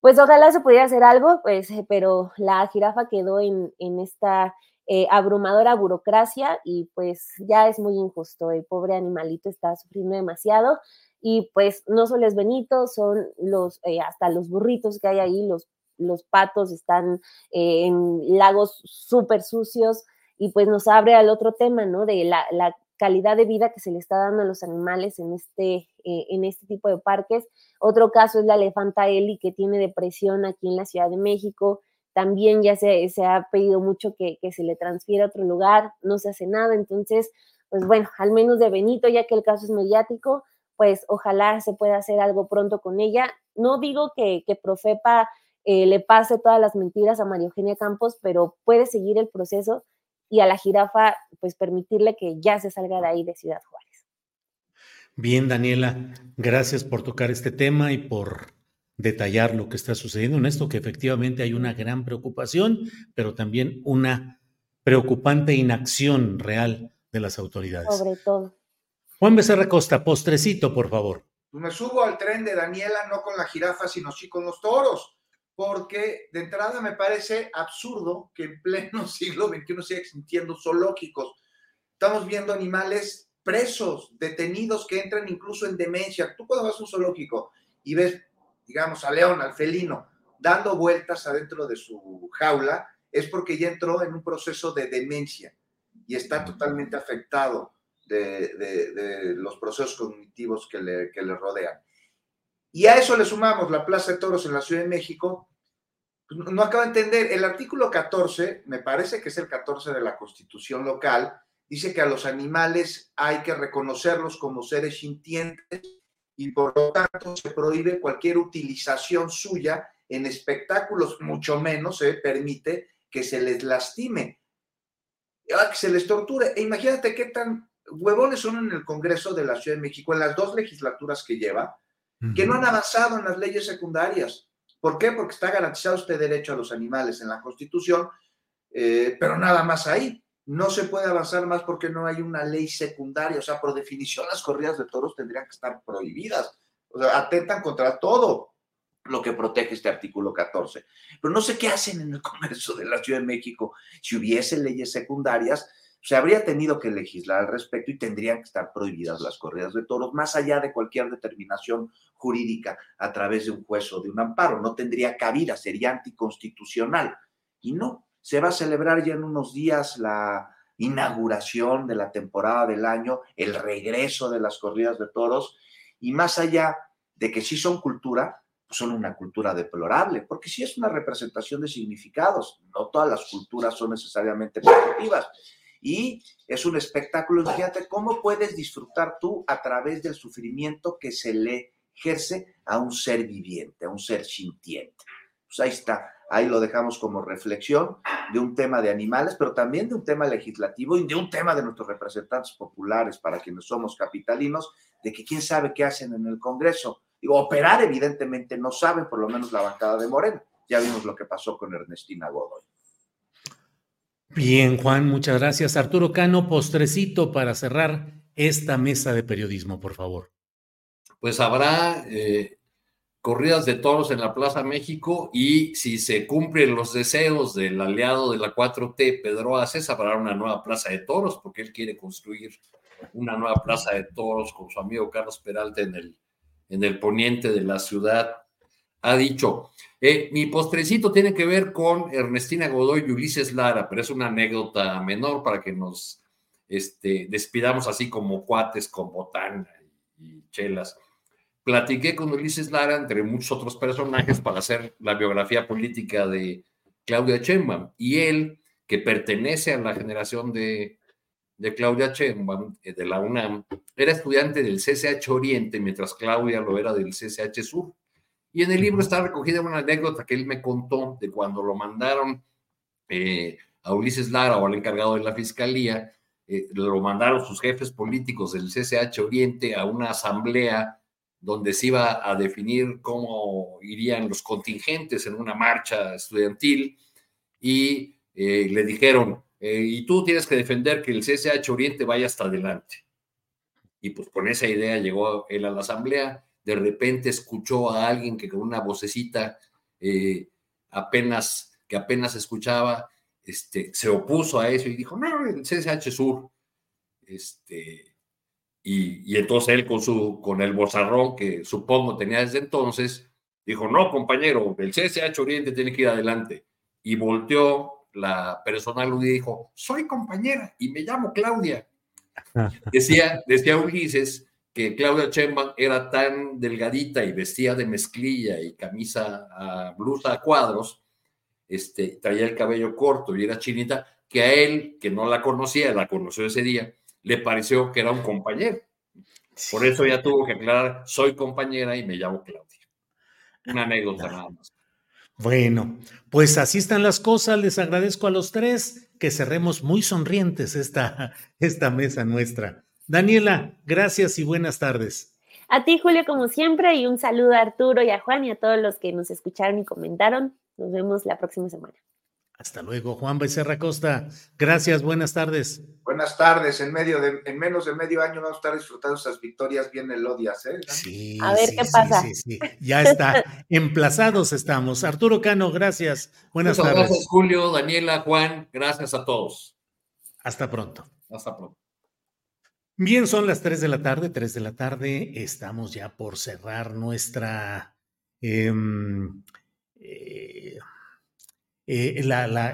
pues ojalá se pudiera hacer algo, pues, pero la jirafa quedó en, en esta eh, abrumadora burocracia y pues ya es muy injusto. El pobre animalito está sufriendo demasiado y pues no solo es Benito, son los, eh, hasta los burritos que hay ahí, los, los patos están eh, en lagos súper sucios y pues nos abre al otro tema, ¿no? De la, la, calidad de vida que se le está dando a los animales en este, eh, en este tipo de parques. Otro caso es la elefanta Eli que tiene depresión aquí en la Ciudad de México. También ya se, se ha pedido mucho que, que se le transfiera a otro lugar, no se hace nada. Entonces, pues bueno, al menos de Benito, ya que el caso es mediático, pues ojalá se pueda hacer algo pronto con ella. No digo que, que Profepa eh, le pase todas las mentiras a María Eugenia Campos, pero puede seguir el proceso y a la jirafa, pues permitirle que ya se salga de ahí de Ciudad Juárez. Bien, Daniela, gracias por tocar este tema y por detallar lo que está sucediendo en esto, que efectivamente hay una gran preocupación, pero también una preocupante inacción real de las autoridades. Sobre todo. Juan Becerra Costa, postrecito, por favor. Me subo al tren de Daniela, no con la jirafa, sino sí con los toros, porque de entrada me parece absurdo que en pleno [LAUGHS] siglo XXI siga existiendo zoológicos. Estamos viendo animales presos, detenidos, que entran incluso en demencia. Tú cuando vas a un zoológico y ves, digamos, a León, al felino, dando vueltas adentro de su jaula, es porque ya entró en un proceso de demencia y está totalmente afectado de, los procesos cognitivos que le, rodean. Y a eso le sumamos la Plaza de Toros en la Ciudad de México. Pues no acabo de entender, el artículo 14, me parece que es el 14 de la Constitución local, dice que a los animales hay que reconocerlos como seres sintientes y por lo tanto se prohíbe cualquier utilización suya en espectáculos mucho menos se permite que se les lastime, ah, que se les torture. E imagínate qué tan huevones son en el Congreso de la Ciudad de México, en las dos legislaturas que lleva, que no han avanzado en las leyes secundarias. ¿Por qué? Porque está garantizado este derecho a los animales en la Constitución, eh, pero nada más ahí. No se puede avanzar más porque no hay una ley secundaria. O sea, por definición, las corridas de toros tendrían que estar prohibidas. O sea, atentan contra todo lo que protege este artículo 14. Pero no sé qué hacen en el [LAUGHS] Congreso de la Ciudad de México. Si hubiese leyes secundarias, se habría tenido que legislar al respecto y tendrían que estar prohibidas las corridas de toros, más allá de cualquier determinación jurídica a través de un juez o de un amparo. No tendría cabida, sería anticonstitucional. Y no, se va a celebrar ya en unos días la inauguración de la temporada del año, el regreso de las corridas de toros, y más allá de que sí son cultura, pues son una cultura deplorable, porque sí es una representación de significados, no todas las culturas son necesariamente positivas y es un espectáculo. Fíjate cómo puedes disfrutar tú a través del sufrimiento que se le ejerce a un ser viviente, a un ser sintiente. Pues ahí está, ahí lo dejamos como reflexión de un tema de animales, pero también de un tema legislativo y de un tema de nuestros representantes populares para quienes somos capitalinos, de que quién sabe qué hacen en el Congreso. Operar evidentemente no saben, por lo menos la bancada de Morena. Ya vimos lo que pasó con Ernestina Godoy. Bien, Juan, muchas gracias. Arturo Cano, postrecito para cerrar esta mesa de periodismo, por favor. Pues habrá eh, corridas de toros en la Plaza México y si se cumplen los deseos del aliado de la 4T, Pedro Aces, habrá una nueva Plaza de Toros, porque él quiere construir una nueva Plaza de Toros con su amigo Carlos Peralta en el, en el poniente de la ciudad. Ha dicho, eh, mi postrecito tiene que ver con Ernestina Godoy y Ulises Lara, pero es una anécdota menor para que nos este, despidamos así como cuates con botana y chelas. Platiqué con Ulises Lara, entre muchos otros personajes, para hacer la biografía política de Claudia Sheinbaum. Y él, que pertenece a la generación de, de Claudia Sheinbaum, eh, de la UNAM, era estudiante del CCH Oriente, mientras Claudia lo era del CCH Sur. Y en el libro está recogida una anécdota que él me contó de cuando lo mandaron eh, a Ulises Lara o al encargado de la fiscalía, eh, lo mandaron sus jefes políticos del CCH Oriente a una asamblea donde se iba a definir cómo irían los contingentes en una marcha estudiantil y eh, le dijeron, y tú tienes que defender que el CCH Oriente vaya hasta adelante. Y pues con esa idea llegó él a la asamblea de repente escuchó a alguien que con una vocecita eh, apenas, que apenas escuchaba, este, se opuso a eso y dijo, no, el CSH Sur. Este, y, y, entonces él con, su, con el bozarrón que supongo tenía desde entonces, dijo, no, compañero, el CSH Oriente tiene que ir adelante. Y volteó la personal y dijo, soy compañera y me llamo Claudia. Decía, decía Ulises que Claudia Sheinbaum era tan delgadita y vestía de mezclilla y camisa, a blusa a cuadros, este, traía el cabello corto y era chinita, que a él, que no la conocía, la conoció ese día, le pareció que era un compañero. Por eso ya tuvo que aclarar, soy compañera y me llamo Claudia. Una anécdota nada más. Bueno, pues así están las cosas. Les agradezco a los tres que cerremos muy sonrientes esta, esta mesa nuestra. Daniela, gracias y buenas tardes. A ti, Julio, como siempre, y un saludo a Arturo y a Juan y a todos los que nos escucharon y comentaron. Nos vemos la próxima semana. Hasta luego, Juan Becerra Costa. Gracias, buenas tardes. Buenas tardes. En medio de, en menos de medio año vamos a estar disfrutando estas victorias bien melodias, ¿eh? Sí. A ver qué pasa. Sí, sí, Ya está. Emplazados estamos. Arturo Cano, gracias. Buenas tardes. Gracias, Julio, Daniela, Juan. Gracias a todos. Hasta pronto. Hasta pronto. Bien, son las 3 de la tarde, 3 de la tarde. Estamos ya por cerrar nuestra. Em, eh, eh,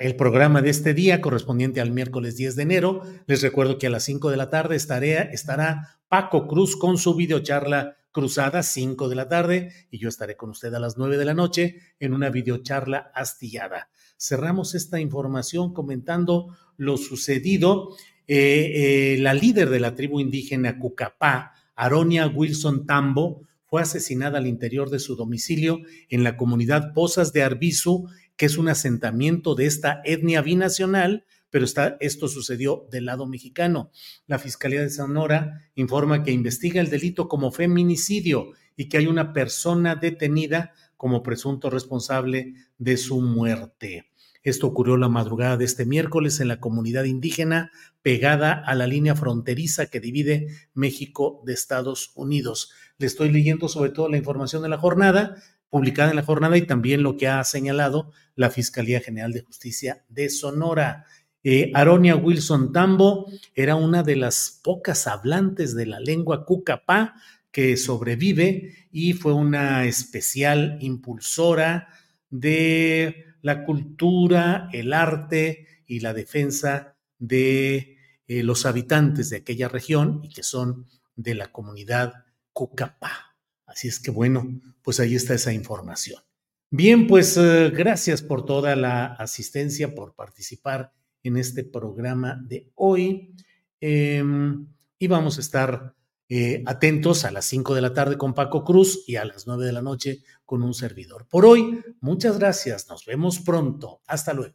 el programa de este día correspondiente al miércoles 10 de enero. Les recuerdo que a las 5 de la tarde estará Paco Cruz con su videocharla cruzada, 5 de la tarde, y yo estaré con usted a las 9 de la noche en una videocharla astillada. Cerramos esta información comentando lo sucedido eh, eh, la líder de la tribu indígena Cucapá, Aronia Wilson Tambo, fue asesinada al interior de su domicilio en la comunidad Pozas de Arbizu, que es un asentamiento de esta etnia binacional, pero está, esto sucedió del lado mexicano. La Fiscalía de Sonora informa que investiga el delito como feminicidio y que hay una persona detenida como presunto responsable de su muerte. Esto ocurrió la madrugada de este miércoles en la comunidad indígena pegada a la línea fronteriza que divide México de Estados Unidos. Le estoy leyendo sobre todo la información de la jornada, publicada en la jornada y también lo que ha señalado la Fiscalía General de Justicia de Sonora. Eh, Aronia Wilson Tambo era una de las pocas hablantes de la lengua cucapá que sobrevive y fue una especial impulsora de la cultura, el arte y la defensa de eh, los habitantes de aquella región y que son de la comunidad Cucapá. Así es que bueno, pues ahí está esa información. Bien, pues eh, gracias por toda la asistencia, por participar en este programa de hoy. Em, y vamos a estar eh, atentos a las 5 de la tarde con Paco Cruz y a las 9 de la noche con un servidor. Por hoy, muchas gracias. Nos vemos pronto. Hasta luego.